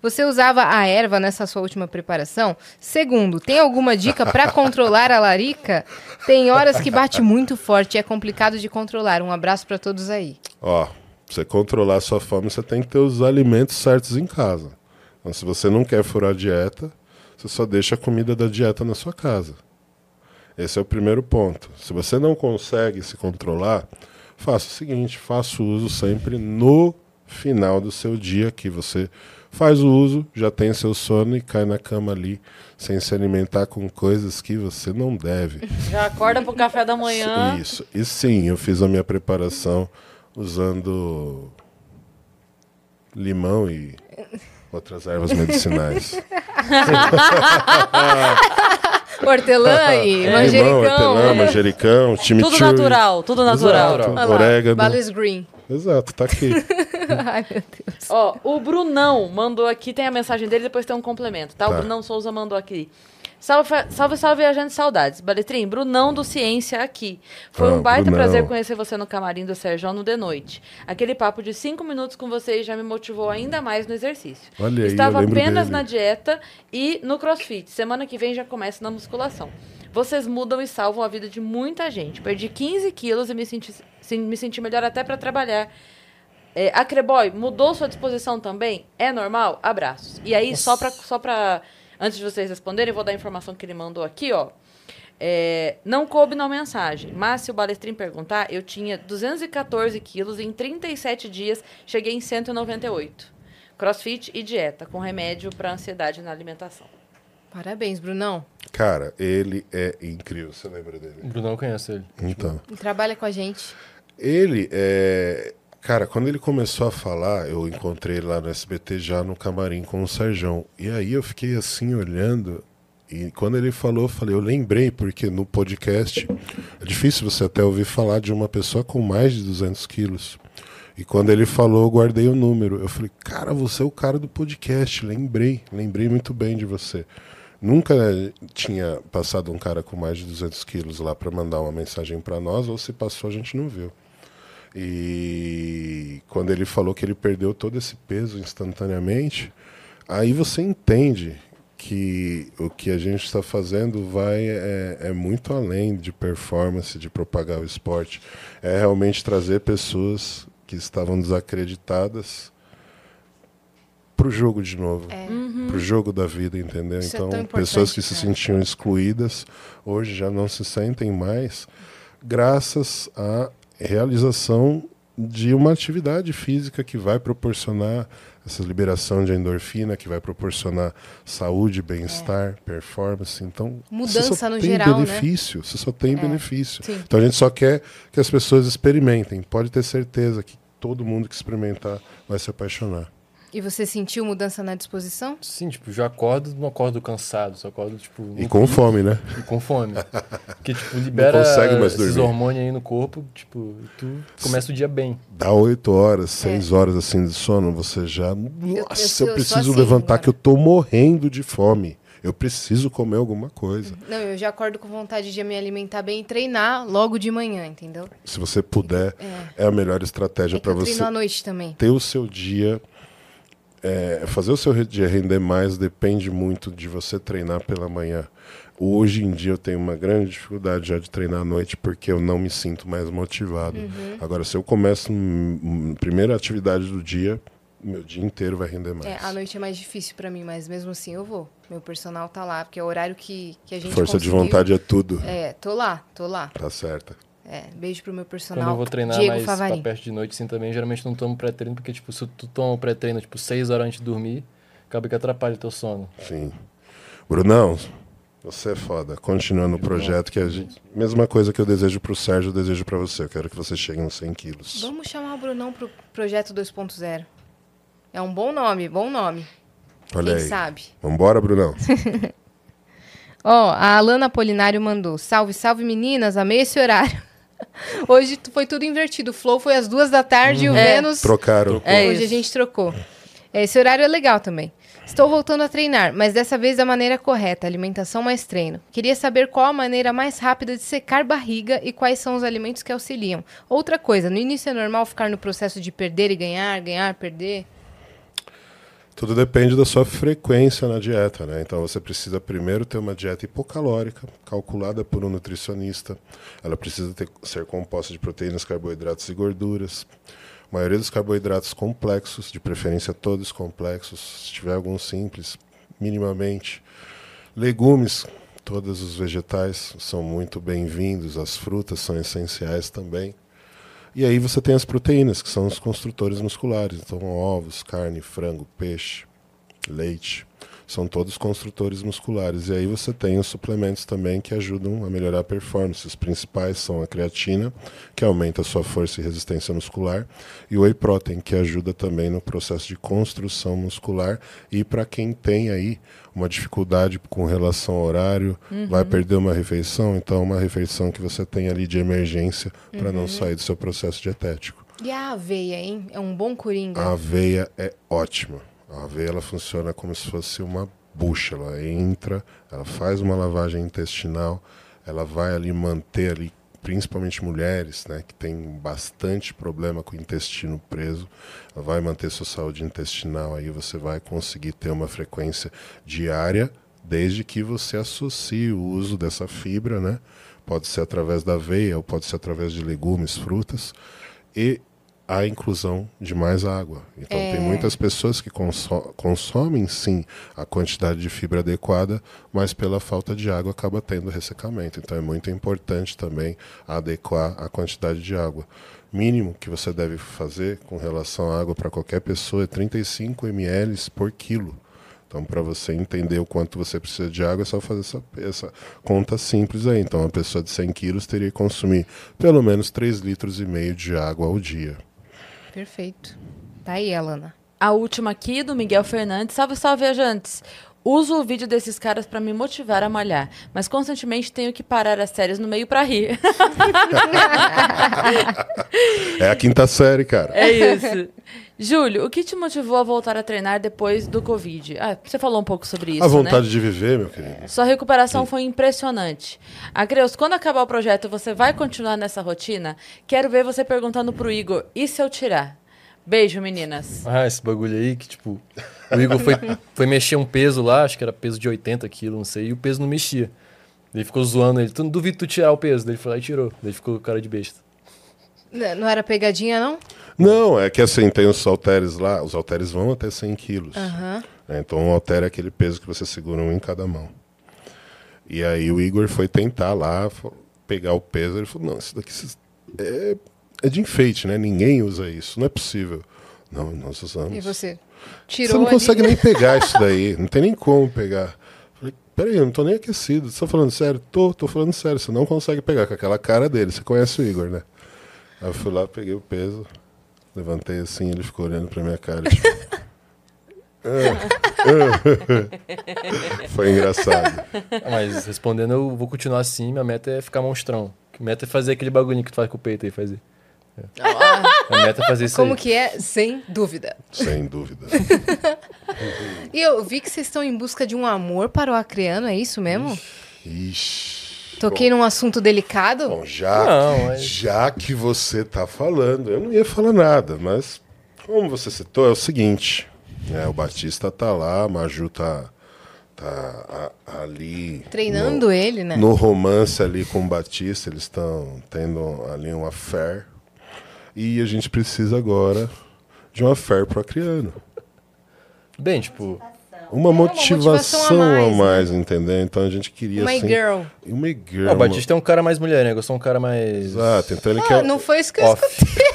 você usava a erva nessa sua última preparação? Segundo, tem alguma dica pra controlar a larica? Tem horas que bate muito forte e é complicado de controlar. Um abraço pra todos aí. Ó, você controlar a sua fome, você tem que ter os alimentos certos em casa. Então, se você não quer furar a dieta, você só deixa a comida da dieta na sua casa. Esse é o primeiro ponto. Se você não consegue se controlar, faça o seguinte: faça uso sempre no final do seu dia, que você faz o uso, já tem seu sono e cai na cama ali, sem se alimentar com coisas que você não deve. Já acorda pro café da manhã. Isso. E sim, eu fiz a minha preparação usando limão e outras ervas medicinais. Hortelã e limão, manjericão. hortelã, manjericão, chimichurri. Tudo natural, tudo natural. lá, orégano. Green. Exato, tá aqui. Ai, meu Deus. Ó, o Brunão mandou aqui, tem a mensagem dele, depois tem um complemento, tá? O Tá. Brunão Souza mandou aqui. Salve, salve, salve, viajante saudades. Baletrim, Brunão do Ciência aqui. Foi Ah, um baita Brunão. prazer conhecer você no camarim do Serjão no de noite. Aquele papo de cinco minutos com vocês já me motivou ainda mais no exercício. Olha aí, Estava lembro apenas dele. na dieta e no crossfit. Semana que vem já começo na musculação. Vocês mudam e salvam a vida de muita gente. Perdi 15 quilos e me senti, me senti melhor até para trabalhar. É, Acreboy, mudou sua disposição também? É normal? Abraços. E aí, só pra, só pra. Antes de vocês responderem, eu vou dar a informação que ele mandou aqui, ó. É, não coube na mensagem, mas se o Balestrin perguntar, eu tinha 214 quilos e em 37 dias cheguei em 198. Crossfit e dieta, com remédio para ansiedade na alimentação. Parabéns, Brunão. Cara, ele é incrível. Você lembra dele? O Brunão conhece ele. Então. E trabalha com a gente. Ele é. Cara, quando ele começou a falar, eu encontrei lá no SBT já no camarim com o Serjão. E aí eu fiquei assim olhando. E quando ele falou, eu falei, eu lembrei, porque no podcast é difícil você até ouvir falar de uma pessoa com mais de 200 quilos. E quando ele falou, eu guardei o número. Eu falei, cara, você é o cara do podcast. Lembrei, lembrei muito bem de você. Nunca tinha passado um cara com mais de 200 quilos lá para mandar uma mensagem para nós, ou se passou, a gente não viu. E quando ele falou que ele perdeu todo esse peso instantaneamente, aí você entende que o que a gente está fazendo vai é, é, muito além de performance, de propagar o esporte. É realmente trazer pessoas que estavam desacreditadas para o jogo de novo, É. para o jogo da vida, entendeu? Isso é então, tão importante, pessoas que se né? sentiam excluídas hoje já não se sentem mais, graças à realização de uma atividade física que vai proporcionar essa liberação de endorfina, que vai proporcionar saúde, bem-estar, performance. Então, você Mudança só no tem geral, né? benefício, você só tem benefício. sim. Então a gente só quer que as pessoas experimentem. Pode ter certeza que todo mundo que experimentar vai se apaixonar. E você sentiu mudança na disposição? Sim, tipo, já acordo, não acordo cansado, só acordo, tipo... E com fome, né? E com fome. Porque, tipo, libera consegue mais esses dormir. hormônios aí no corpo, tipo, e tu começa o dia bem. Dá oito horas, seis horas assim de sono, você já. Nossa, eu, eu eu preciso assim levantar agora. que eu tô morrendo de fome. Eu preciso comer alguma coisa. Não, eu já acordo com vontade de me alimentar bem e treinar logo de manhã, entendeu? Se você puder, é, a melhor estratégia É para eu você treino à noite também. ter o seu dia. É, fazer o seu dia render mais depende muito de você treinar pela manhã. Hoje em dia eu tenho uma grande dificuldade já de treinar à noite porque eu não me sinto mais motivado. Uhum. Agora, se eu começo na primeira atividade do dia, meu dia inteiro vai render mais. É, à noite é mais difícil pra mim, mas mesmo assim eu vou. Meu personal tá lá, porque é o horário que, que a gente Força de vontade é tudo. É, tô lá, tô lá. Tá certa. É, beijo pro meu Quando personal, eu vou treinar Diego mais Favarin. pra perto de noite, assim, também, geralmente não tomo pré-treino, porque, tipo, se tu toma o pré-treino, tipo, 6 horas antes de dormir, acaba que atrapalha o teu sono. Sim. Brunão, você é foda. Continua no projeto que a gente. Mesma coisa que eu desejo pro Sérgio, eu desejo pra você. Eu quero que você chegue nos 100 quilos. Vamos chamar o Brunão pro Projeto 2.0. É um bom nome, bom nome. Olha Quem aí. sabe? Vambora, Brunão. Ó, a Alana Apolinário mandou. Salve, salve meninas, amei esse horário. Hoje foi tudo invertido. O Flow foi às duas da tarde e o É. Vênus. Trocaram. É Hoje a gente trocou. Esse horário é legal também. Estou voltando a treinar, mas dessa vez da maneira correta, alimentação mais treino. Queria saber qual a maneira mais rápida de secar barriga e quais são os alimentos que auxiliam. Outra coisa, no início é normal ficar no processo de perder e ganhar, ganhar, perder? Tudo depende da sua frequência na dieta, né? Então você precisa primeiro ter uma dieta hipocalórica, calculada por um nutricionista. Ela precisa ter- ser composta de proteínas, carboidratos e gorduras. A maioria dos carboidratos complexos, de preferência todos complexos, se tiver algum simples, minimamente. Legumes, todos os vegetais são muito bem-vindos, as frutas são essenciais também. E aí você tem as proteínas, que são os construtores musculares. Então, ovos, carne, frango, peixe, leite. São todos construtores musculares. E aí você tem os suplementos também que ajudam a melhorar a performance. Os principais são a creatina, que aumenta a sua força e resistência muscular, e o whey protein, que ajuda também no processo de construção muscular. E para quem tem aí uma dificuldade com relação ao horário, vai perder uma refeição, então uma refeição que você tem ali de emergência para não sair do seu processo dietético. E a aveia, hein? É um bom coringa. A aveia é ótima. A aveia ela funciona como se fosse uma bucha. Ela entra, ela faz uma lavagem intestinal, ela vai ali manter ali, principalmente mulheres, né, que tem bastante problema com o intestino preso, ela vai manter sua saúde intestinal. Aí você vai conseguir ter uma frequência diária, desde que você associe o uso dessa fibra, né? Pode ser através da aveia ou pode ser através de legumes, frutas e a inclusão de mais água. Então, tem muitas pessoas que conso- consomem sim a quantidade de fibra adequada, mas pela falta de água acaba tendo ressecamento. Então, é muito importante também adequar a quantidade de água. Mínimo que você deve fazer com relação à água para qualquer pessoa é 35 ml por quilo. Então, para você entender o quanto você precisa de água, é só fazer essa, essa conta simples aí. Então, uma pessoa de 100 quilos teria que consumir pelo menos 3 litros e meio de água ao dia. Perfeito. Tá aí, Alana. A última aqui do Miguel Fernandes. Salve, salve, viajantes. Uso o vídeo desses caras para me motivar a malhar, mas constantemente tenho que parar as séries no meio para rir. é a quinta série, cara. É isso. Júlio, o que te motivou a voltar a treinar depois do Covid? Ah, você falou um pouco sobre isso, A vontade né? de viver, meu querido. Sua recuperação Sim. foi impressionante. Acreus, quando acabar o projeto, você vai continuar nessa rotina? Quero ver você perguntando pro Igor, e se eu tirar? Beijo, meninas. Ah, esse bagulho aí que, tipo, o Igor foi, foi mexer um peso lá, acho que era peso de 80 quilos, não sei, e o peso não mexia. Ele ficou zoando ele, tu não duvido tu tirar o peso. Daí ele foi lá e tirou. Daí ficou cara de besta. Não era pegadinha, não? Não, é que assim, tem os halteres lá, os halteres vão até 100 quilos. Uhum. É, então um halter é aquele peso que você segura um em cada mão. E aí o Igor foi tentar lá pegar o peso, ele falou, não, isso daqui é é de enfeite, né? Ninguém usa isso, não é possível. Não, nós usamos. E você tirou Você não ali... consegue nem pegar isso daí, não tem nem como pegar. Falei, peraí, eu não tô nem aquecido. Você tá falando sério? Tô, tô falando sério. Você não consegue pegar com aquela cara dele. Você conhece o Igor, né? Aí eu fui lá, peguei o peso, levantei assim, ele ficou olhando pra minha cara. Tipo, Foi engraçado. Mas respondendo, eu vou continuar assim. Minha meta é ficar monstrão. Minha meta é fazer aquele bagulhinho que tu faz com o peito aí, fazer. É. A meta é fazer isso Como aí. que é? Sem dúvida. Sem dúvida. e eu vi que vocês estão em busca de um amor para o acreano, é isso mesmo? Ixi. Toquei bom, num assunto delicado? Bom, já, Não, mas- já que você tá falando, eu não ia falar nada, mas como você citou, é o seguinte. né, o Batista tá lá, a Maju tá, tá a- ali. Treinando no, ele, né? No romance ali com o Batista, eles estão tendo ali uma fé. E a gente precisa agora de uma fé pro Acriano. Bem, tipo, Uma motivação, motivação a a mais, mais, né? entendeu? Então a gente queria My assim, girl. Uma girl. ó, o Batista é um cara mais mulher, né? Eu sou um cara mais. Exato, então ele Ah, quer. não foi isso que eu Off. escutei.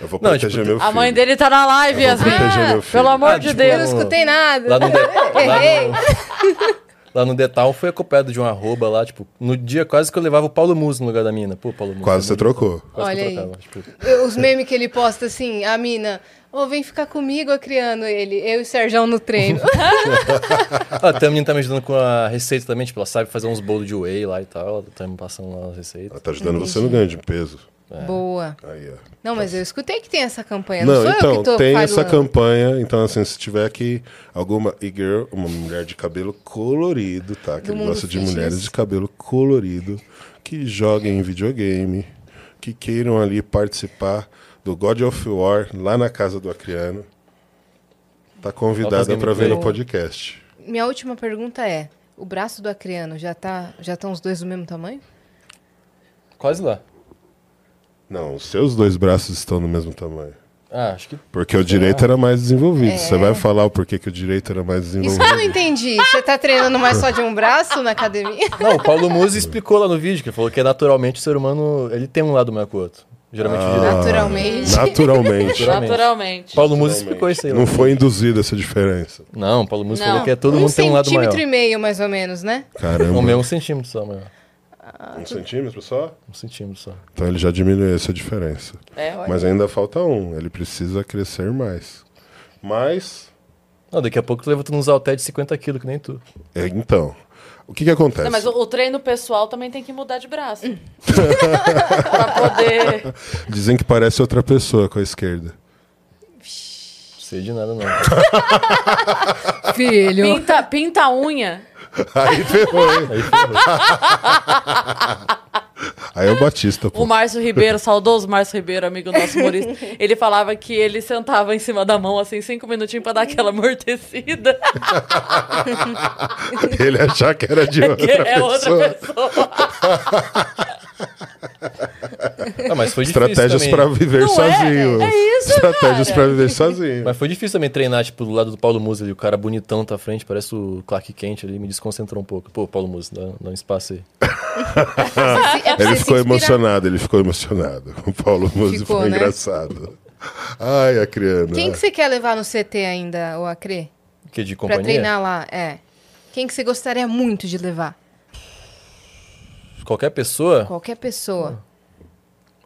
Eu vou Não, proteger tipo, meu filho. A mãe dele tá na live, Eu vou Yasmin. meu filho. Pelo amor Ah, de tipo, Eu não Deus. escutei nada. Lá no, de... Errei. lá, no... lá no Detal foi acompanhado de um arroba lá, tipo, no dia quase que eu levava o Paulo Muso no lugar da mina. Pô, Paulo Muso. Quase é você trocou. Quase que Olha aí. trocava. Tipo, Os memes que ele posta assim, a mina, ô, vem ficar comigo, acriano ele. Eu e o Serjão no treino. Ah, a menina tá me ajudando com a receita também, tipo, ela sabe fazer uns bolos de whey lá e tal, ela tá me passando lá as receitas. Ela tá ajudando você no ganho de peso. Boa. Aí, ó. Não, mas eu escutei que tem essa campanha. Não, Não, sou eu então, que tô tem essa falando. campanha. Então, assim, se tiver aqui alguma e-girl, uma mulher de cabelo colorido, tá? Que gosta de mulheres de cabelo colorido, que joguem em videogame, que queiram ali participar do God of War lá na casa do Acriano. Tá convidada para ver no podcast. Minha última pergunta é: o braço do acriano já tá, já estão os dois do mesmo tamanho? Quase lá. Não, os seus dois braços estão no mesmo tamanho. Ah, acho que. Porque o direito era mais desenvolvido. É. Você vai falar o porquê que o direito era mais Isso que eu desenvolvido. não entendi. Você tá treinando mais só de um braço na academia? Não, o Paulo Musi explicou lá no vídeo, que ele falou que naturalmente o ser humano, ele tem um lado maior que o outro. Geralmente o Ah. Naturalmente. Naturalmente. Naturalmente. Paulo Musi explicou isso aí. Não foi induzida essa diferença. Não, o Paulo Musi Não. falou que é todo um mundo tem um lado maior. centímetro e meio, mais ou menos, né? Caramba. Ou meio um centímetro só, maior. Um centímetro só? Um centímetro só. Então ele já diminuiu essa diferença. É, olha. Mas ainda falta um. Ele precisa crescer mais. Mas, Não, daqui a pouco tu leva tu nos halter de 50 quilos, que nem tu. é, então, o que que acontece? Não, mas o, o treino pessoal também tem que mudar de braço. pra poder. Dizem que parece outra pessoa com a esquerda. Não sei de nada, não. Filho. Pinta, pinta a unha. Aí ferrou, hein? Aí ferrou. Aí é o Batista, O pô. Márcio Ribeiro, saudoso Márcio Ribeiro, amigo nosso humorista, ele falava que ele sentava em cima da mão, assim, cinco minutinhos pra dar aquela amortecida. Ele achar que era de outra que é pessoa. outra pessoa. Ah, mas foi difícil Estratégias pra viver Não é? sozinho. É isso, Estratégias pra viver sozinho. Mas foi difícil também treinar, tipo, do lado do Paulo Musi ali. O cara bonitão tá à frente, parece o Clark Kent ali. Me desconcentrou um pouco. Pô, Paulo Musi, dá, dá um espaço aí. É pra Ele ficou emocionado, ele ficou emocionado. O Paulo Musi Ficou, foi né? engraçado. Ai, a criança. Quem que você quer levar no CT ainda, o Acre? Que de Pra companhia? treinar lá, é. Quem que você gostaria muito de levar? Qualquer pessoa? Qualquer pessoa.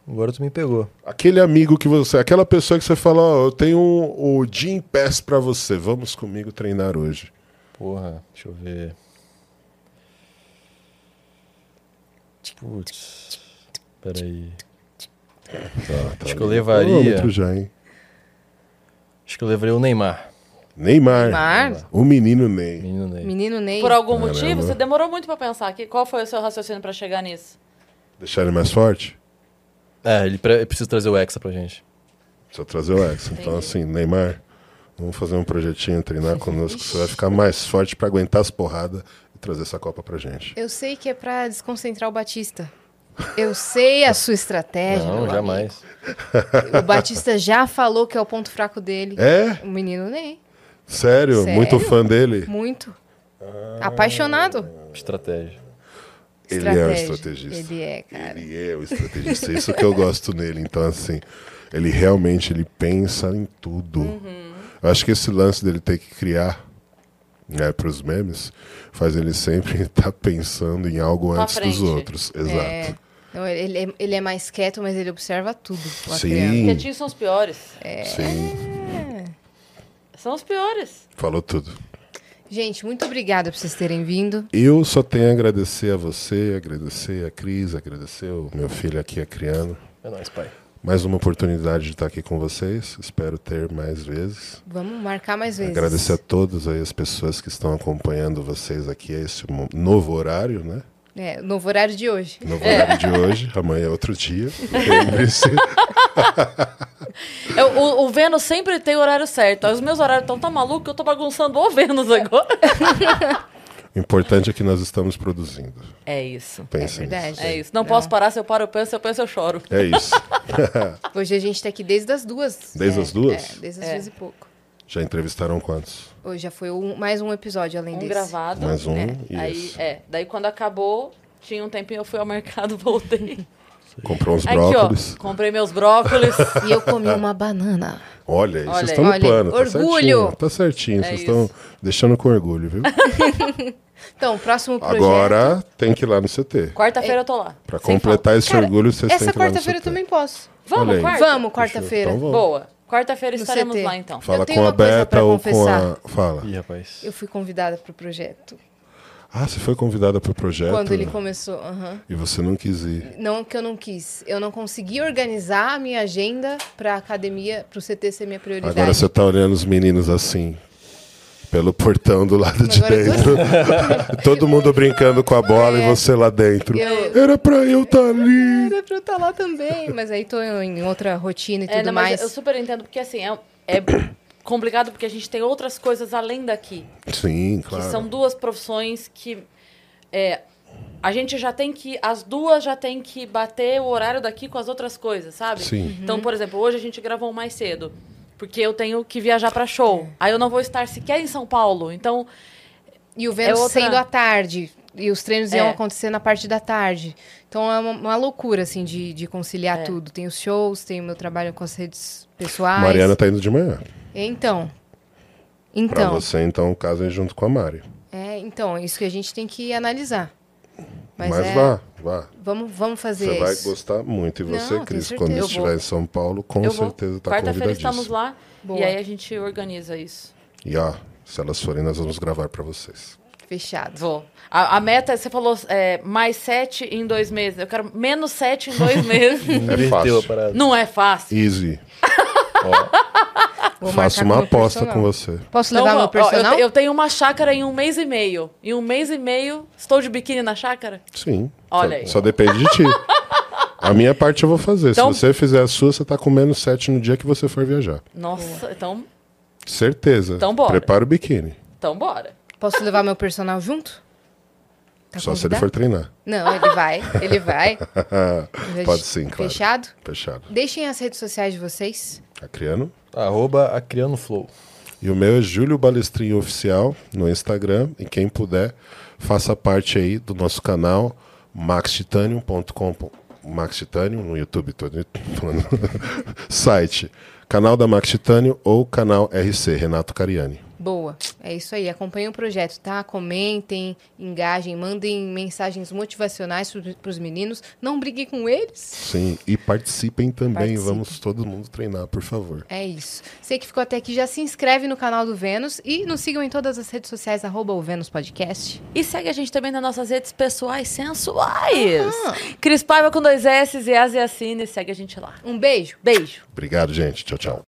Agora tu me pegou. Aquele amigo que você. Aquela pessoa que você fala, ó, eu tenho um, o Gym Pass pra você. Vamos comigo treinar hoje. Porra, deixa eu ver. Putz. Peraí. Tá, tá Acho que eu levaria- Quilômetro já, hein? Acho que eu levaria o Neymar. Neymar. Neymar? O menino Ney. Menino Ney. Menino Ney. Por algum Caramba. motivo, você demorou muito pra pensar. Que, qual foi o seu raciocínio pra chegar nisso? Deixar ele mais forte? É, ele, pre- ele precisa trazer o Hexa pra gente. Só trazer o Ex. Então, assim, Neymar, vamos fazer um projetinho, treinar conosco. Você vai ficar mais forte pra aguentar as porradas e trazer essa Copa pra gente. Eu sei que é pra desconcentrar o Batista. Eu sei a sua estratégia. Não, jamais. amigo. O Batista já falou que é o ponto fraco dele. É? O menino Ney. Sério? Sério? Muito fã dele? Muito. Apaixonado. Estratégia. Ele é um estrategista. Ele é, cara. Ele é o estrategista. Isso que eu gosto nele. Então, assim, ele realmente ele pensa em tudo. Uhum. Eu acho que esse lance dele ter que criar né, para os memes faz ele sempre estar pensando em algo Pra antes dos frente. outros. Exato. É. Não, ele, é, ele é mais quieto, mas ele observa tudo. Sim. Quietinhos são os piores. Sim, São os piores. falou tudo. Gente, muito obrigada por vocês terem vindo. Eu só tenho a agradecer a você, agradecer a Cris, agradecer o meu filho aqui, a Criano. É nóis, pai. Mais uma oportunidade de estar aqui com vocês. Espero ter mais vezes. Vamos marcar mais vezes. Agradecer a todas aí as pessoas que estão acompanhando vocês aqui a esse novo horário, né? É, novo horário de hoje. Novo horário de hoje. Amanhã é outro dia. Lembre-se. Eu- o, o Vênus sempre tem o horário certo. Os meus horários estão tão malucos que eu tô bagunçando o Vênus agora. O importante é que nós estamos produzindo. É isso. É Pensem verdade. nisso. É isso. Não, posso parar, se eu paro, eu penso, se eu penso, eu choro. É isso. Hoje a gente tá aqui desde as duas. Desde É, as duas? É, desde as É. duas e pouco. Já entrevistaram quantos? Hoje já foi um- mais um episódio além Um desse. gravado. Mais um. né? Aí, Isso. é. Daí quando acabou, tinha um tempinho, eu fui ao mercado, voltei. Comprou uns Aqui, brócolis. ó. Comprei meus brócolis. E eu comi uma banana. Olha, Olha vocês estão no plano. Tá Orgulho. certinho. Tá certinho. É Vocês isso. estão deixando com orgulho, viu? Então, próximo projeto. Agora tem que ir lá no CT. Quarta-feira eu tô lá. Pra completar esse Cara, orgulho, vocês têm Essa que ir lá no quarta-feira eu também posso. Vamos, quarta? Vamos, quarta-feira. Então. Boa. Quarta-feira No estaremos CT. lá, então. Fala tenho com a uma coisa Beta pra ou com a. confessar. Fala. Ih, rapaz. Eu fui convidada pro projeto. Ah, você foi convidada pro projeto? Quando ele começou. E você não quis ir. Não que eu não quis. Eu não consegui organizar a minha agenda pra academia, pro CT ser minha prioridade. Agora você tá olhando os meninos assim. Pelo portão do lado de Agora eu tô- dentro. Todo mundo brincando com a bola É. e você lá dentro. Eu- Era pra eu estar ali. Era pra eu estar lá também, mas aí tô em outra rotina e É, tudo não, mais. eu super entendo, porque assim, é, é complicado porque a gente tem outras coisas além daqui. Sim, Que claro. são duas profissões que é, a gente já tem que. As duas já tem que bater o horário daqui com as outras coisas, sabe? Sim. Então, por exemplo, hoje a gente gravou mais cedo. Porque eu tenho que viajar pra show. Aí eu não vou estar sequer em São Paulo. Então, E o Vênus É outra- sendo à tarde. E os treinos iam É. acontecer na parte da tarde. Então é uma, uma loucura, assim, de, de conciliar É. tudo. Tem os shows, tem o meu trabalho com as redes pessoais. Mariana tá indo de manhã. Então. Pra Então. você, então, casem junto com a Mari. É, então, isso que a gente tem que analisar. Mas, Mas, é, vá, vá. Vamos, vamos fazer Você vai isso. gostar muito. E Não, você, tenho Cris, quando Eu estiver vou. em São Paulo, com eu certeza tá Quarta-feira estamos lá. Boa. E aí a gente organiza isso. E ó, se elas forem, nós vamos gravar pra vocês. Fechado. Vou. A, a meta, você falou é, mais sete em dois meses. Eu quero menos sete em dois meses. É fácil. Não é fácil. Easy. Vou Faço uma aposta personal. com você. Posso Então, levar ó, meu personal? eu, eu tenho uma chácara em um mês e meio. Em um mês e meio, estou de biquíni na chácara? Sim. Olha só, aí. só depende de ti. A minha parte eu vou fazer. Então- Se você fizer a sua, você tá com menos 7 no dia que você for viajar. Nossa, então, Certeza. Então bora. Prepara o biquíni. então bora. Posso levar meu personal junto? Tá só se ele for treinar. Não, ele vai. Ele vai. Pode sim, claro. Fechado? Fechado. Deixem as redes sociais de vocês. Acriano. Arroba Acriano Flow. E o meu é Júlio Balestrinho Oficial no Instagram. E quem puder, faça parte aí do nosso canal maxtitanium.com. Max Titanium no YouTube, tô falando. Site. Canal da Max Titanium ou canal RC, Renato Cariani. Boa. É isso aí. Acompanhem o projeto, tá? Comentem, engajem, mandem mensagens motivacionais para os meninos. Não briguem com eles. Sim, e participem também. Participem. Vamos todo mundo treinar, por favor. É isso. Você que ficou até aqui, já se inscreve no canal do Vênus e nos sigam em todas as redes sociais, arroba o Vênus Podcast. E segue a gente também nas nossas redes pessoais sensuais. Cris Paiva com dois S e Asiacine. Segue a gente lá. Um beijo. Beijo. Obrigado, gente. Tchau, tchau.